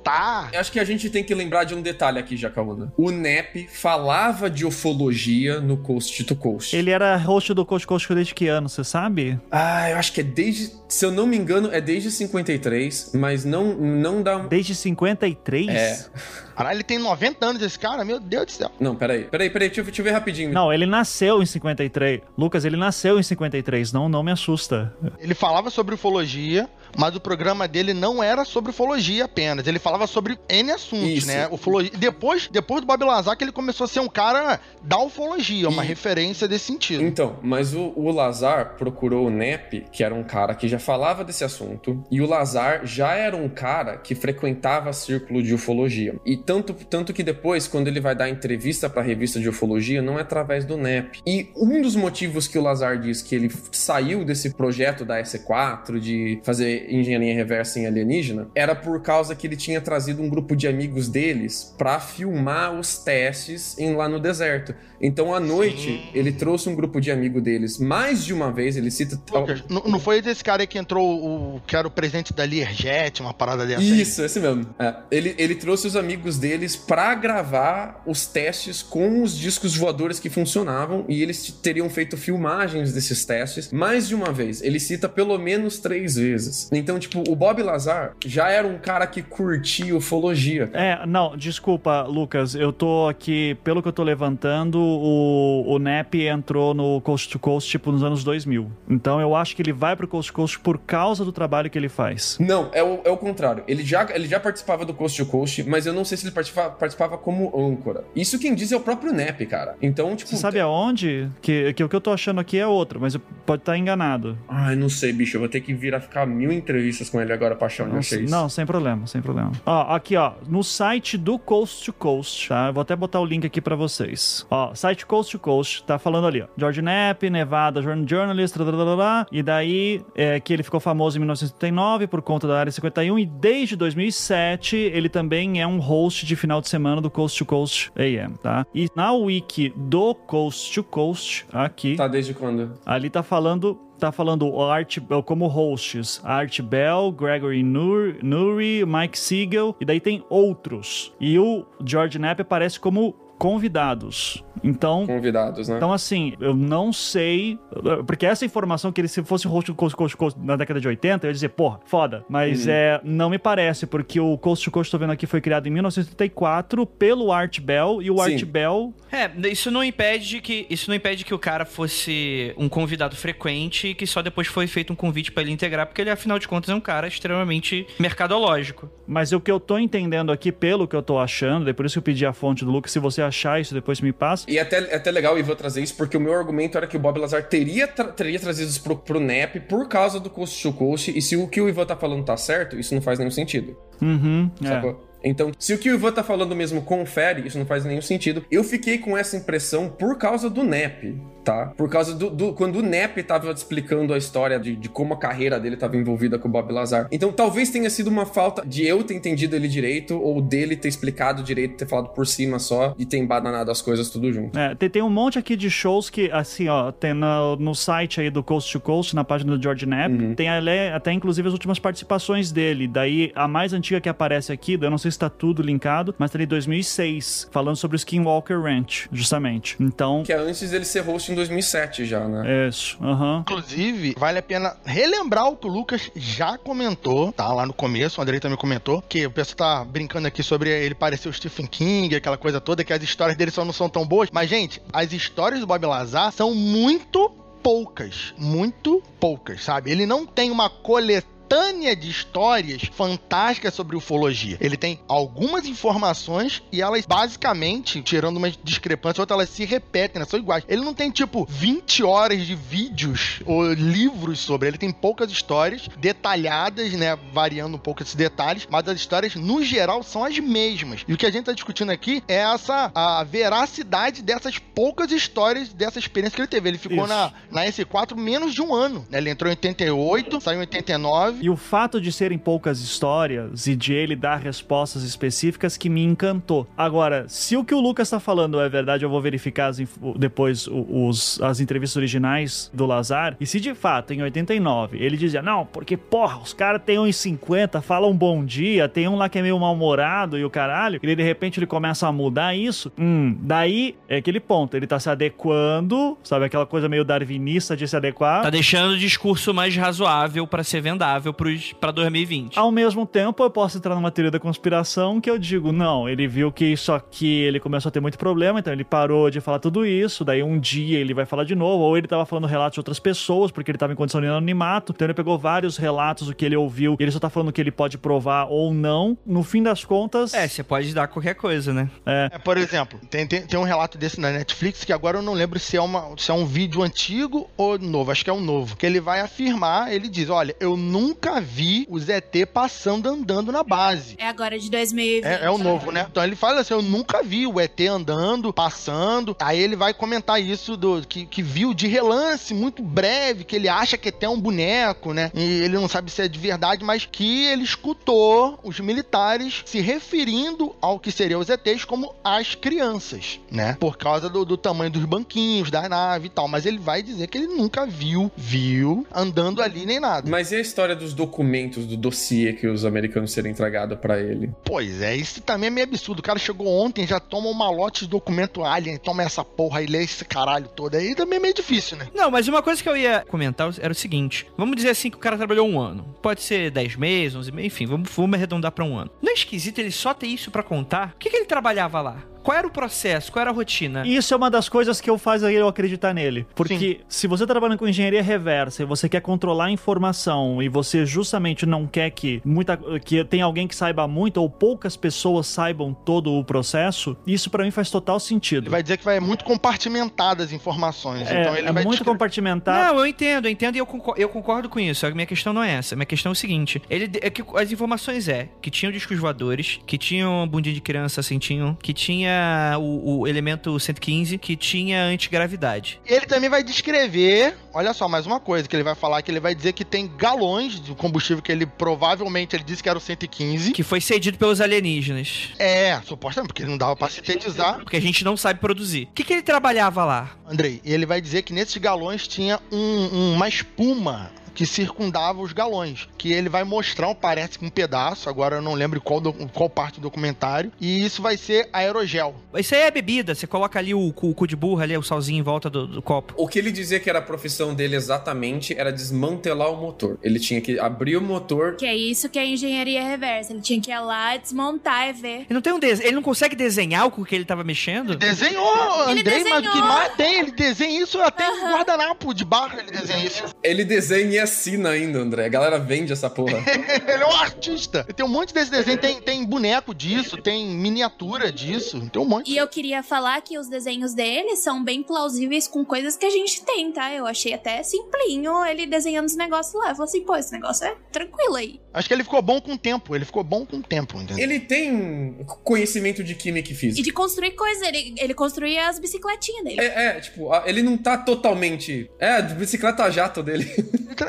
Eu Acho que a gente tem que lembrar de um detalhe aqui, Jacaúna. O NEP falava de ufologia no Coast to Coast. Ele era host do Coach Coach desde que ano, você sabe? Ah, eu acho que é desde. Se eu não me engano, é desde 53, mas não, não dá. Desde 53? É. Caralho, ele tem 90 anos esse cara, meu Deus do céu. Não, peraí. Peraí, peraí, deixa eu, deixa eu ver rapidinho. Não, ele nasceu em 53. Lucas, ele nasceu em 53, não, não me assusta. Ele falava sobre ufologia, mas o programa dele não era sobre ufologia apenas. Ele falava sobre N assuntos, Isso. né? Ufologia. Depois, depois do Bob Lazar, que ele começou a ser um cara da ufologia, uma E- referência desse sentido. Então, mas o, o Lazar procurou o Nep, que era um cara que já falava desse assunto, e o Lazar já era um cara que frequentava círculo de ufologia. E tanto, tanto que depois, quando ele vai dar entrevista pra revista de ufologia, não é através do Nep. E um dos motivos que o Lazar diz que ele saiu desse projeto da S4 de fazer engenharia reversa em alienígena era por causa que ele tinha trazido um grupo de amigos deles pra filmar os testes em, lá no deserto. Então, à noite, Sim. ele trouxe um grupo de amigo deles mais de uma vez. Ele cita. Lucas, não, não foi desse cara aí que entrou o que era o presidente da Learjet, uma parada dessa aí? Isso, esse mesmo. É, ele, ele trouxe os amigos deles pra gravar os testes com os discos voadores que funcionavam e eles teriam feito filmagens desses testes mais de uma vez. Ele cita pelo menos três vezes. Então, tipo, o Bob Lazar já era um cara que curtia ufologia. É, não, desculpa, Lucas. Eu tô aqui, pelo que eu tô levantando, o, o NEP entrou no Coast to Coast, tipo, nos anos 2000. Então eu acho que ele vai pro Coast to Coast por causa do trabalho que ele faz. Não, é o, é o contrário. Ele já, ele já participava do Coast to Coast, mas eu não sei se ele participava, participava como âncora. Isso quem diz é o próprio Nep, cara. Então, tipo. Você sabe aonde? Que, que o que eu tô achando aqui é outro, mas pode estar enganado. Ai, não sei, bicho. Eu vou ter que vir a ficar mil entrevistas com ele agora eu Não, achei isso. não, sem problema, sem problema. Ó, aqui, ó, no site do Coast to Coast, tá? Eu vou até botar o link aqui pra vocês. Ó, site Coast to Coast, tá falando ali, ó. George Knapp, Nevada Journal- Journalist, tralala, e daí é, que ele ficou famoso em 1979 por conta da Área 51 e desde 2007 ele também é um host de final de semana do Coast to Coast AM, tá? E na wiki do Coast to Coast, aqui, Tá desde quando? Ali tá falando. Tá falando Art Bell como hosts. Art Bell, Gregory Nur, Nuri, Mike Siegel, e daí tem outros. E o George Knapp aparece como convidados. Então, convidados, né? Então, assim, eu não sei. Porque essa informação que ele, se fosse host do Coast Coast, Coast na década de 80, eu ia dizer, porra, foda. Mas uhum. é, não me parece, porque o Coast to Coast, tô vendo aqui, foi criado em 1984 pelo Art Bell, e o Sim. Art Bell. É, isso não impede que. Isso não impede que o cara fosse um convidado frequente e que só depois foi feito um convite para ele integrar, porque ele, afinal de contas, é um cara extremamente mercadológico. Mas o que eu tô entendendo aqui, pelo que eu tô achando, é por isso que eu pedi a fonte do Lucas, se você achar isso, depois me passa. E até, até legal, e vou trazer isso, porque o meu argumento era que o Bob Lazar teria, tra teria trazido isso pro, pro NEP por causa do Coast to Coast, e se o que o Ivan tá falando tá certo, isso não faz nenhum sentido. Uhum, é. Então, se o que o Ivan tá falando mesmo confere, isso não faz nenhum sentido. Eu fiquei com essa impressão por causa do NEP tá? Por causa do, do quando o Nep tava explicando a história de, de como a carreira dele estava envolvida com o Bob Lazar. Então talvez tenha sido uma falta de eu ter entendido ele direito ou dele ter explicado direito, ter falado por cima só e ter embananado as coisas tudo junto. É, tem, tem um monte aqui de shows que, assim, ó, tem no, no site aí do Coast to Coast, na página do George Knapp, uhum. tem até inclusive as últimas participações dele. Daí a mais antiga que aparece aqui, eu não sei se tá tudo linkado, mas tá ali 2006, falando sobre o Skinwalker Ranch, justamente. Então. Que é antes dele ser host em 2007 já, né? Isso, aham. Uhum. Inclusive, vale a pena relembrar o que o Lucas já comentou, tá? Lá no começo, o Andrei também comentou, que o pessoal tá brincando aqui sobre ele parecer o Stephen King, aquela coisa toda, que as histórias dele só não são tão boas. Mas, gente, as histórias do Bob Lazar são muito poucas, muito poucas, sabe? Ele não tem uma coletânea coletânea de histórias fantásticas sobre ufologia. Ele tem algumas informações e elas basicamente, tirando uma discrepância, outras elas se repetem, né? são iguais. Ele não tem tipo 20 horas de vídeos ou livros sobre, ele tem poucas histórias detalhadas, né, variando um pouco esses detalhes, mas as histórias no geral são as mesmas. E o que a gente tá discutindo aqui é essa a veracidade dessas poucas histórias dessa experiência que ele teve. Ele ficou na, na S4 menos de um ano, né? Ele entrou em 88, saiu em 89 e o fato de serem poucas histórias e de ele dar respostas específicas que me encantou. Agora, se o que o Lucas tá falando é verdade, eu vou verificar as, depois os, as entrevistas originais do Lazar. E se de fato, em 89, ele dizia, não, porque porra, os caras têm uns 50, falam bom dia, tem um lá que é meio mal-humorado e o caralho, e de repente ele começa a mudar isso, hum, daí é aquele ponto, ele tá se adequando, sabe, aquela coisa meio darwinista de se adequar. Tá deixando o discurso mais razoável para ser vendável para pra 2020. Ao mesmo tempo, eu posso entrar numa teoria da conspiração que eu digo, não, ele viu que isso aqui ele começou a ter muito problema, então ele parou de falar tudo isso, daí um dia ele vai falar de novo, ou ele tava falando relatos de outras pessoas, porque ele tava em condição de anonimato, então ele pegou vários relatos do que ele ouviu, e ele só tá falando que ele pode provar ou não. No fim das contas. É, você pode dar qualquer coisa, né? É. é por exemplo, tem, tem, tem, um relato desse na Netflix que agora eu não lembro se é, uma, se é um vídeo antigo ou novo, acho que é um novo, que ele vai afirmar, ele diz: olha, eu nunca nunca vi o ZT passando andando na base. É agora de 2020. É, é o novo, né? Então ele fala assim: eu nunca vi o ET andando, passando. Aí ele vai comentar isso do que, que viu de relance, muito breve, que ele acha que ET é um boneco, né? E ele não sabe se é de verdade, mas que ele escutou os militares se referindo ao que seriam os ETs como as crianças, né? Por causa do, do tamanho dos banquinhos, da nave e tal. Mas ele vai dizer que ele nunca viu, viu andando ali nem nada. Mas e a história dos documentos do dossiê que os americanos serem entregados para ele. Pois é, isso também é meio absurdo. O cara chegou ontem, já toma um malote de documento alien, toma essa porra e lê esse caralho todo. Aí também é meio difícil, né? Não, mas uma coisa que eu ia comentar era o seguinte: vamos dizer assim que o cara trabalhou um ano. Pode ser 10 meses, 11 meses, enfim, vamos, vamos arredondar pra um ano. Não é esquisito ele só ter isso para contar? O que, que ele trabalhava lá? Qual era o processo? Qual era a rotina? Isso é uma das coisas que eu faço eu acreditar nele. Porque Sim. se você tá trabalhando com engenharia reversa e você quer controlar a informação e você justamente não quer que muita que tenha alguém que saiba muito ou poucas pessoas saibam todo o processo, isso para mim faz total sentido. Ele vai dizer que vai muito compartimentado as informações. É, então ele é vai muito compartimentado. Não, eu entendo, eu entendo e eu concordo, eu concordo com isso. A minha questão não é essa. A minha questão é o seguinte: ele, é que as informações é que tinham discos voadores, que tinham bundinha de criança assim, tinham, que tinha o, o elemento 115 que tinha antigravidade. Ele também vai descrever, olha só, mais uma coisa que ele vai falar, que ele vai dizer que tem galões de combustível que ele provavelmente ele disse que era o 115. Que foi cedido pelos alienígenas. É, supostamente, porque não dava pra sintetizar. Porque a gente não sabe produzir. O que, que ele trabalhava lá? Andrei, ele vai dizer que nesses galões tinha um, uma espuma que circundava os galões. Que ele vai mostrar, parece um pedaço, agora eu não lembro qual, do, qual parte do documentário, e isso vai ser aerogel. Isso aí é bebida, você coloca ali o, o cu de burra, ali, o salzinho em volta do, do copo. O que ele dizia que era a profissão dele exatamente era desmantelar o motor. Ele tinha que abrir o motor. Que é isso que é engenharia reversa. Ele tinha que ir lá, desmontar e ver. Ele não tem um des... Ele não consegue desenhar o que ele tava mexendo? Desenhou, Ele Andrei, mas o que desenhou. mais tem? Ele desenha isso até em guardanapo de barro, ele desenha isso. Ele desenha assina ainda, André. A galera vende essa porra. ele é um artista. Tem um monte desse desenho, tem, tem boneco disso, tem miniatura disso, tem um monte. E eu queria falar que os desenhos dele são bem plausíveis com coisas que a gente tem, tá? Eu achei até simplinho ele desenhando os negócios lá. Eu falei assim, pô, esse negócio é tranquilo aí. Acho que ele ficou bom com o tempo, ele ficou bom com o tempo, entendeu? Ele tem conhecimento de química e E física. de construir coisas, ele, ele construía as bicicletinhas dele. É, é, tipo, ele não tá totalmente. É, bicicleta jato dele.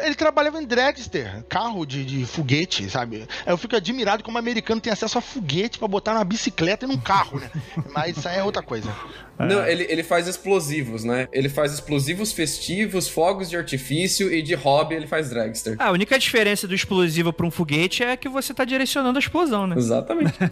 Ele, tra- ele trabalhava em dragster, carro de, de foguete, sabe? Eu fico admirado como o americano tem acesso a foguete pra botar numa bicicleta e num carro, né? Mas isso aí é outra coisa. Não, ele, ele faz explosivos, né? Ele faz explosivos festivos, fogos de artifício e de hobby ele faz dragster. Ah, a única diferença do explosivo pra um foguete é que você tá direcionando a explosão, né? Exatamente.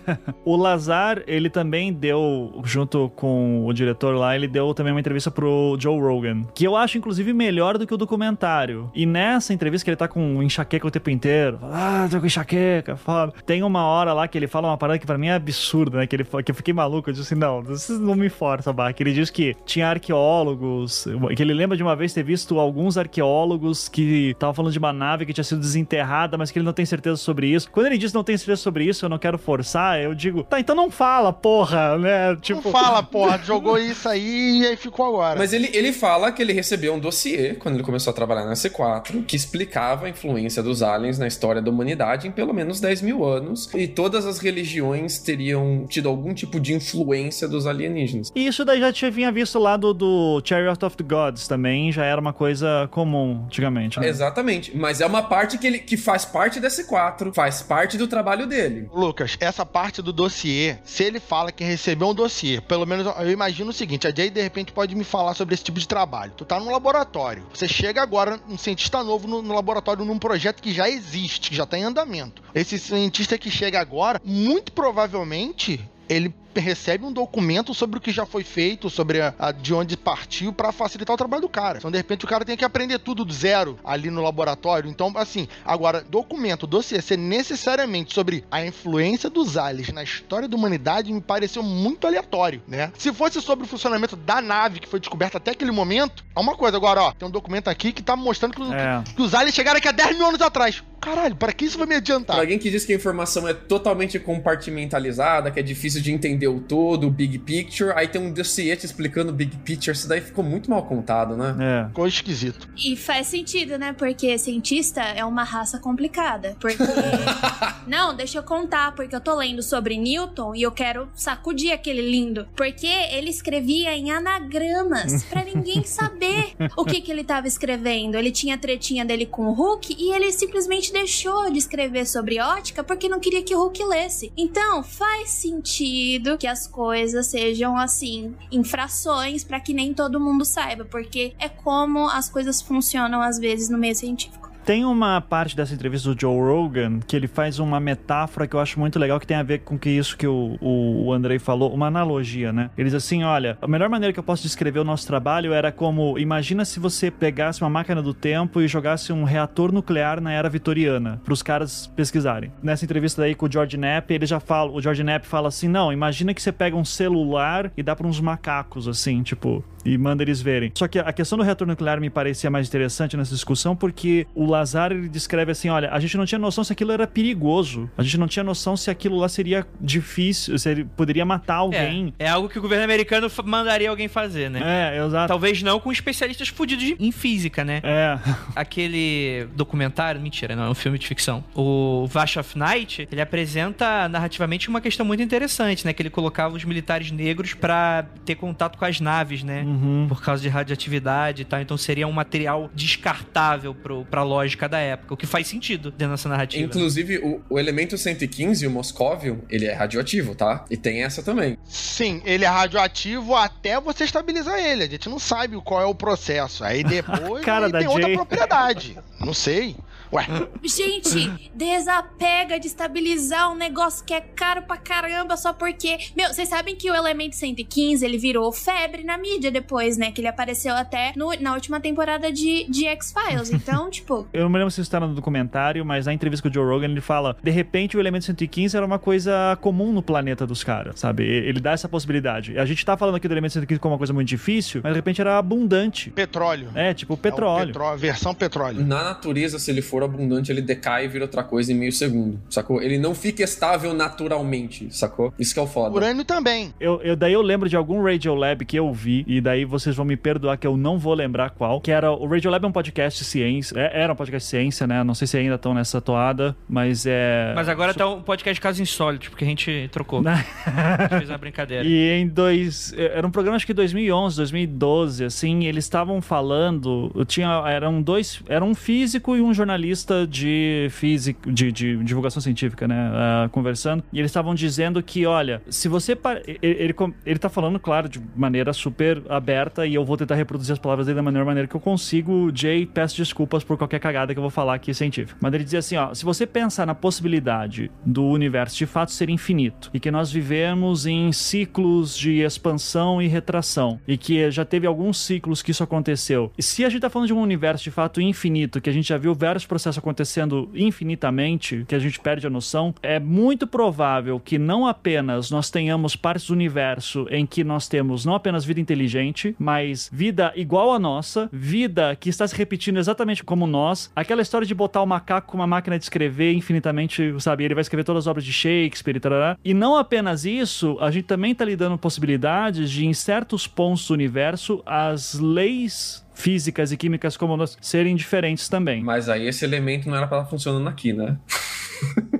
O Lazar, ele também deu, junto com o diretor lá, ele deu também uma entrevista pro Joe Rogan, que eu acho, inclusive, melhor do que o documentário. E nessa entrevista, que ele tá com enxaqueca o tempo inteiro, fala, ah, tô com enxaqueca, foda. Tem uma hora lá que ele fala uma parada que pra mim é absurda, né? Que, ele, que eu fiquei maluco, eu disse assim, não, vocês não me forçam, Que ele diz que tinha arqueólogos, que ele lembra de uma vez ter visto alguns arqueólogos que estavam falando de uma nave que tinha sido desenterrada, mas que ele não tem certeza sobre isso. Quando ele diz não tem certeza sobre isso, eu não quero forçar, eu digo, tá, então não fala, porra, né? Tipo, Não fala, porra, jogou isso aí e aí ficou agora. Mas ele, ele fala que ele recebeu um dossiê quando ele começou a trabalhar na C4 que explicava a influência dos aliens na história da humanidade em pelo menos 10 mil anos e todas as religiões teriam tido algum tipo de influência dos alienígenas. E isso daí já tinha vinha visto lá do, do Chariot of the Gods também, já era uma coisa comum antigamente, né? Exatamente, mas é uma parte que, ele, que faz parte da C4, faz parte do trabalho dele. Lucas, essa parte do dossiê, se ele fala que recebeu um dossiê, pelo menos eu imagino o seguinte: a Jay de repente pode me falar sobre esse tipo de trabalho. Tu tá num laboratório, você chega agora, um cientista novo no, no laboratório, num projeto que já existe, que já tá em andamento. Esse cientista que chega agora, muito provavelmente, ele recebe um documento sobre o que já foi feito, sobre a, a- de onde partiu pra facilitar o trabalho do cara. Então, de repente, o cara tem que aprender tudo do zero ali no laboratório. Então, assim, agora, documento, dossiê ser necessariamente sobre a influência dos aliens na história da humanidade me pareceu muito aleatório, né? Se fosse sobre o funcionamento da nave que foi descoberta até aquele momento, é uma coisa. Agora, ó, tem um documento aqui que tá mostrando que, os- É. que os aliens chegaram aqui há 10 mil anos atrás. Caralho, para que isso vai me adiantar? Pra alguém que diz que a informação é totalmente compartimentalizada, que é difícil de entender o todo, o big picture, aí tem um dossiê te explicando o big picture, isso daí ficou muito mal contado, né? É. Ficou esquisito. E faz sentido, né? Porque cientista é uma raça complicada. Porque. Não, deixa eu contar, porque eu tô lendo sobre Newton e eu quero sacudir aquele lindo. Porque ele escrevia em anagramas, pra ninguém saber o que, que ele tava escrevendo. Ele tinha a tretinha dele com o Hulk e ele simplesmente deixou de escrever sobre ótica porque não queria que o Hulk lesse. Então, faz sentido que as coisas sejam assim, infrações pra que nem todo mundo saiba, porque é como as coisas funcionam às vezes no meio científico. Tem uma parte dessa entrevista do Joe Rogan que ele faz uma metáfora que eu acho muito legal, que tem a ver com que isso que o, o, o Andrei falou, uma analogia, né? Ele diz assim: olha, a melhor maneira que eu posso descrever o nosso trabalho era como: imagina se você pegasse uma máquina do tempo e jogasse um reator nuclear na era vitoriana, para os caras pesquisarem. Nessa entrevista aí com o George Knapp, ele já fala, o George Knapp fala assim: não, imagina que você pega um celular e dá para uns macacos, assim, tipo, e manda eles verem. Só que a questão do reator nuclear me parecia mais interessante nessa discussão porque o Lazar ele descreve assim: olha, a gente não tinha noção se aquilo era perigoso, a gente não tinha noção se aquilo lá seria difícil, se ele poderia matar alguém. É, é algo que o governo americano mandaria alguém fazer, né? É, exato. Talvez não com especialistas fudidos de- em física, né? É, Aquele documentário, mentira, não, é um filme de ficção. O Vash of Night, ele apresenta narrativamente uma questão muito interessante, né? Que ele colocava os militares negros pra ter contato com as naves, né? Uhum. por causa de radioatividade e tal. Então seria um material descartável pro, pra lógica da época, o que faz sentido dentro dessa narrativa. Inclusive, né? o, o, elemento 115, o moscóvio, ele é radioativo, tá? E tem essa também. Sim, ele é radioativo até você estabilizar ele. A gente não sabe qual é o processo. Aí depois Cara aí tem Jay. outra propriedade. Não sei. Ué. Gente, desapega de estabilizar um negócio que é caro pra caramba só porque. Meu, vocês sabem que o Elemento 115 ele virou febre na mídia depois, né? Que ele apareceu até no, na última temporada de, de X-Files. Então, tipo. Eu não me lembro se está no documentário, mas na entrevista com o Joe Rogan ele fala: de repente o Elemento 115 era uma coisa comum no planeta dos caras, sabe? Ele dá essa possibilidade. A gente tá falando aqui do Elemento 115 como uma coisa muito difícil, mas de repente era abundante. Petróleo. É, tipo petróleo. É petróleo versão petróleo. Na natureza, se ele for for abundante, ele decai e vira outra coisa em meio segundo, sacou? Ele não fica estável naturalmente, sacou? Isso que é o foda. Urânio também. Eu, eu, daí eu lembro de algum Radiolab que eu vi, e daí vocês vão me perdoar que eu não vou lembrar qual, que era... O Radiolab é um podcast de ciência, é, era um podcast de ciência, né? Não sei se ainda estão nessa toada, mas é... Mas agora tá um podcast de casos insólitos, porque a gente trocou. a gente fez uma brincadeira. E em dois... Era um programa, acho que 2011, 2012, assim, eles estavam falando... Tinha, eram dois... Era um físico e um jornalista jornalista de física, de, de divulgação científica, né, uh, conversando, e eles estavam dizendo que, olha, se você. Ele, ele, ele tá falando, claro, de maneira super aberta, e eu vou tentar reproduzir as palavras dele da melhor maneira que eu consigo. Jay, peço desculpas por qualquer cagada que eu vou falar aqui científica. Mas ele dizia assim: ó, se você pensar na possibilidade do universo de fato ser infinito, e que nós vivemos em ciclos de expansão e retração, e que já teve alguns ciclos que isso aconteceu, e se a gente tá falando de um universo de fato infinito, que a gente já viu vários processos processo acontecendo infinitamente, que a gente perde a noção, é muito provável que não apenas nós tenhamos partes do universo em que nós temos não apenas vida inteligente, mas vida igual a nossa, vida que está se repetindo exatamente como nós. Aquela história de botar o macaco com uma máquina de escrever infinitamente, sabe? Ele vai escrever todas as obras de Shakespeare e tal. E não apenas isso, a gente também está lidando possibilidades de, em certos pontos do universo, as leis físicas e químicas como nós serem diferentes também. Mas aí esse elemento não era para estar funcionando aqui, né?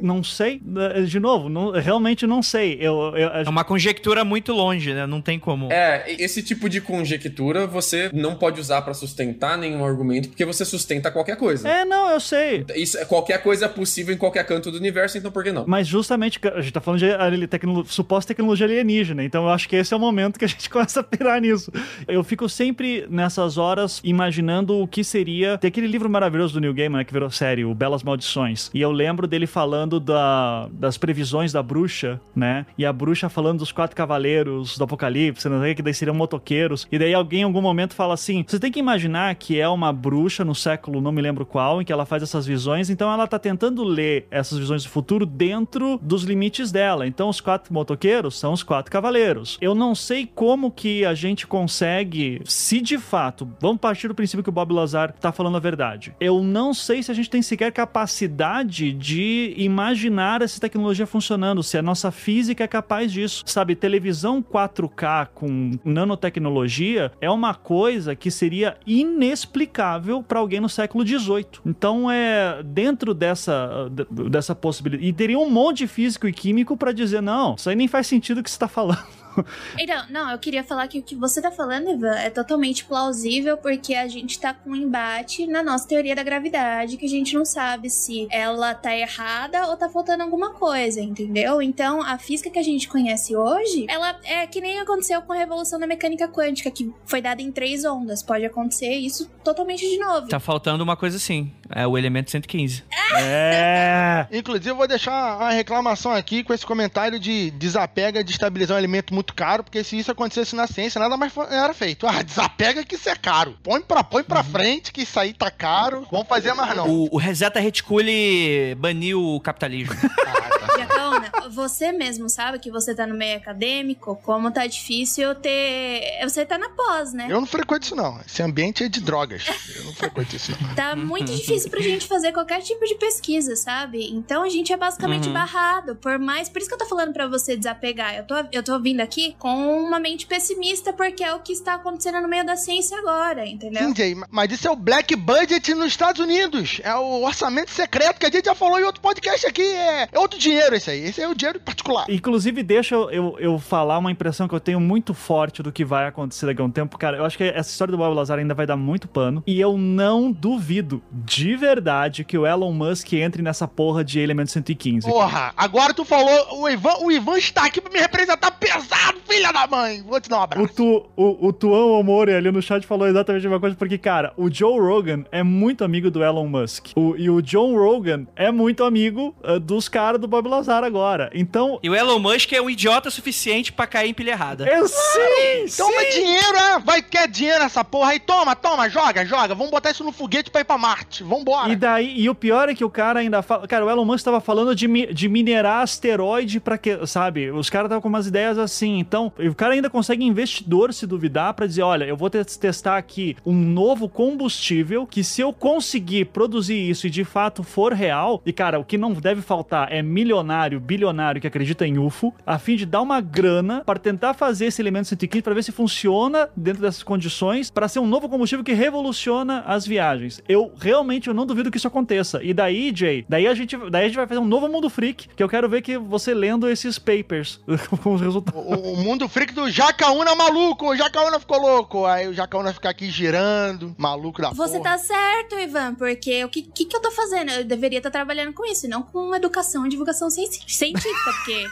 Não sei. De novo, não, realmente não sei. Eu, eu, É uma conjectura muito longe, né? Não tem como. É, esse tipo de conjectura você não pode usar para sustentar nenhum argumento, porque você sustenta qualquer coisa. É, não, eu sei. Isso, é, qualquer coisa é possível em qualquer canto do universo, então por que não? Mas justamente, a gente tá falando de tecno, suposta tecnologia alienígena, então eu acho que esse é o momento que a gente começa a pirar nisso. Eu fico sempre nessas horas imaginando o que seria. Tem aquele livro maravilhoso do Neil Gaiman, né, que virou série, o Belas Maldições. E eu lembro dele falando da, das previsões da bruxa, né? E a bruxa falando dos quatro cavaleiros do apocalipse, né? Que daí seriam motoqueiros. E daí alguém em algum momento fala assim: você tem que imaginar que é uma bruxa no século não me lembro qual, em que ela faz essas visões, então ela tá tentando ler essas visões do futuro dentro dos limites dela. Então os quatro motoqueiros são os quatro cavaleiros. Eu não sei como que a gente consegue, se de fato, vamos partir do princípio que o Bob Lazar tá falando a verdade. Eu não sei se a gente tem sequer capacidade de imaginar essa tecnologia funcionando, se a nossa física é capaz disso. Sabe, televisão 4K com nanotecnologia é uma coisa que seria inexplicável para alguém no século 18. Então é dentro dessa dessa possibilidade e teria um monte de físico e químico para dizer não, isso aí nem faz sentido o que você está falando. Então, não, eu queria falar que o que você tá falando, Ivan, é totalmente plausível porque a gente tá com um embate na nossa teoria da gravidade que a gente não sabe se ela tá errada ou tá faltando alguma coisa, entendeu? Então, a física que a gente conhece hoje, ela é que nem aconteceu com a revolução da mecânica quântica, que foi dada em três ondas. Pode acontecer isso totalmente de novo. Tá faltando uma coisa sim, é o elemento 115. É! Inclusive, eu vou deixar uma reclamação aqui com esse comentário de desapega de estabilizar um elemento muito caro, porque se isso acontecesse na ciência, nada mais era feito. Ah, desapega que isso é caro. Põe pra, põe pra uhum. frente que isso aí tá caro. Vamos fazer mais não. O, o Reseta Reticule baniu o capitalismo. ah, tá. Você mesmo sabe que você tá no meio acadêmico, como tá difícil ter... Você tá na pós, né? Eu não frequento isso não. Esse ambiente é de drogas. Eu não frequento isso não. Tá muito difícil pra gente fazer qualquer tipo de pesquisa, sabe? Então a gente é basicamente uhum. barrado. Por mais... Por isso que eu tô falando pra você desapegar. Eu tô, eu tô vindo aqui com uma mente pessimista, porque é o que está acontecendo no meio da ciência agora, entendeu? Sim, Jay, mas isso é o Black Budget nos Estados Unidos. É o orçamento secreto que a gente já falou em outro podcast aqui. É, é outro dinheiro isso aí. Esse é o dinheiro particular. Inclusive, deixa eu, eu, eu, falar uma impressão que eu tenho muito forte do que vai acontecer daqui a um tempo. Cara, eu acho que essa história do Bob Lazar ainda vai dar muito pano. E eu não duvido, de verdade, que o Elon Musk entre nessa porra de Element 115. Porra, agora tu falou, o Ivan, o Ivan está aqui pra me representar pesado, filha da mãe. Vou te dar um abraço. O, tu, o, o Tuan Omori ali no chat falou exatamente a mesma coisa, porque, cara, o Joe Rogan é muito amigo do Elon Musk. O, e o John Rogan é muito amigo uh, dos caras do Bob Lazar agora. Então. E o Elon Musk é um idiota suficiente para cair em pilha errada. Eu sei! Toma dinheiro, é? Vai, quer dinheiro nessa porra aí? Toma, toma, joga, joga. Vamos botar isso no foguete pra ir pra Marte. Vambora. E daí, e o pior é que o cara ainda fala. Cara, o Elon Musk tava falando de, de minerar asteroide pra que, sabe? Os caras estavam com umas ideias assim. Então, o cara ainda consegue investidor se duvidar para dizer: olha, eu vou testar aqui um novo combustível que se eu conseguir produzir isso e de fato for real, e cara, o que não deve faltar é milionário, bilionário que acredita em UFO, a fim de dar uma grana para tentar fazer esse elemento 115 para ver se funciona dentro dessas condições para ser um novo combustível que revoluciona as viagens. Eu realmente eu não duvido que isso aconteça. E daí, Jay, daí a gente, daí a gente vai fazer um novo mundo freak, que eu quero ver que você lendo esses papers com os resultados. O, o mundo freak do Jacaúna maluco, o Jacaúna ficou louco. Aí o Jacaúna fica aqui girando, maluco da Você porra. tá certo, Ivan, porque o que, que, que eu tô fazendo? Eu deveria estar trabalhando com isso, não com educação e divulgação científica, porque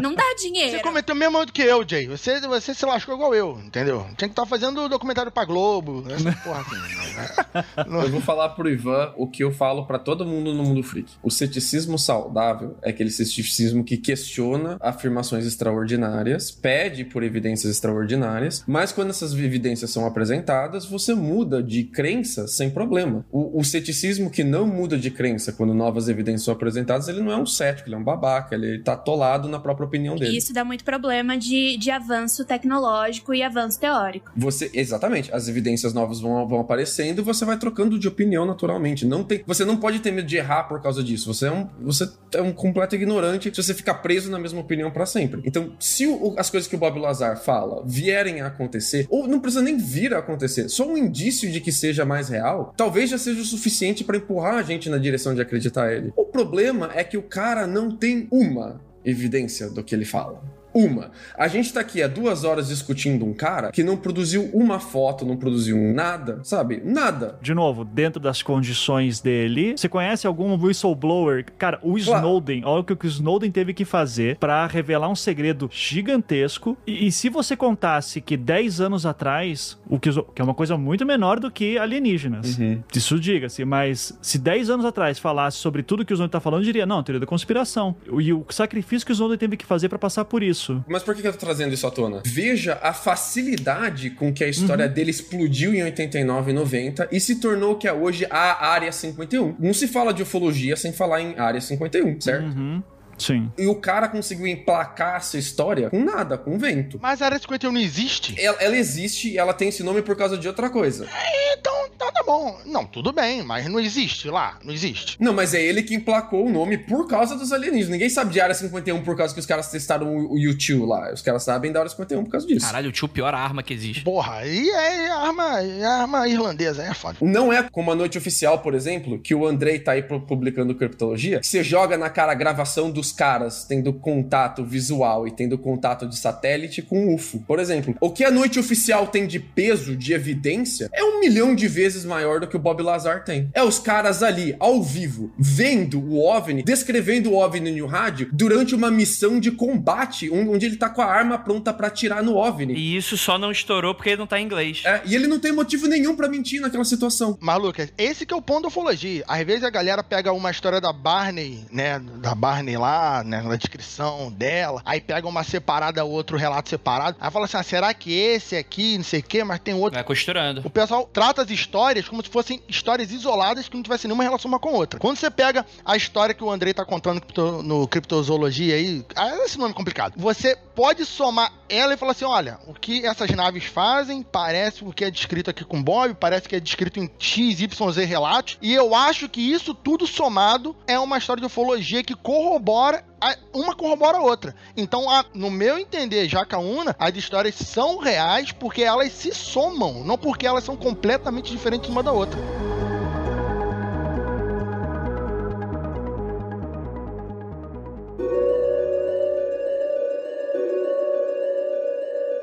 não dá dinheiro. Você cometeu mesmo do que eu, Jay. Você, você se lascou igual eu, entendeu? Tinha que estar tá fazendo documentário pra Globo, essa porra assim. Né? eu vou falar pro Ivan o que eu falo para todo mundo no mundo freak. O ceticismo saudável é aquele ceticismo que questiona afirmações extraordinárias, pede por evidências extraordinárias, mas quando essas evidências são apresentadas, você muda de crença sem problema. O, o ceticismo que não muda de crença quando novas evidências são apresentadas, ele não é um cético, ele é um babaca, ele tá atolado na própria opinião dele. Isso dá muito problema de, de avanço tecnológico e avanço teórico. Você, exatamente, as evidências novas vão, vão aparecendo e você vai trocando de opinião naturalmente. Não tem, você não pode ter medo de errar por causa disso. Você é um, você é um completo ignorante se você ficar preso na mesma opinião para sempre. Então, se o, as coisas que o Bob Lazar fala vierem a acontecer, ou não precisa nem vir a acontecer, só um indício de que seja mais real, talvez já seja o suficiente para empurrar a gente na direção de acreditar ele. O problema é que o cara não tem uma evidência do que ele fala. Uma. A gente tá aqui há duas horas discutindo um cara que não produziu uma foto, não produziu nada, sabe? Nada. De novo, dentro das condições dele. Você conhece algum whistleblower? Cara, o claro. Snowden, olha o que o Snowden teve que fazer para revelar um segredo gigantesco. E, e, se você contasse que 10 anos atrás, o que, que é uma coisa muito menor do que alienígenas. Uhum. Isso diga-se, mas se 10 anos atrás falasse sobre tudo que o Snowden tá falando, diria, não, teoria da conspiração. E o sacrifício que o Snowden teve que fazer para passar por isso isso. Mas por que eu tô trazendo isso à tona? Veja a facilidade com que a história uhum. dele explodiu em 89 e 90 e se tornou o que é hoje a Área 51. Não se fala de ufologia sem falar em Área 51, certo? Uhum. Sim. E o cara conseguiu emplacar essa história com nada, com vento. Mas a Área 51 não existe? Ela, ela existe e ela tem esse nome por causa de outra coisa. É, então, então tá bom. Não, tudo bem, mas não existe lá. Não existe. Não, mas é ele que emplacou o nome por causa dos alienígenas. Ninguém sabe de Área 51 por causa que os caras testaram o, o U-2 lá. Os caras sabem da Área 51 por causa disso. Caralho, o U-2 pior arma que existe. Porra, e é arma, é arma irlandesa, é foda. Não é como a noite oficial, por exemplo, que o Andrei tá aí publicando criptologia. Você joga na cara a gravação dos caras tendo tendo contato visual e tendo contato de satélite com UFO. Por exemplo, o que a noite oficial tem de peso, de evidência, é um milhão de vezes maior do que o Bob Lazar tem. É os caras ali, ao vivo, vendo o OVNI, descrevendo o OVNI no rádio durante uma missão de combate, onde ele tá com a arma pronta para atirar no OVNI. E isso só não estourou porque ele não tá em inglês. É, e ele não tem motivo nenhum para mentir naquela situação. Mas, Lucas, esse que é o ponto da ufologia. Às vezes a galera pega uma história da Barney, né, da Barney lá, né, da descrição dela, aí pega uma separada, outro relato separado, aí fala assim, ah, será que esse aqui, não sei o quê, mas tem outro. Vai costurando. O pessoal trata as histórias como se fossem histórias isoladas que não tivessem nenhuma relação uma com a outra. Quando você pega a história que o Andrei tá contando no Criptozoologia aí, ah, esse nome é complicado, você pode somar ela e falar assim, olha, o que essas naves fazem parece o que é descrito aqui com Bob, parece que é descrito em XYZ relatos, e eu acho que isso tudo somado é uma história de ufologia que corrobora uma corrobora a outra. Então, a, no meu entender, Jacaúna, as histórias são reais porque elas se somam, não porque elas são completamente diferentes uma da outra.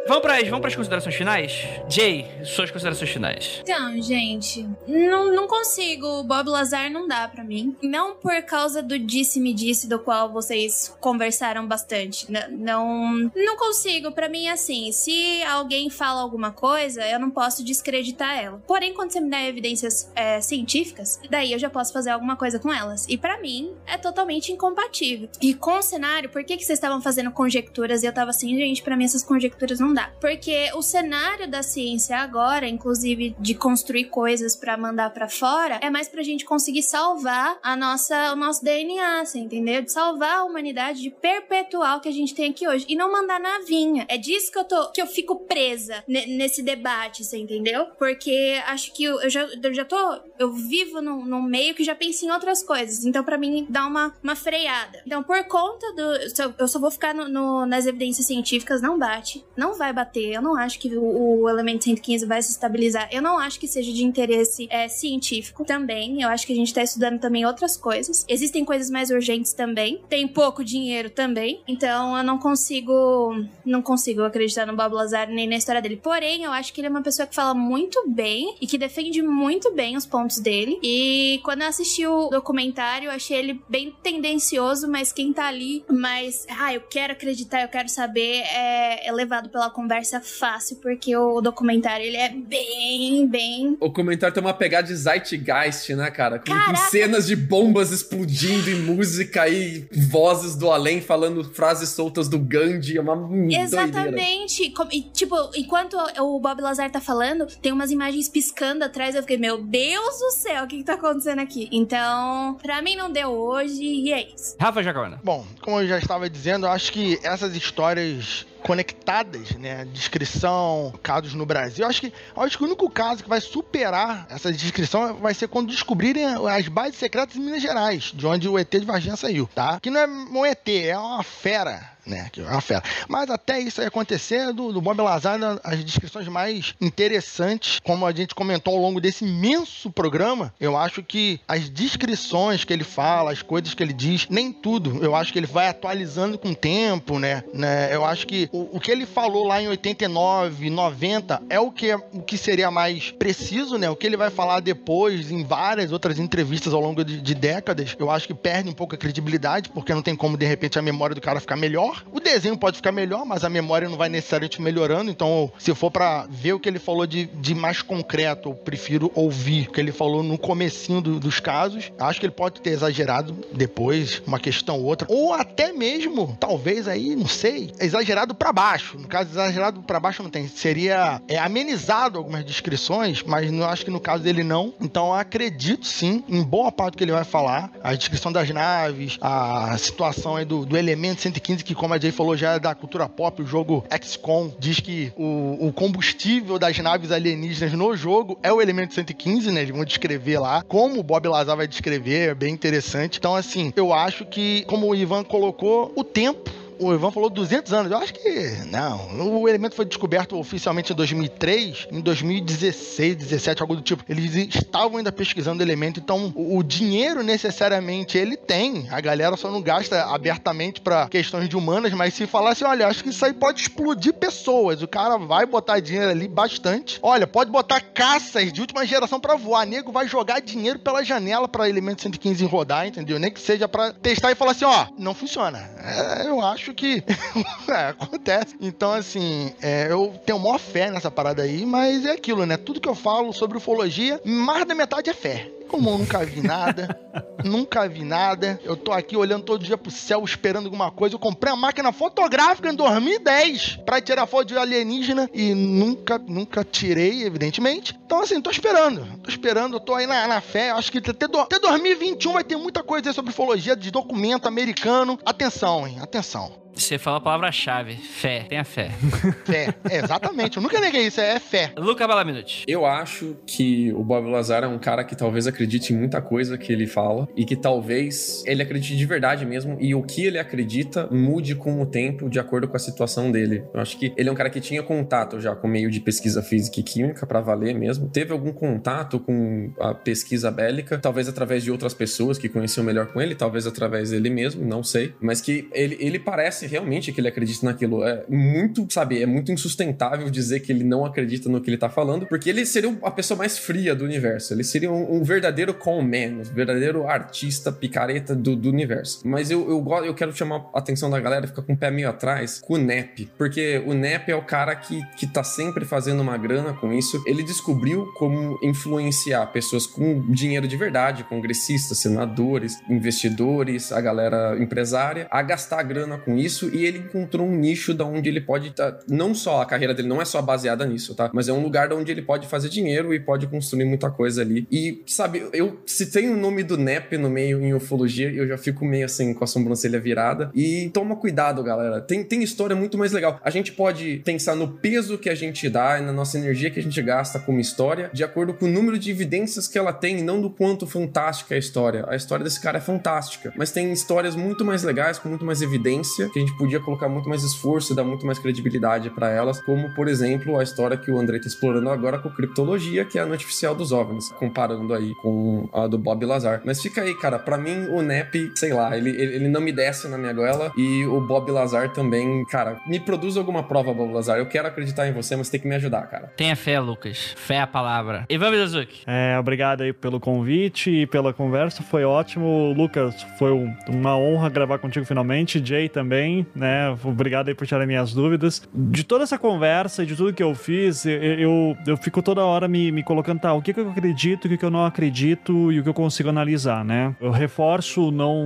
Vamos para vamos pras considerações finais? Jay, suas considerações finais. Então, gente, não, não consigo. Bob Lazar não dá para mim. Não por causa do disse-me disse, do qual vocês conversaram bastante. N não, não consigo. Para mim, assim, se alguém fala alguma coisa, eu não posso descreditar ela. Porém, quando você me dá evidências é, científicas, daí eu já posso fazer alguma coisa com elas. E para mim, é totalmente incompatível. E com o cenário, por que, que vocês estavam fazendo conjecturas e eu tava assim, gente, para mim essas conjecturas não Porque o cenário da ciência agora, inclusive de construir coisas para mandar para fora, é mais pra gente conseguir salvar a nossa, o nosso DNA, você entendeu? De salvar a humanidade, de perpetuar o que a gente tem aqui hoje e não mandar navinha. É disso que eu tô que eu fico presa nesse debate, você entendeu? Porque acho que eu, eu já, eu já tô eu vivo num, num, meio que já pensa em outras coisas. Então, para mim, dá uma, uma freada. Então, por conta do. Eu só vou ficar no, no, nas evidências científicas, não bate. Não vai bater. Eu não acho que o, o elemento 115 vai se estabilizar. Eu não acho que seja de interesse é, científico também. Eu acho que a gente tá estudando também outras coisas. Existem coisas mais urgentes também. Tem pouco dinheiro também. Então, eu não consigo. Não consigo acreditar no Bob Lazar nem na história dele. Porém, eu acho que ele é uma pessoa que fala muito bem e que defende muito bem os pontos dele. E quando eu assisti o documentário, eu achei ele bem tendencioso, mas quem tá ali, mas, ah, eu quero acreditar, eu quero saber, é, é levado pela conversa fácil, porque o documentário ele é bem, bem. O comentário tem uma pegada de zeitgeist, né, cara? Com, com cenas de bombas explodindo e música e vozes do além falando frases soltas do Gandhi, é uma Exatamente. E, tipo, enquanto o Bob Lazar tá falando, tem umas imagens piscando atrás, eu fiquei, meu Deus do céu, o que, que tá acontecendo aqui? Então, pra mim não deu hoje e é isso. Rafa Jacona. Bom, como eu já estava dizendo, eu acho que essas histórias conectadas, né? Descrição, casos no Brasil. Eu acho que, acho que o único caso que vai superar essa descrição vai ser quando descobrirem as bases secretas em Minas Gerais, de onde o ET de Varginha saiu, tá? Que não é um ET, é uma fera né? Que é uma fera. Mas até isso aí acontecer, do, do Bob Lazar, as descrições mais interessantes, como a gente comentou ao longo desse imenso programa, eu acho que as descrições que ele fala, as coisas que ele diz, nem tudo. Eu acho que ele vai atualizando com o tempo, né? né? Eu acho que o, o que ele falou lá em 89, 90 é o que, o que seria mais preciso, né? O que ele vai falar depois, em várias outras entrevistas ao longo de, de décadas, eu acho que perde um pouco a credibilidade, porque não tem como, de repente, a memória do cara ficar melhor. O desenho pode ficar melhor, mas a memória não vai necessariamente melhorando. Então, se for para ver o que ele falou de, de mais concreto, eu prefiro ouvir o que ele falou no comecinho do, dos casos. Acho que ele pode ter exagerado depois, uma questão ou outra. Ou até mesmo, talvez aí, não sei, exagerado para baixo. No caso, exagerado para baixo não tem. Seria é, amenizado algumas descrições, mas não acho que no caso dele não. Então, acredito sim, em boa parte do que ele vai falar. A descrição das naves, a situação aí do, do elemento 115, que como a Jay falou já é da cultura pop, o jogo XCOM diz que o, o combustível das naves alienígenas no jogo é o elemento 115, né? Eles vão descrever lá. Como o Bob Lazar vai descrever, é bem interessante. Então, assim, eu acho que, como o Ivan colocou, o tempo o Ivan falou 200 anos. Eu acho que não. O elemento foi descoberto oficialmente em 2003, em 2016, 17, algo do tipo. Eles estavam ainda pesquisando o elemento, então o, o dinheiro necessariamente ele tem. A galera só não gasta abertamente para questões de humanas, mas se falasse, olha, acho que isso aí pode explodir pessoas. O cara vai botar dinheiro ali bastante. Olha, pode botar caças de última geração para voar. Nego vai jogar dinheiro pela janela para elemento 115 rodar, entendeu? Nem que seja para testar e falar assim, ó, não funciona. É, eu acho acho que é, acontece. Então, assim, é, eu tenho maior fé nessa parada aí, mas é aquilo, né? Tudo que eu falo sobre ufologia, mais da metade é fé. Como eu nunca vi nada, nunca vi nada. Eu tô aqui olhando todo dia pro céu esperando alguma coisa. Eu comprei uma máquina fotográfica em 2010 para tirar foto de alienígena e nunca, nunca tirei, evidentemente. Então, assim, tô esperando. Tô esperando, tô aí na, na fé. Acho que até, do, até 2021 vai ter muita coisa sobre ufologia de documento americano. Atenção, hein? Atenção. Você fala a palavra-chave, fé. Tenha fé. Fé, é, exatamente. Eu nunca neguei isso, é fé. Luca Balaminute. Eu acho que o Bob Lazar é um cara que talvez acredite em muita coisa que ele fala e que talvez ele acredite de verdade mesmo e o que ele acredita mude com o tempo de acordo com a situação dele. Eu acho que ele é um cara que tinha contato já com o meio de pesquisa física e química para valer mesmo. Teve algum contato com a pesquisa bélica, talvez através de outras pessoas que conheciam melhor com ele, talvez através dele mesmo, não sei. Mas que ele, ele parece realmente que ele acredita naquilo. É muito, sabe, é muito insustentável dizer que ele não acredita no que ele tá falando, porque ele seria a pessoa mais fria do universo. Ele seria um, um verdadeiro con man, um verdadeiro artista picareta do, do universo. Mas eu, eu, eu quero chamar a atenção da galera, ficar com o pé meio atrás, com o Nep, porque o Nep é o cara que, que tá sempre fazendo uma grana com isso. Ele descobriu como influenciar pessoas com dinheiro de verdade, congressistas, senadores, investidores, a galera empresária, a gastar grana com isso e ele encontrou um nicho da onde ele pode tá, não só a carreira dele não é só baseada nisso, tá? Mas é um lugar onde ele pode fazer dinheiro e pode construir muita coisa ali. E sabe, eu se tem o nome do NEP no meio em ufologia, eu já fico meio assim com a sobrancelha virada. E toma cuidado, galera. Tem, tem história muito mais legal. A gente pode pensar no peso que a gente dá e na nossa energia que a gente gasta com uma história, de acordo com o número de evidências que ela tem, não do quanto fantástica é a história. A história desse cara é fantástica, mas tem histórias muito mais legais, com muito mais evidência, que a gente podia colocar muito mais esforço e dar muito mais credibilidade para elas, como por exemplo a história que o André tá explorando agora com criptologia, que é a noite oficial dos OVNIs, comparando aí com a do Bob Lazar. Mas fica aí, cara, para mim o NEP, sei lá, ele, ele não me desce na minha goela e o Bob Lazar também, cara, me produz alguma prova, Bob Lazar. Eu quero acreditar em você, mas tem que me ajudar, cara. Tenha fé, Lucas. Fé é a palavra. Ivan Mizuki. É, obrigado aí pelo convite e pela conversa. Foi ótimo. Lucas, foi uma honra gravar contigo finalmente. Jay também, né? Obrigado aí por tirar minhas dúvidas. De toda essa conversa e de tudo que eu fiz, eu, eu, eu fico toda hora me, me colocando, tá, o que, que eu acredito, o que, que eu não acredito e o que eu consigo analisar, né? Eu reforço, não,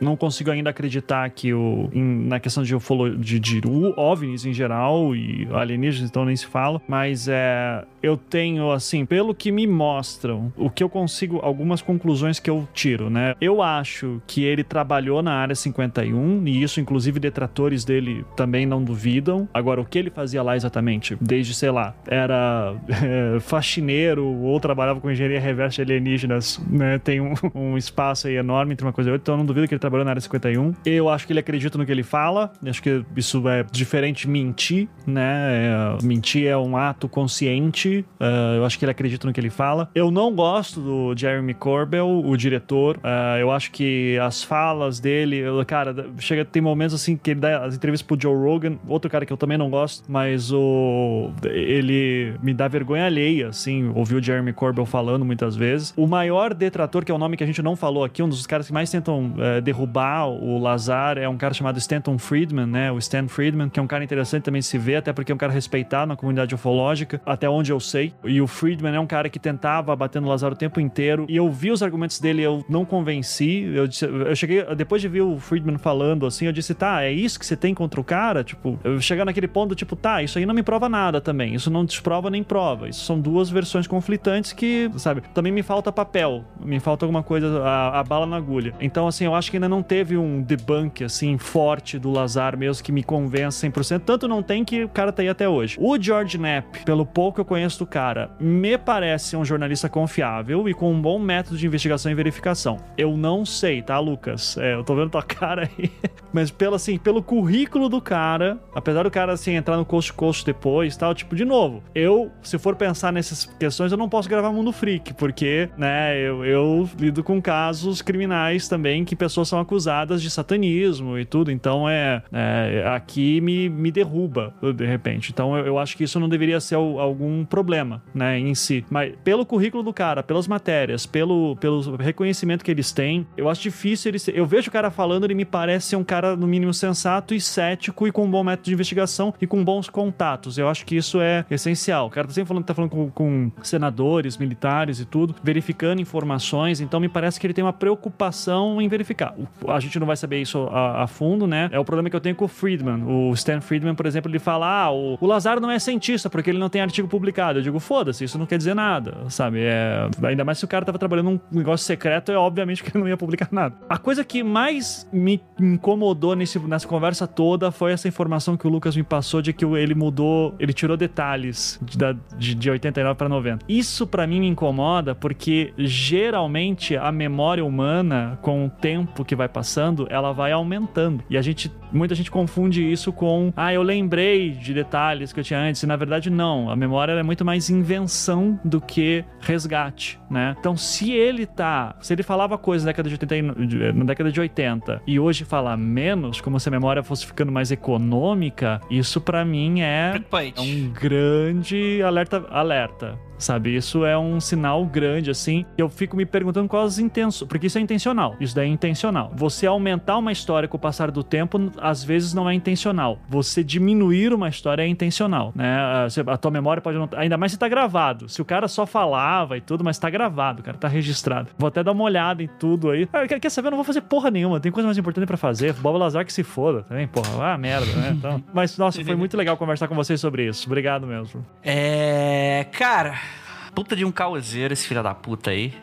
não consigo ainda acreditar que o, em, na questão de, de, de OVNIs em geral e alienígenas, então nem se fala, mas é, eu tenho, assim, pelo que me mostram, o que eu consigo, algumas conclusões que eu tiro, né? Eu acho que ele trabalhou na área 51, e isso, inclusive, detratores dele também não duvidam. Agora, o que ele fazia lá exatamente? Desde, sei lá, era é, faxineiro ou trabalhava com engenharia reversa alienígenas, né? Tem um, um, espaço aí enorme entre uma coisa e outra, então eu não duvido que ele trabalhou na área 51. Eu acho que ele acredita no que ele fala, acho que isso é diferente de mentir, né? É, mentir é um ato consciente, uh, eu acho que ele acredita no que ele fala. Eu não gosto do Jeremy Corbell, o diretor, uh, eu acho que as falas dele, cara, chega tem momentos assim que ele dá as entrevistas pro Joe Rogan, outro cara que eu também não gosto, mas o ele me dá vergonha alheia, assim, ouvir o Jeremy Corbell falando muitas vezes. O maior detrator, que é o nome que a gente não falou aqui, um dos caras que mais tentam uh, derrubar o Lazar é um cara chamado Stanton Friedman, né? O Stan Friedman, que é um cara interessante também se ver, até porque é um cara respeitado na comunidade ufológica, até onde eu sei. E o Friedman é um cara que tentava bater no Lazar o tempo inteiro. E eu vi os argumentos dele, eu não convenci. Eu, disse, eu cheguei, depois de ver o Friedman falando assim, eu disse, tá, é isso que você tem contra o cara? Tipo, eu chegar naquele ponto, tipo, tá, isso aí não me prova nada também. Isso não desprova nem prova. Isso são duas versões conflitantes que, sabe, também me falta papel, me falta alguma coisa, a, a bala na agulha. Então, assim, eu acho que ainda não teve um debunk, assim, forte do Lazar mesmo que me convença 100%. Tanto não tem que o cara tá aí até hoje. O George Knapp, pelo pouco que eu conheço do cara, me parece um jornalista confiável e com um bom método de investigação e verificação. Eu não sei, tá, Lucas? É, eu tô vendo tua cara aí. Mas pelo, assim, pelo currículo do cara, apesar do cara, assim, entrar no Coast depois tal, tipo, de novo, eu, se for pensar nessas questões, eu não posso gravar Mundo Freak, porque, né, eu, eu lido com casos criminais também que pessoas são acusadas de satanismo e tudo, então é, é aqui me, me derruba, de repente. Então eu, eu acho que isso não deveria ser algum problema, né, em si. Mas pelo currículo do cara, pelas matérias, pelo, pelo reconhecimento que eles têm, eu acho difícil eles. Eu vejo o cara falando, ele me parece ser um cara, no mínimo, sensato e cético e com um bom método de investigação e com bons contatos. Eu acho que isso é essencial. O cara tá sempre falando tá falando com, com senadores, militares e tudo, verificando informações, então me parece que ele tem uma preocupação em verificar. A gente não vai saber isso a, a fundo, né? É o problema que eu tenho com o Friedman. O Stan Friedman, por exemplo, ele fala: ah, o, o Lazar não é cientista porque ele não tem artigo publicado. Eu digo, foda-se, isso não quer dizer nada, sabe? É, ainda mais se o cara tava trabalhando num negócio secreto, é obviamente que ele não ia publicar nada. A coisa que mais me incomodou nesse, nessa conversa toda foi essa informação que o Lucas me passou de que ele mudou, ele tirou detalhes de, de, de 89 para 90. Isso para mim me incomoda porque geralmente a memória humana, com o tempo que vai passando, ela vai aumentando. E a gente, muita gente confunde isso com, ah, eu lembrei de detalhes que eu tinha antes. E na verdade, não. A memória é muito mais invenção do que resgate, né? Então, se ele tá, se ele falava coisas na década de 80, na década de 80 e hoje fala menos, como se a memória fosse ficando mais econômica, isso para mim é, é um grande alerta. alerta sabe? Isso é um sinal grande, assim. Eu fico me perguntando quais as intenções, porque isso é intencional. Isso daí é intencional. Você aumentar uma história com o passar do tempo, às vezes não é intencional. Você diminuir uma história é intencional, né? A tua memória pode não... Ainda mais se tá gravado. Se o cara só falava e tudo, mas tá gravado, cara, tá registrado. Vou até dar uma olhada em tudo aí. Ah, quer saber? Eu não vou fazer porra nenhuma. Tem coisa mais importante para fazer. Bob Lazar que se foda também, porra. Ah, merda, né? Então... Mas, nossa, foi muito legal conversar com vocês sobre isso. Obrigado mesmo. É. Cara puta de um causeiro esse filho da puta aí.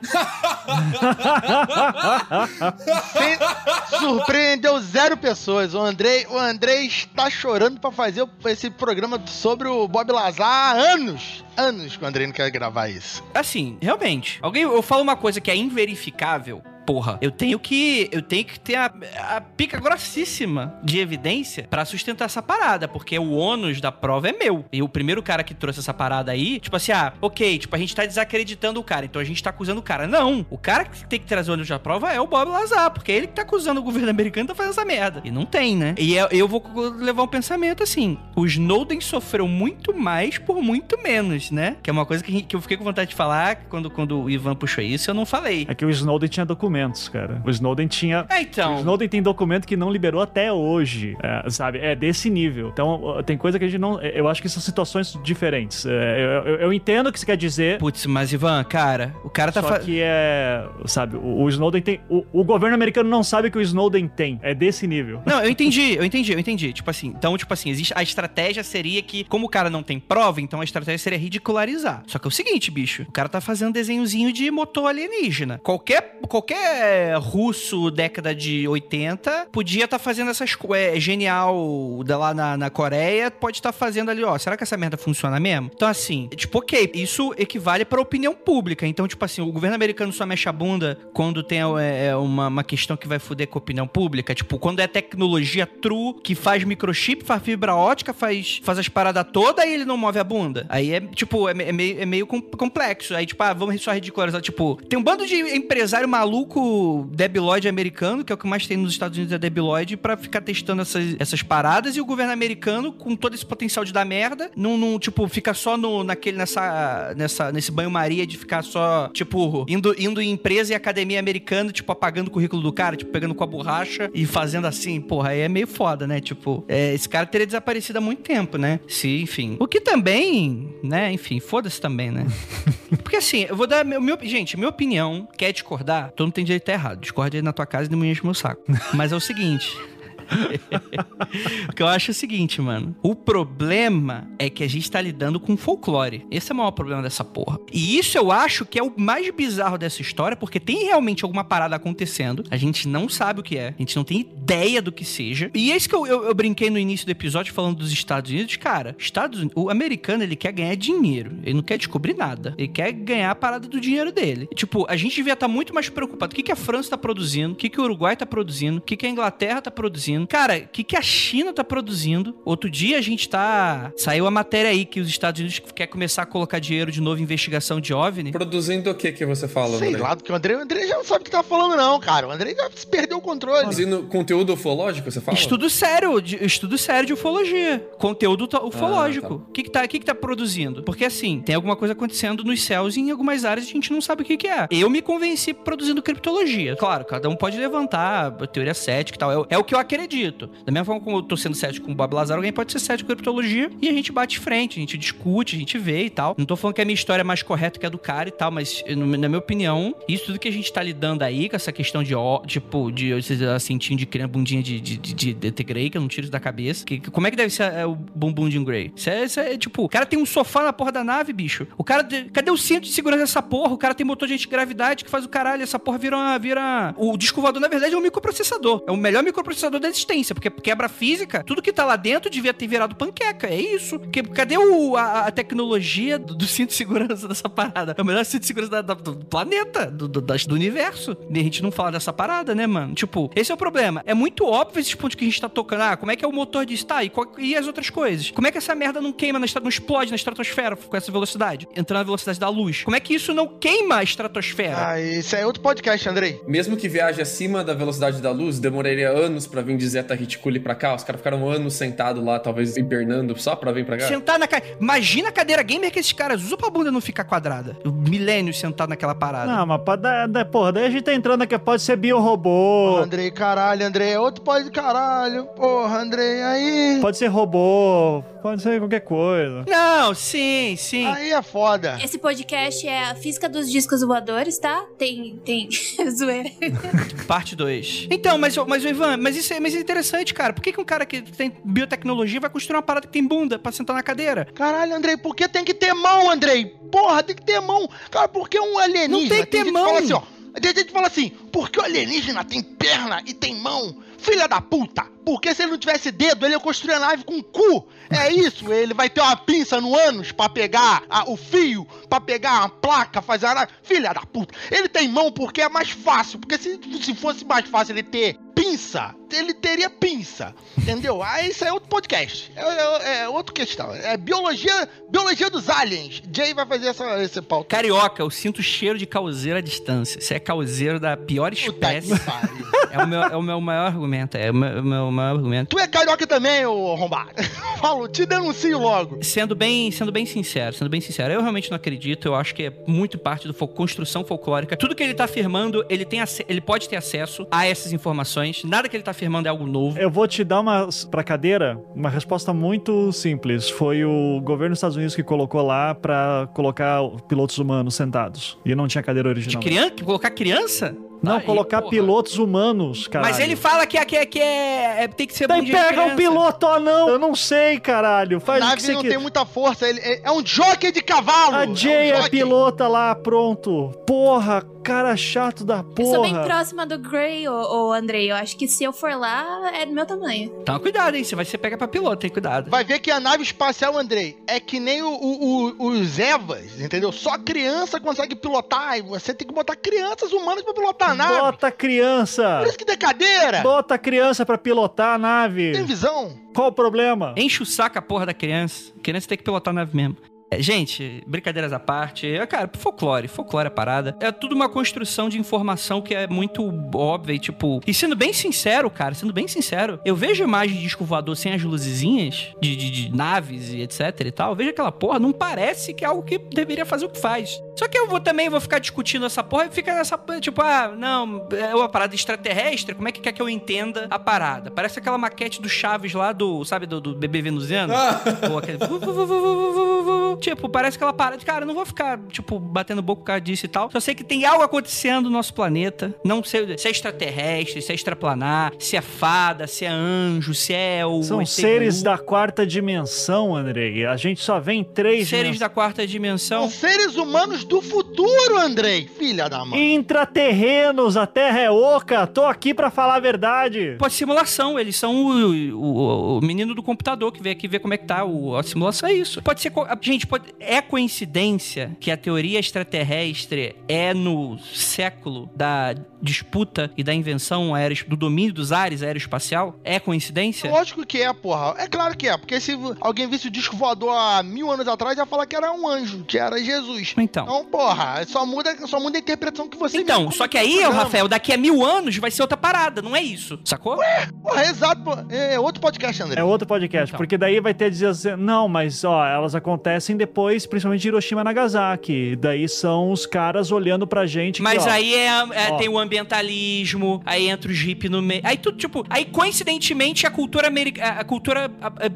Surpreendeu zero pessoas. O Andrei, o Andrei está chorando para fazer esse programa sobre o Bob Lazar há anos. Anos que o Andrei não quer gravar isso. Assim, realmente. Alguém, eu falo uma coisa que é inverificável porra, eu tenho que eu tenho que ter a, a pica grossíssima de evidência para sustentar essa parada, porque o ônus da prova é meu. E o primeiro cara que trouxe essa parada aí, tipo assim, ah, ok, tipo, a gente tá desacreditando o cara, então a gente tá acusando o cara. Não, o cara que tem que trazer o ônus da prova é o Bob Lazar, porque é ele que tá acusando o governo americano tá fazendo essa merda. E não tem, né? E eu, eu vou levar um pensamento assim, o Snowden sofreu muito mais por muito menos, né? Que é uma coisa que, que eu fiquei com vontade de falar quando, quando o Ivan puxou isso, eu não falei. É que o Snowden tinha documento documentos, cara. O Snowden tinha. É, então. O Snowden tem documento que não liberou até hoje, é, sabe? É desse nível. Então, tem coisa que a gente não. É, eu acho que são situações diferentes. É, eu, eu, entendo o que você quer dizer. Putz, mas Ivan, cara, o cara tá. Só que é. Sabe, o, o Snowden tem. O, o, governo americano não sabe que o Snowden tem. É desse nível. Não, eu entendi, eu entendi, eu entendi. Tipo assim, então, tipo assim, existe, a estratégia seria que, como o cara não tem prova, então a estratégia seria ridicularizar. Só que é o seguinte, bicho, o cara tá fazendo desenhozinho de motor alienígena. Qualquer, qualquer russo década de 80 podia estar tá fazendo essas coisas. É, genial da lá na, na Coreia, pode estar tá fazendo ali, ó. Será que essa merda funciona mesmo? Então, assim, tipo, ok, isso equivale pra opinião pública. Então, tipo assim, o governo americano só mexe a bunda quando tem é, é, uma, uma questão que vai foder com a opinião pública. Tipo, quando é tecnologia true, que faz microchip, faz fibra ótica, faz, faz as paradas todas, aí ele não move a bunda. Aí é, tipo, é, é meio, é meio complexo. Aí, tipo, ah, vamos só ridicularizar. Tipo, tem um bando de empresário maluco debilóide americano, que é o que mais tem nos Estados Unidos, é debilóide, para ficar testando essas, essas paradas, e o governo americano, com todo esse potencial de dar merda, não, não tipo, fica só no, naquele, nessa, nessa, nesse banho-maria de ficar só, tipo, indo, indo em empresa e academia americana, tipo, apagando o currículo do cara, tipo, pegando com a borracha e fazendo assim, porra, aí é meio foda, né? Tipo, é, esse cara teria desaparecido há muito tempo, né? Se, enfim. O que também, né? Enfim, foda-se também, né? Porque assim, eu vou dar. Meu, meu, gente, minha opinião, quer discordar? Todo mundo tem direito a errado. Discorde aí na tua casa e não me enche meu saco. Mas é o seguinte. o que eu acho o seguinte, mano. O problema é que a gente tá lidando com folclore. Esse é o maior problema dessa porra. E isso eu acho que é o mais bizarro dessa história, porque tem realmente alguma parada acontecendo. A gente não sabe o que é. A gente não tem ideia do que seja. E é isso que eu, eu, eu brinquei no início do episódio falando dos Estados Unidos. Cara, Estados Unidos, o americano, ele quer ganhar dinheiro. Ele não quer descobrir nada. Ele quer ganhar a parada do dinheiro dele. Tipo, a gente devia estar tá muito mais preocupado. O que, que a França tá produzindo? O que, que o Uruguai tá produzindo? O que, que a Inglaterra tá produzindo? Produzindo. Cara, o que, que a China tá produzindo? Outro dia a gente tá. Saiu a matéria aí que os Estados Unidos quer começar a colocar dinheiro de novo em investigação de OVNI. Produzindo o que que você fala, Sei André? lá, porque o André, o André já não sabe o que tá falando, não, cara. O André já perdeu o controle. Produzindo conteúdo ufológico, você fala? Estudo sério, de, estudo sério de ufologia. Conteúdo ufológico. O ah, tá. que, que, tá, que, que tá produzindo? Porque assim, tem alguma coisa acontecendo nos céus e em algumas áreas a gente não sabe o que, que é. Eu me convenci produzindo criptologia. Claro, cada um pode levantar a teoria cética e tal. É, é o que eu acredito. Da mesma forma como eu tô sendo cético com o Bob Lazar, alguém pode ser cético com criptologia e a gente bate frente, a gente discute, a gente vê e tal. Não tô falando que a minha história é mais correta que a do cara e tal, mas na minha opinião, isso tudo que a gente tá lidando aí, com essa questão de, ó, tipo, de assim, de criar bundinha de, de, de, de Grey, que eu não tiro isso da cabeça. Que, como é que deve ser é, o bumbum de um Grey? Isso é, isso é, tipo, o cara tem um sofá na porra da nave, bicho. O cara, cadê o cinto de segurança dessa porra? O cara tem motor de antigravidade que faz o caralho, essa porra vira, uma, vira... O disco voador, na verdade, é um microprocessador. É o melhor microprocessador da existência, porque quebra física, tudo que tá lá dentro devia ter virado panqueca. É isso. Que, cadê o, a, a tecnologia do, do, cinto de segurança dessa parada? É o melhor cinto de segurança da, da, do planeta, do, do, do, universo. E a gente não fala dessa parada, né, mano? Tipo, esse é o problema. É muito óbvio esses pontos que a gente tá tocando. Ah, como é que é o motor disso? Tá, e, qual, e as outras coisas? Como é que essa merda não queima, na, não explode na estratosfera com essa velocidade? Entrando na velocidade da luz. Como é que isso não queima a estratosfera? Ah, isso é outro podcast, Andrei. Mesmo que viaje acima da velocidade da luz, demoraria anos para vir de Zeta Reticuli pra cá? Os caras ficaram anos sentados lá, talvez hibernando, só pra vir pra cá? Sentar na cadeira. Imagina a cadeira gamer que esses caras usam pra bunda não ficar quadrada. Milênios sentado naquela parada. Não, mas pode dar, dar- porra, daí a gente tá entrando aqui, pode ser biorobô, Andrei, caralho, Andrei. é Outro pode caralho. Porra, Andrei, aí. pode ser robô, pode ser qualquer coisa. Não, sim, sim. Aí é foda. Esse podcast é a física dos discos voadores, tá? Tem. Tem. Zoeira. Parte 2. Então, mas, mas o Ivan, mas isso é, é interessante, cara. Por que, que um cara que tem biotecnologia vai construir uma parada que tem bunda pra sentar na cadeira? Caralho, Andrei, por que tem que ter mão, Andrei? Porra, tem que ter mão. Cara, por que um alienígena... Não tem que ter gente mão. Fala assim, ó, tem gente que fala assim, por que o alienígena tem perna e tem mão? Filha da puta! Porque se ele não tivesse dedo, ele ia construir a nave com cu. É isso, ele vai ter uma pinça no ânus pra pegar a- o fio, pra pegar a placa, fazer a. Filha da puta! Ele tem mão porque é mais fácil. Porque se, se fosse mais fácil ele ter pinça, ele teria pinça. Entendeu? Aí isso é outro podcast. É, é, é outra questão. É biologia, biologia dos aliens. Jay vai fazer essa, esse pauta. Carioca, eu sinto cheiro de causeiro à distância. Você é causeiro da pior espécie. É o meu, é o meu maior argumento. É o meu, o meu maior argumento. Tu é carioca também, ô arrombado. Falo, te denuncio logo. Sendo bem, sendo bem sincero, sendo bem sincero, eu realmente não acredito. Eu acho que é muito parte do fol- construção folclórica. Tudo que ele tá afirmando, ele tem ele pode ter acesso a essas informações. Nada que ele tá afirmando é algo novo. Eu vou te dar uma pra cadeira uma resposta muito simples. Foi o governo dos Estados Unidos que colocou lá pra colocar pilotos humanos sentados. E não tinha cadeira De original. criança, colocar criança? Não, Aí, colocar porra. pilotos humanos, cara. Mas ele fala que é, que é, que é, é- tem que ser Daí pega um piloto ou não? Eu não sei, caralho. A Faz o que nave você não quer. tem muita força. Ele é, é um jockey de cavalo. A Jay é, um é pilota lá, pronto. Porra, cara chato da Eu sou bem porra. próxima do Grey, ô, ô Andrei. Eu acho que se eu for lá, é do meu tamanho. Então cuidado, hein? Você vai ser pega pra piloto, tem cuidado. Vai ver que a nave espacial, Andrei, é que nem o- o- o- os Evas, entendeu? Só criança consegue pilotar e você tem que botar crianças humanas pra pilotar a nave. Bota a criança. Por isso que tem cadeira. Bota a criança pra pilotar a nave. Tem visão. Qual o problema? Enche o saco a porra da criança. A criança tem que pilotar a nave mesmo. É, gente, brincadeiras à parte, é, cara, folclore, folclore é parada. É tudo uma construção de informação que é muito óbvia e tipo. E sendo bem sincero, cara, sendo bem sincero, eu vejo imagem de disco voador sem as luzezinhas, de, de- de naves e etc e tal. Eu vejo aquela porra, não parece que é algo que deveria fazer o que faz. Só que eu vou também vou ficar discutindo essa porra e fica nessa. Tipo, ah, não, é uma parada extraterrestre, como é que quer que eu entenda a parada? Parece aquela maquete do Chaves lá do, sabe, do, do bebê venusiano. Ou aquele... Tipo, parece aquela parada de, cara, eu não vou ficar, tipo, batendo boca por causa disso e tal. Só sei que tem algo acontecendo no nosso planeta. Não sei se é extraterrestre, se é extraplanar, se é fada, se é anjo, se é o. São ET seres da quarta dimensão, Andrei. A gente só vê em três Seres dimensões. da quarta dimensão. São seres humanos do futuro, Andrei. Filha da mãe. Intraterrenos, a Terra é oca. Tô aqui pra falar a verdade. Pode simulação, eles são o, o- o menino do computador que vem aqui ver como é que tá. O, a simulação é isso. Pode ser. co- Gente, pode- é coincidência que a teoria extraterrestre é no século da disputa e da invenção aérea, do domínio dos ares aeroespacial? É coincidência? Lógico que é, porra. É claro que é, porque se alguém visse o disco voador há mil anos atrás, ia falar que era um anjo, que era Jesus. Então. Então, porra, só muda, só muda a interpretação que você Então, só que aí. Rafael, daqui a mil anos vai ser outra parada, não é isso? Sacou? Porra, é exato, pô. É outro podcast, André. É outro podcast, Então. porque daí vai ter dizer assim, não, mas ó, elas acontecem depois, principalmente de Hiroshima e Nagasaki. Daí são os caras olhando pra gente. que, Mas ó, aí é, é- tem o ambientalismo, aí entra o Jeep no meio. Aí tudo, tipo, aí coincidentemente a cultura americana, a cultura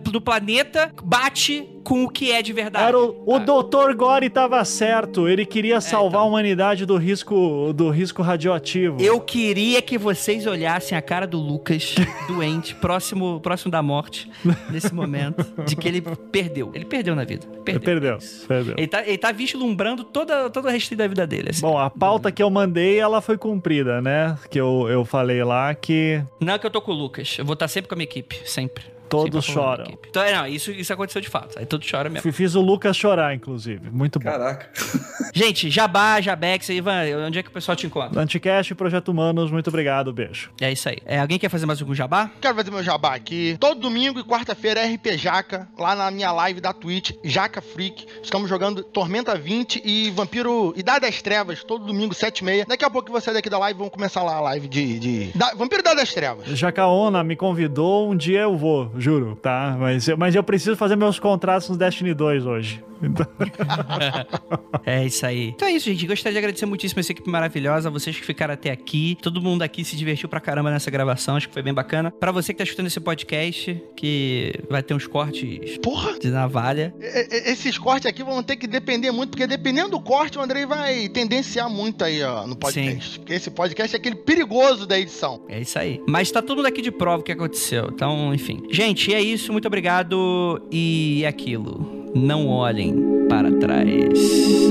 do planeta bate com o que é de verdade. Era o, o Ah, Dr. Gore tava certo. Ele queria salvar então. a humanidade do risco do risco radioativo. Eu queria que vocês olhassem a cara do Lucas, doente, próximo, próximo da morte, nesse momento, de que ele perdeu. Ele perdeu na vida. Perdeu. Perdeu, perdeu. Ele tá, ele tá vislumbrando toda, todo o resto da vida dele. assim. Bom, a pauta que eu mandei, ela foi cumprida, né? Que eu, eu falei lá que Não é que eu tô com o Lucas. Eu vou estar sempre com a minha equipe. Sempre. Todos da choram. Então, é, não, isso, isso aconteceu de fato. Aí todos choram mesmo. Fiz o Lucas chorar, inclusive. Muito bom. Caraca. Gente, Jabá, Jabex, Ivan, onde é que o pessoal te encontra? Anticast e Projeto Humanos, muito obrigado, beijo. É isso aí. É, alguém quer fazer mais algum jabá? Quero fazer meu jabá aqui. Todo domingo e quarta-feira RP Jaca, lá na minha live da Twitch, Jaca Freak. Estamos jogando Tormenta 20 e Vampiro Idade das Trevas, todo domingo, 7h30. Daqui a pouco que você daqui da live, vamos começar lá a live de. de... Da... Vampiro Idade das Trevas. Jacaona me convidou, um dia eu vou, juro, tá? Mas eu, mas eu preciso fazer meus contratos no Destiny 2 hoje. Então, É isso aí. Então é isso, gente. Gostaria de agradecer muitíssimo essa equipe maravilhosa, vocês que ficaram até aqui. Todo mundo aqui se divertiu pra caramba nessa gravação, acho que foi bem bacana. Pra você que tá escutando esse podcast, que vai ter uns cortes Porra! de navalha. Esses cortes aqui vão ter que depender muito, porque dependendo do corte, o Andrei vai tendenciar muito aí, ó, no podcast. Porque esse podcast é aquele perigoso da edição. É isso aí. Mas tá todo mundo aqui de prova o que aconteceu. Então, enfim. Gente, é isso. Muito obrigado. E é aquilo. Não olhem para trás.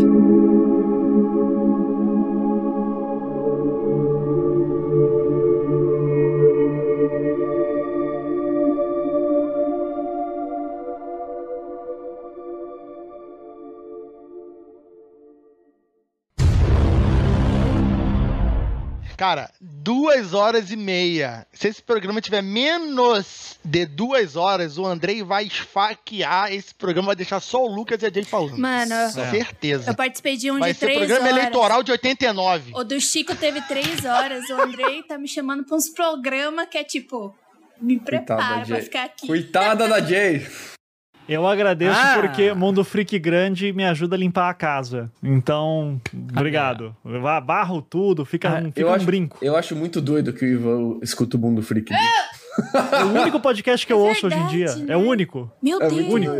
Cara, duas horas e meia. Se esse programa tiver menos de duas horas, o Andrei vai esfaquear esse programa, vai deixar só o Lucas e a Jay falando. Mano, Certeza. eu participei de um Vai de ser três programa horas. eleitoral de 89. O do Chico teve três horas. O Andrei tá me chamando pra uns programas que é tipo. Me prepara Coitada da pra ficar aqui. Coitada da Jay. Eu agradeço Ah. porque Mundo Freak Grande me ajuda a limpar a casa. Então, obrigado. Va- Barro tudo, fica, Ah, um, fica eu um acho- brinco. Eu acho muito doido que o Ivan escuta o mundo freak. É o único podcast que eu É ouço hoje em dia. verdade, É o né? único. Meu É Deus. único.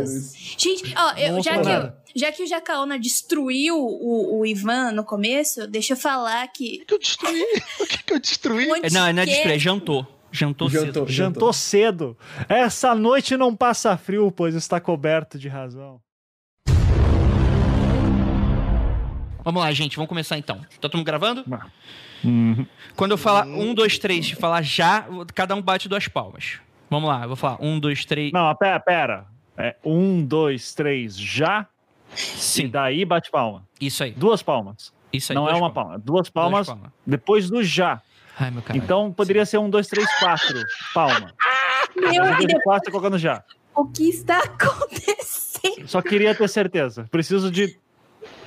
Gente, ó, eu- Não já, que eu, já que o Jacaona destruiu o, o Ivan no começo, deixa eu falar que. O que eu destruí? O que que eu destruí? um É, Não, não é que- destruir, é jantou. Jantou, Jantou. cedo. Jantou cedo. Essa noite não passa frio, pois está coberto de razão. Vamos lá, gente. Vamos começar então. Tá todo mundo gravando? Uhum. Quando eu falar um, dois, três e falar já, cada um bate duas palmas. Vamos lá, eu vou falar um, dois, três. Não, pera, pera. É um, dois, três, já. E Sim, daí bate palma. isso aí. Duas palmas. Isso aí. não é uma palma. Duas palmas Duas palmas. depois do já. Ai, meu. Então poderia ser um, dois, três, quatro. Palma. Meu, Em e vez de depois, quatro, colocando já. o que está acontecendo? Só queria ter certeza. Preciso de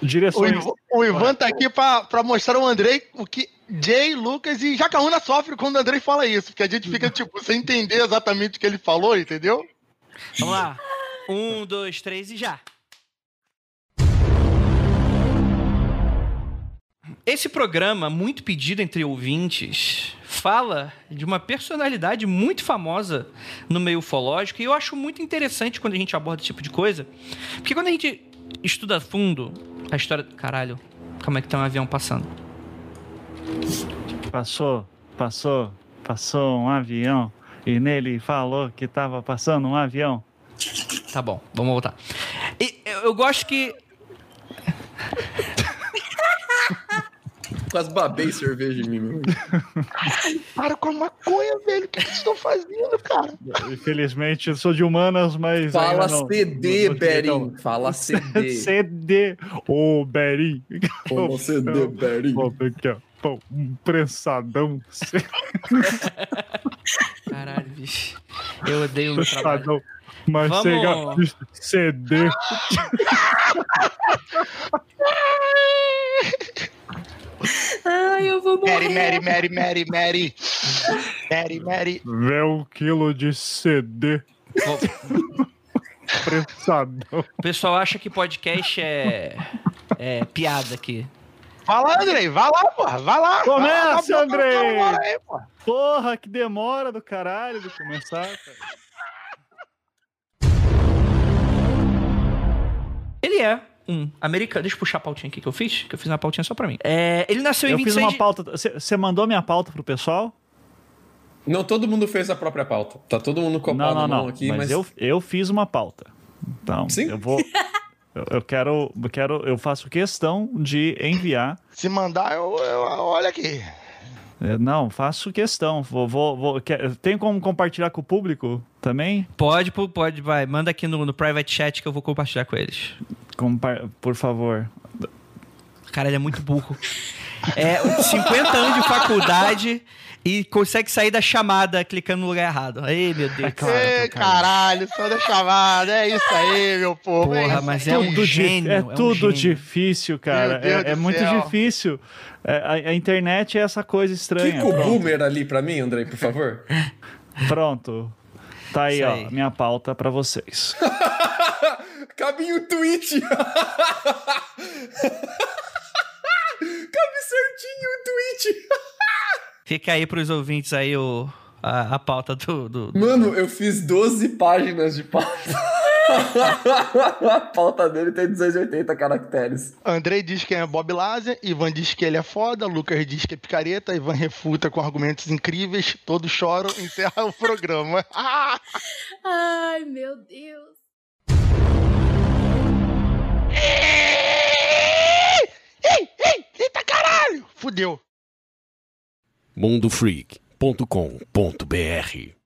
O direções. Ivan, o Ivan tá aqui pra, pra mostrar ao Andrei o que Jay, Lucas e Jacaúna sofrem quando o Andrei fala isso. Porque a gente fica, tipo, sem entender exatamente o que ele falou, entendeu? Vamos lá. Um, dois, três e já. Esse programa, muito pedido entre ouvintes, fala de uma personalidade muito famosa no meio ufológico e eu acho muito interessante quando a gente aborda esse tipo de coisa, porque quando a gente estuda a fundo a história. Caralho, como é que tem um avião passando? Passou, passou, passou um avião. E nele falou que tava passando um avião. Tá bom, vamos voltar. E eu, eu gosto que. Quase babei cerveja em mim, meu. Para com a maconha, velho. O que vocês estão fazendo, cara? Infelizmente, eu sou de humanas, mas. Fala não. CD, Não- não- Berim. Fala CD. CD. Ô, Berim. Fala CD, Berim. Aqui, ó. Pô, um prensadão. Caralho, bicho. Eu odeio o meu trabalho. Prensadão. Mas Vamos. chega CD. Ai, eu vou Mary, morrer. Mary, Mary, Mary, Mary. Mary, Mary. Vê um quilo de CD. Prensadão. O pessoal acha que podcast é, é piada aqui. Vai lá, Andrei. Vai lá, porra. Vai lá. Começa, vai lá, Andrei. agora aí, porra. Porra, que demora do caralho de começar, cara. Ele é um americano. Deixa eu puxar a pautinha aqui que eu fiz, que eu fiz uma pautinha só pra mim. É, ele nasceu em Eu fiz 26 uma de... pauta. Você mandou minha pauta pro pessoal? Não, todo mundo fez a própria pauta. Tá todo mundo copado Não, não, na mão não. aqui, mas mas. eu, eu fiz uma pauta. Então, Sim? eu vou. Eu, eu quero, eu quero, eu faço questão de enviar. Se mandar, eu, eu- olha aqui. É, Não, faço questão. Vou, vou, vou, quer- tem como compartilhar com o público? também? Pode, pode, vai. Manda aqui no, no private chat que eu vou compartilhar com eles. Compa por favor. Cara, ele é muito burro. É 50 anos de faculdade e consegue sair da chamada clicando no lugar errado. Ei, meu Deus. É claro, Ei, caralho, só da chamada. É isso aí, meu povo. Porra, mas é um gênio. É, é tudo um difícil, cara. É, é muito difícil. É, a, a, internet é essa coisa estranha. Fica o boomer ali pra mim, Andrei, por favor. Pronto. Tá aí, ó, minha pauta para vocês. Caminho tweet. Certinho o tweet. Fica aí pros ouvintes aí o, a, a pauta do, do, do, Mano, eu fiz 12 páginas de pauta. a pauta dele tem 280 caracteres. Andrei diz que é Bob Lazar, Ivan diz que ele é foda, Lucas diz que é picareta, Ivan refuta com argumentos incríveis, todos choram, encerra o programa. Ai, meu Deus. Ei, ei, eita caralho! Fudeu. mundofreak.com.br